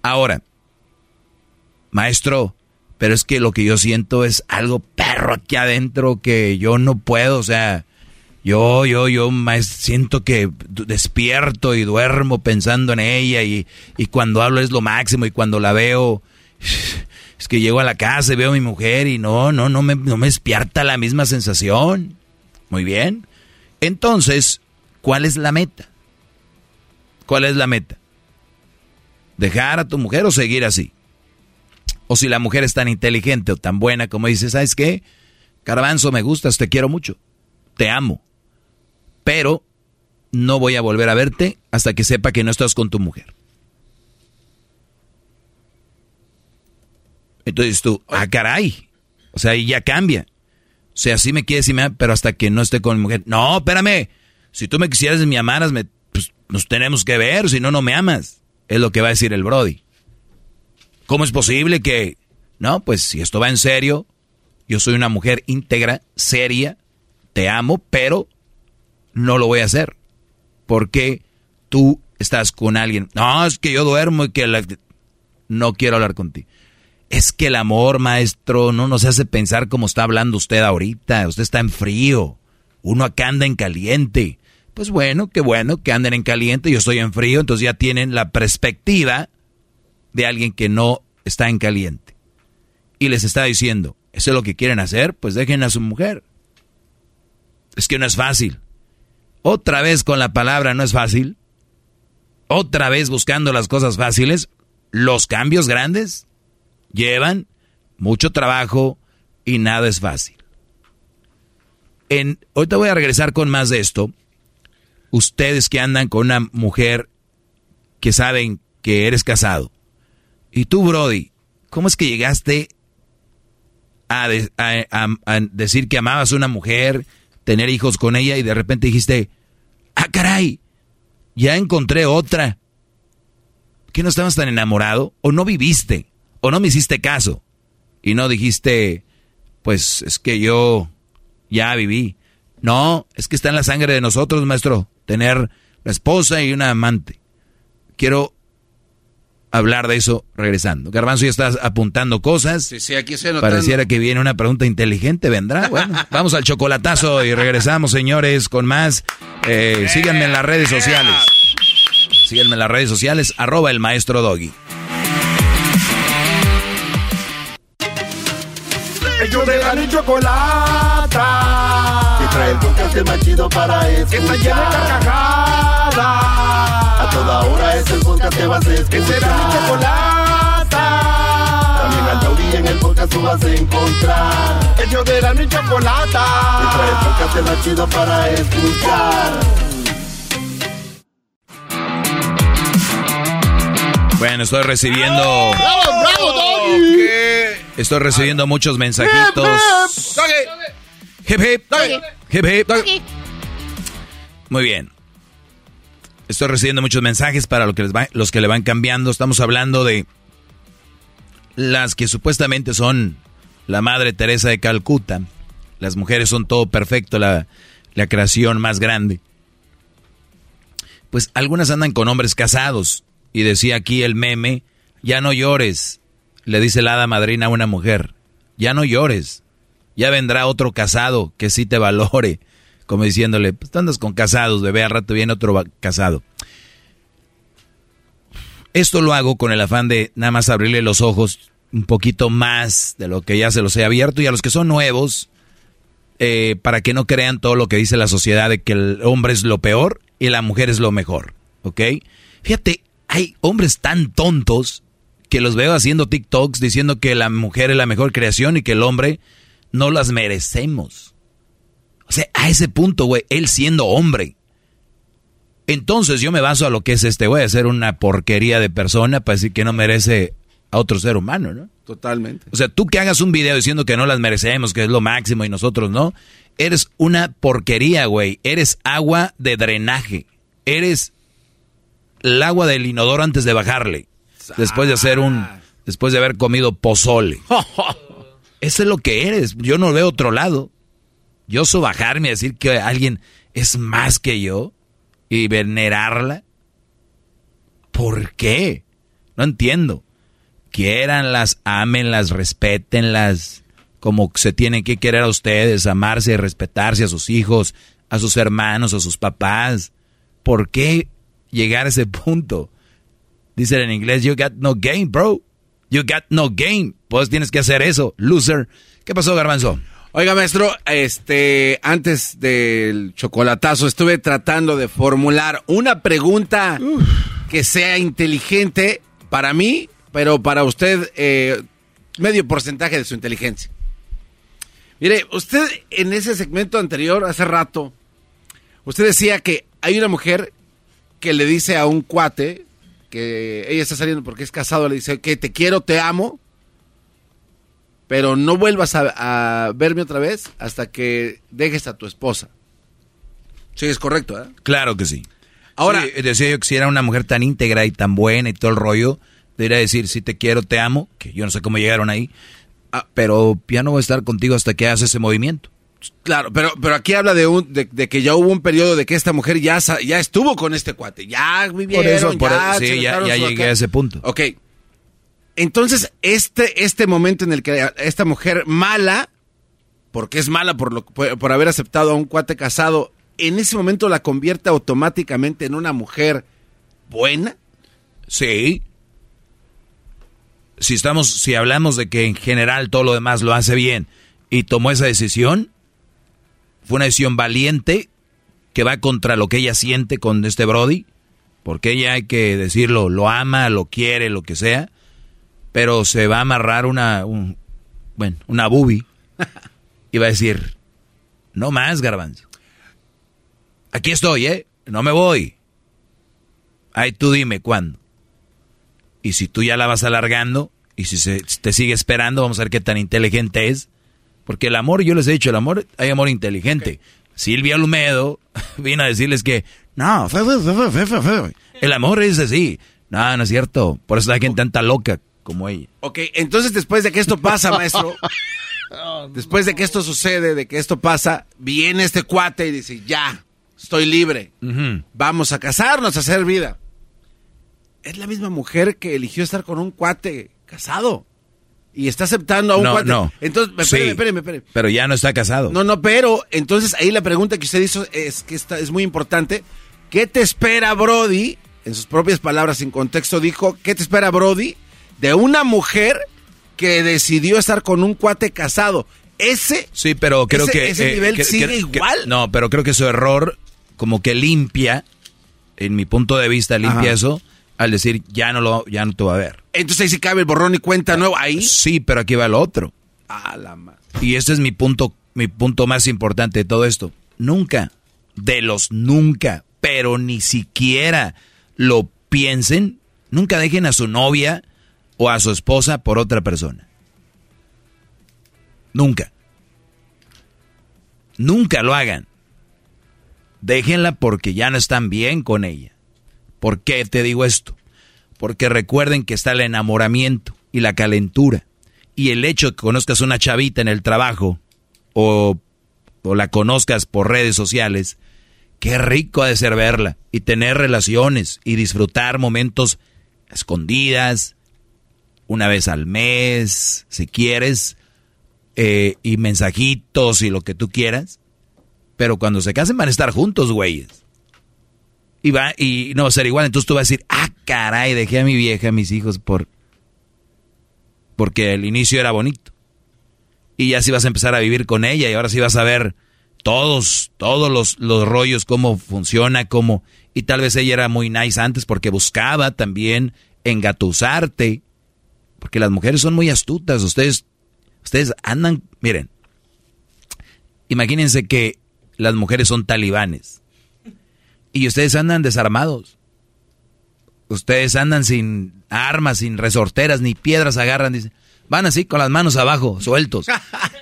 Ahora, maestro, pero es que lo que yo siento es algo perro aquí adentro que yo no puedo, o sea, yo, yo, yo siento que despierto y duermo pensando en ella y, y, cuando hablo es lo máximo y cuando la veo, es que llego a la casa y veo a mi mujer y no, no, no me, no me despierta la misma sensación. Muy bien. Entonces, ¿cuál es la meta? ¿Cuál es la meta? dejar a tu mujer o seguir así. O si la mujer es tan inteligente o tan buena como dices, ¿sabes qué? Caravanzo, me gustas, te quiero mucho, te amo. Pero no voy a volver a verte hasta que sepa que no estás con tu mujer. Entonces tú, ah, caray. O sea, ahí ya cambia. O sea, sí me quieres y me pero hasta que no esté con mi mujer. No, espérame. Si tú me quisieras y me amaras, me, pues, nos tenemos que ver, si no, no me amas es lo que va a decir el Brody. ¿Cómo es posible que... No, pues si esto va en serio, yo soy una mujer íntegra, seria, te amo, pero no lo voy a hacer. Porque tú estás con alguien. No, es que yo duermo y que no quiero hablar contigo. Es que el amor, maestro, no nos hace pensar como está hablando usted ahorita. Usted está en frío. Uno acá anda en caliente. Pues bueno, qué bueno que anden en caliente, yo estoy en frío, entonces ya tienen la perspectiva de alguien que no está en caliente. Y les está diciendo, ¿eso es lo que quieren hacer? Pues dejen a su mujer. Es que no es fácil. Otra vez con la palabra no es fácil. Otra vez buscando las cosas fáciles. Los cambios grandes llevan mucho trabajo y nada es fácil. En, ahorita voy a regresar con más de esto, ustedes que andan con una mujer que saben que eres casado. Y tú, Brody, ¿cómo es que llegaste a, decir que amabas a una mujer, tener hijos con ella y de repente dijiste, ah, caray, ya encontré otra? ¿Que no estabas tan enamorado? ¿O no viviste? ¿O no me hiciste caso? Y no dijiste, pues es que yo ya viví. No, es que está en la sangre de nosotros, maestro tener una esposa y una amante. Quiero hablar de eso regresando. Garbanzo ya estás apuntando cosas. Sí, sí, aquí se Pareciera que viene una pregunta inteligente, vendrá. Bueno, vamos al chocolatazo y regresamos, señores, con más. Eh, síganme en las redes sociales. Síganme en las redes sociales, arroba el maestro Doggy. Ellos de la ni chocolata. Que trae el podcast más chido para escuchar. Que está llena de carcajadas. A toda hora es el podcast que vas a escuchar. Que será mi chocolata. También al taurí en el podcast tú vas a encontrar. Ellos de la ni chocolata. Que trae el podcast más chido para escuchar. Bueno, estoy recibiendo. ¡Bravo, bravo, Doggy! Estoy recibiendo muchos mensajitos. Hip hip. Hip hip. Muy bien. Estoy recibiendo muchos mensajes para lo que les va- los que le van cambiando. Estamos hablando de las que supuestamente son la Madre Teresa de Calcuta. Las mujeres son todo perfecto, la, la creación más grande. Pues algunas andan con hombres casados. Y decía aquí el meme, ya no llores, le dice la hada madrina a una mujer, ya no llores, ya vendrá otro casado que sí te valore, como diciéndole, pues andas con casados, bebé, al rato viene otro casado. Esto lo hago con el afán de nada más abrirle los ojos un poquito más de lo que ya se los he abierto y a los que son nuevos, eh, para que no crean todo lo que dice la sociedad de que el hombre es lo peor y la mujer es lo mejor, ¿ok? Fíjate, hay hombres tan tontos que los veo haciendo TikToks diciendo que la mujer es la mejor creación y que el hombre no las merecemos. O sea, a ese punto, güey, él siendo hombre. Entonces yo me baso a lo que es este güey, a ser una porquería de persona para decir que no merece a otro ser humano, ¿no? Totalmente. O sea, tú que hagas un video diciendo que no las merecemos, que es lo máximo y nosotros no, eres una porquería, güey. Eres agua de drenaje. Eres el agua del inodoro antes de bajarle. Después de hacer un. Después de haber comido pozole. Eso es lo que eres. Yo no veo otro lado. Yo so bajarme a decir que alguien es más que yo y venerarla. ¿Por qué? No entiendo. Quiéranlas, ámenlas, respétenlas como se tienen que querer a ustedes, amarse y respetarse a sus hijos, a sus hermanos, a sus papás. ¿Por qué llegar a ese punto? Dicen en inglés, you got no game, bro. You got no game. Pues tienes que hacer eso, loser. ¿Qué pasó, Garbanzo? Oiga, maestro, este, antes del chocolatazo estuve tratando de formular una pregunta que sea inteligente para mí, pero para usted eh, medio porcentaje de su inteligencia. Mire, usted en ese segmento anterior, hace rato, usted decía que hay una mujer que le dice a un cuate que ella está saliendo porque es casado, le dice que te quiero, te amo, pero no vuelvas a, a verme otra vez hasta que dejes a tu esposa. Sí, es correcto, ¿eh? Claro que sí. Ahora- Sí, decía yo que si era una mujer tan íntegra y tan buena y todo el rollo, debería decir, si te quiero, te amo, que yo no sé cómo llegaron ahí, ah, pero ya no voy a estar contigo hasta que hagas ese movimiento. Claro, pero, pero aquí habla de, un, de, de que ya hubo un periodo de que esta mujer ya, ya estuvo con este cuate, ya vivieron, Por eso, por ya sí, ya, llegué acá. a ese punto. Ok. Entonces, este, este momento en el que esta mujer mala, porque es mala por, lo, por, por haber aceptado a un cuate casado, en ese momento la convierte automáticamente en una mujer buena. Sí. Si estamos, si hablamos de que en general todo lo demás lo hace bien y tomó esa decisión, fue una decisión valiente que va contra lo que ella siente con este Brody, porque ella hay que decirlo, lo ama, lo quiere, lo que sea, pero se va a amarrar una, un- bueno, una boobie y va a decir, no más, garbanzo. Aquí estoy, ¿eh? No me voy. Ay, tú dime cuándo. Y si tú ya la vas alargando, y si se, te sigue esperando, vamos a ver qué tan inteligente es. Porque el amor, yo les he dicho, el amor, hay amor inteligente. Silvia Lumedo vino a decirles que, no, fe, fe, fe, el amor es así. No, no es cierto. Por eso hay gente tanta loca como ella. Ok, entonces después de que esto pasa, maestro, después de que esto sucede, de que esto pasa, viene este cuate y dice, ya, estoy libre, vamos a casarnos, a hacer vida. Es la misma mujer que eligió estar con un cuate casado y está aceptando a un No, cuate. no. Entonces, Sí. espéreme, espéreme, espéreme. Pero ya no está casado. No, no, pero entonces ahí la pregunta que usted hizo es que está, es muy importante. ¿Qué te espera, Brody, en sus propias palabras, sin contexto, dijo, ¿qué te espera Brody? De una mujer que decidió estar con un cuate casado. Ese. Sí, pero creo ese- que. ese eh, nivel que- sigue que- igual. no, pero creo que su error, como que limpia, en mi punto de vista, limpia Ajá. eso, al decir, ya no, lo, ya no te va a ver. Entonces ahí sí cabe el borrón y cuenta nuevo. Ahí. Sí, pero aquí va lo otro. La Y este es mi punto, mi punto más importante de todo esto. Nunca, de los nunca, pero ni siquiera lo piensen, nunca dejen a su novia o a su esposa por otra persona. Nunca. Nunca lo hagan. Déjenla porque ya no están bien con ella. ¿Por qué te digo esto? Porque recuerden que está el enamoramiento y la calentura. Y el hecho de que conozcas una chavita en el trabajo o, la conozcas por redes sociales, qué rico ha de ser verla y tener relaciones y disfrutar momentos escondidas, una vez al mes, si quieres, eh, y mensajitos y lo que tú quieras. Pero cuando se casen van a estar juntos, güeyes. Y, va, y no va a ser igual. Entonces tú vas a decir, ah, caray, dejé a mi vieja, a mis hijos por... Porque el inicio era bonito. Y ya sí vas a empezar a vivir con ella y ahora sí vas a ver todos, todos los, los rollos, cómo funciona, cómo... Y tal vez ella era muy nice antes porque buscaba también engatusarte. Porque las mujeres son muy astutas. Ustedes, ustedes andan, miren, imagínense que las mujeres son talibanes. Y ustedes andan desarmados. Ustedes andan sin armas, sin resorteras, ni piedras agarran. Dicen, van así con las manos abajo, sueltos.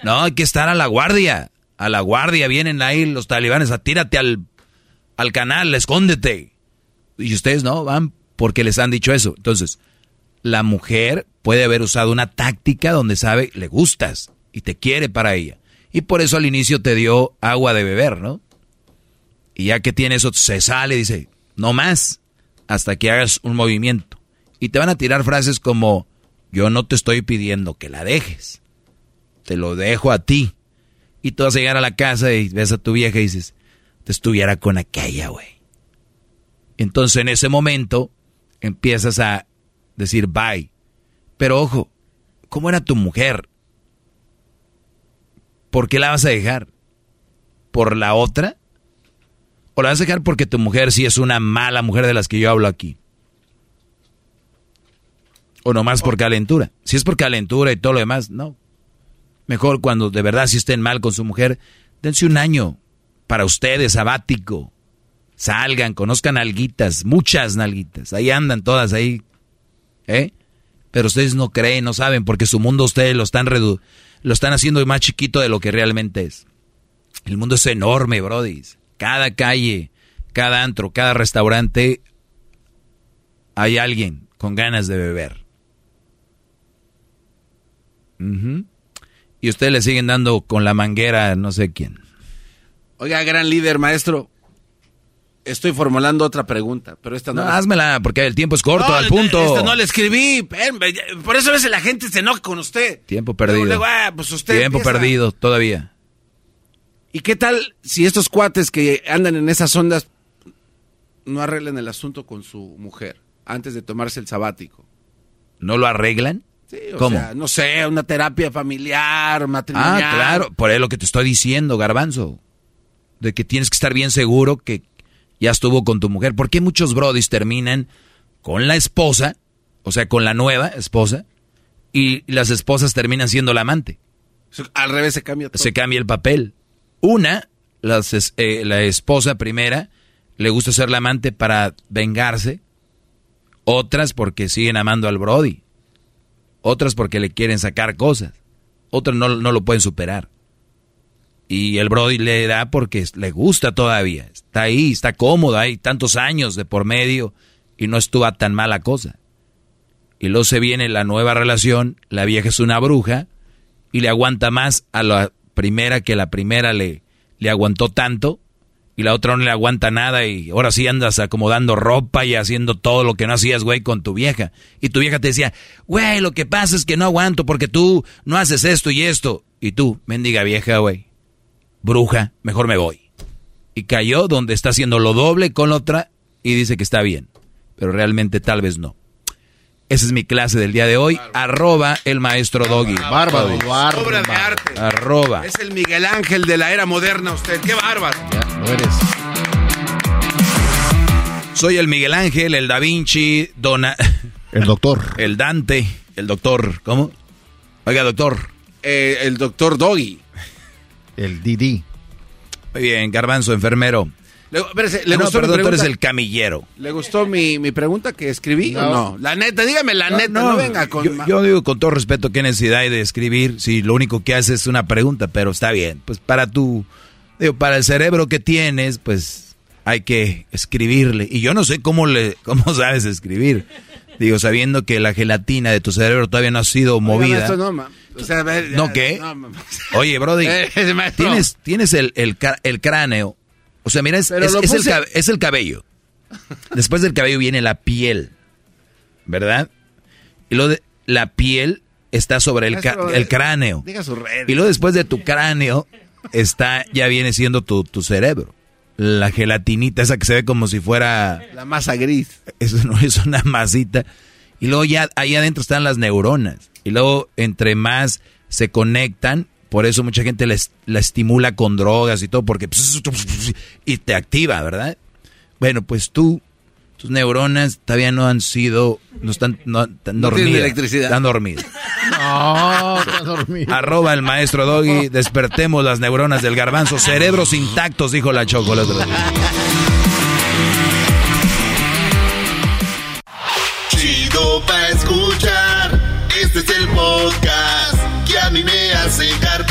No, hay que estar a la guardia. A la guardia vienen ahí los talibanes, a tírate al, al canal, escóndete. Y ustedes no, van porque les han dicho eso. Entonces, la mujer puede haber usado una táctica donde sabe, le gustas y te quiere para ella. Y por eso al inicio te dio agua de beber, ¿no? Y ya que tiene eso, se sale y dice, no más, hasta que hagas un movimiento. Y te van a tirar frases como, yo no te estoy pidiendo que la dejes, te lo dejo a ti. Y tú vas a llegar a la casa y ves a tu vieja y dices, te estuviera con aquella, güey. Entonces en ese momento empiezas a decir bye. Pero ojo, ¿cómo era tu mujer? ¿Por qué la vas a dejar? ¿Por la otra? ¿O la vas a dejar porque tu mujer sí es una mala mujer de las que yo hablo aquí? ¿O nomás por calentura? Si es por calentura y todo lo demás, no. Mejor cuando de verdad si estén mal con su mujer, dense un año para ustedes, sabático. Salgan, conozcan alguitas, muchas nalguitas. Ahí andan todas ahí. ¿Eh? Pero ustedes no creen, no saben, porque su mundo ustedes lo están redu lo están haciendo más chiquito de lo que realmente es. El mundo es enorme, Brody. Cada calle, cada antro, cada restaurante, hay alguien con ganas de beber. Y ustedes le siguen dando con la manguera a no sé quién. Oiga, gran líder, maestro. Estoy formulando otra pregunta, pero esta no. No, la- házmela, porque el tiempo es corto, No, al punto. Esta no la escribí. Por eso a veces la gente se enoja con usted. Tiempo perdido. Luego, luego, ah, pues usted Tiempo empieza. perdido, todavía. ¿Y qué tal si estos cuates que andan en esas ondas no arreglan el asunto con su mujer antes de tomarse el sabático? ¿No lo arreglan? Sí, o ¿Cómo? sea, no sé, una terapia familiar, matrimonial. Ah, claro, por eso lo que te estoy diciendo, garbanzo. De que tienes que estar bien seguro que ya estuvo con tu mujer. ¿Por qué muchos brodis terminan con la esposa, o sea, con la nueva esposa, y las esposas terminan siendo la amante? Al revés se cambia todo. Se cambia el papel. Una, eh, la esposa primera, le gusta ser la amante para vengarse. Otras porque siguen amando al Brody. Otras porque le quieren sacar cosas. Otras no, no lo pueden superar. Y el Brody le da porque le gusta todavía. Está ahí, está cómodo, hay tantos años de por medio y no estuvo tan mala cosa. Y luego se viene la nueva relación, la vieja es una bruja y le aguanta más a la primera que la primera le, le aguantó tanto y la otra no le aguanta nada y ahora sí andas acomodando ropa y haciendo todo lo que no hacías, güey, con tu vieja. Y tu vieja te decía, güey, lo que pasa es que no aguanto porque tú no haces esto y esto. Y tú, mendiga vieja, güey, bruja, mejor me voy. Y cayó donde está haciendo lo doble con la otra y dice que está bien. pero realmente tal vez no. Esa es mi clase del día de hoy. Arroba el maestro Doggy. Bárbaro. Obra de arte. Arroba. Es el Miguel Ángel de la era moderna usted. ¡Qué bárbaro! Ya, lo eres. Soy el Miguel Ángel, el Da Vinci, Dona... El doctor. El Dante, el doctor. ¿Cómo? Oiga, doctor. Eh, el doctor Doggy. El Didi. Muy bien, Garbanzo, enfermero. Le, espérese, ¿le Ah, no, gustó mi perdón, tú pregunta? eres el camillero. ¿Le gustó mi, mi pregunta que escribí o No. no? La neta, dígame la neta, no, venga con... yo, yo digo con todo respeto qué necesidad hay de escribir si lo único que haces es una pregunta, pero está bien. Pues para tu, digo, para el cerebro que tienes, pues hay que escribirle. Y yo no sé cómo le, cómo sabes escribir. Digo, sabiendo que la gelatina de tu cerebro todavía no ha sido Oiga, movida. maestro, no, ma- o sea, ¿No qué? no, Oye, Brody, Eh, tienes, tienes el, el cráneo. O sea, mira, es, Pero es- lo es el, es cabello. Después del cabello viene la piel. ¿Verdad? Y luego de- la piel está sobre el, cráneo. Diga su red. Y luego después de tu cráneo está, ya viene siendo tu, tu cerebro. La gelatinita, esa que se ve como si fuera... La masa gris. Eso no es una masita. Y luego ya ahí adentro están las neuronas. Y luego entre más se conectan, por eso mucha gente les, la estimula con drogas y todo, porque y te activa, ¿verdad? Bueno, pues tú, tus neuronas todavía no han sido, no están, no, están No tienen dormidas. electricidad. Están dormidas. No, está dormido. Arroba el maestro Doggy, despertemos las neuronas del garbanzo, cerebros intactos, dijo la Choco el otro día. Chido pa' escuchar. Este es el podcast que a mí me hace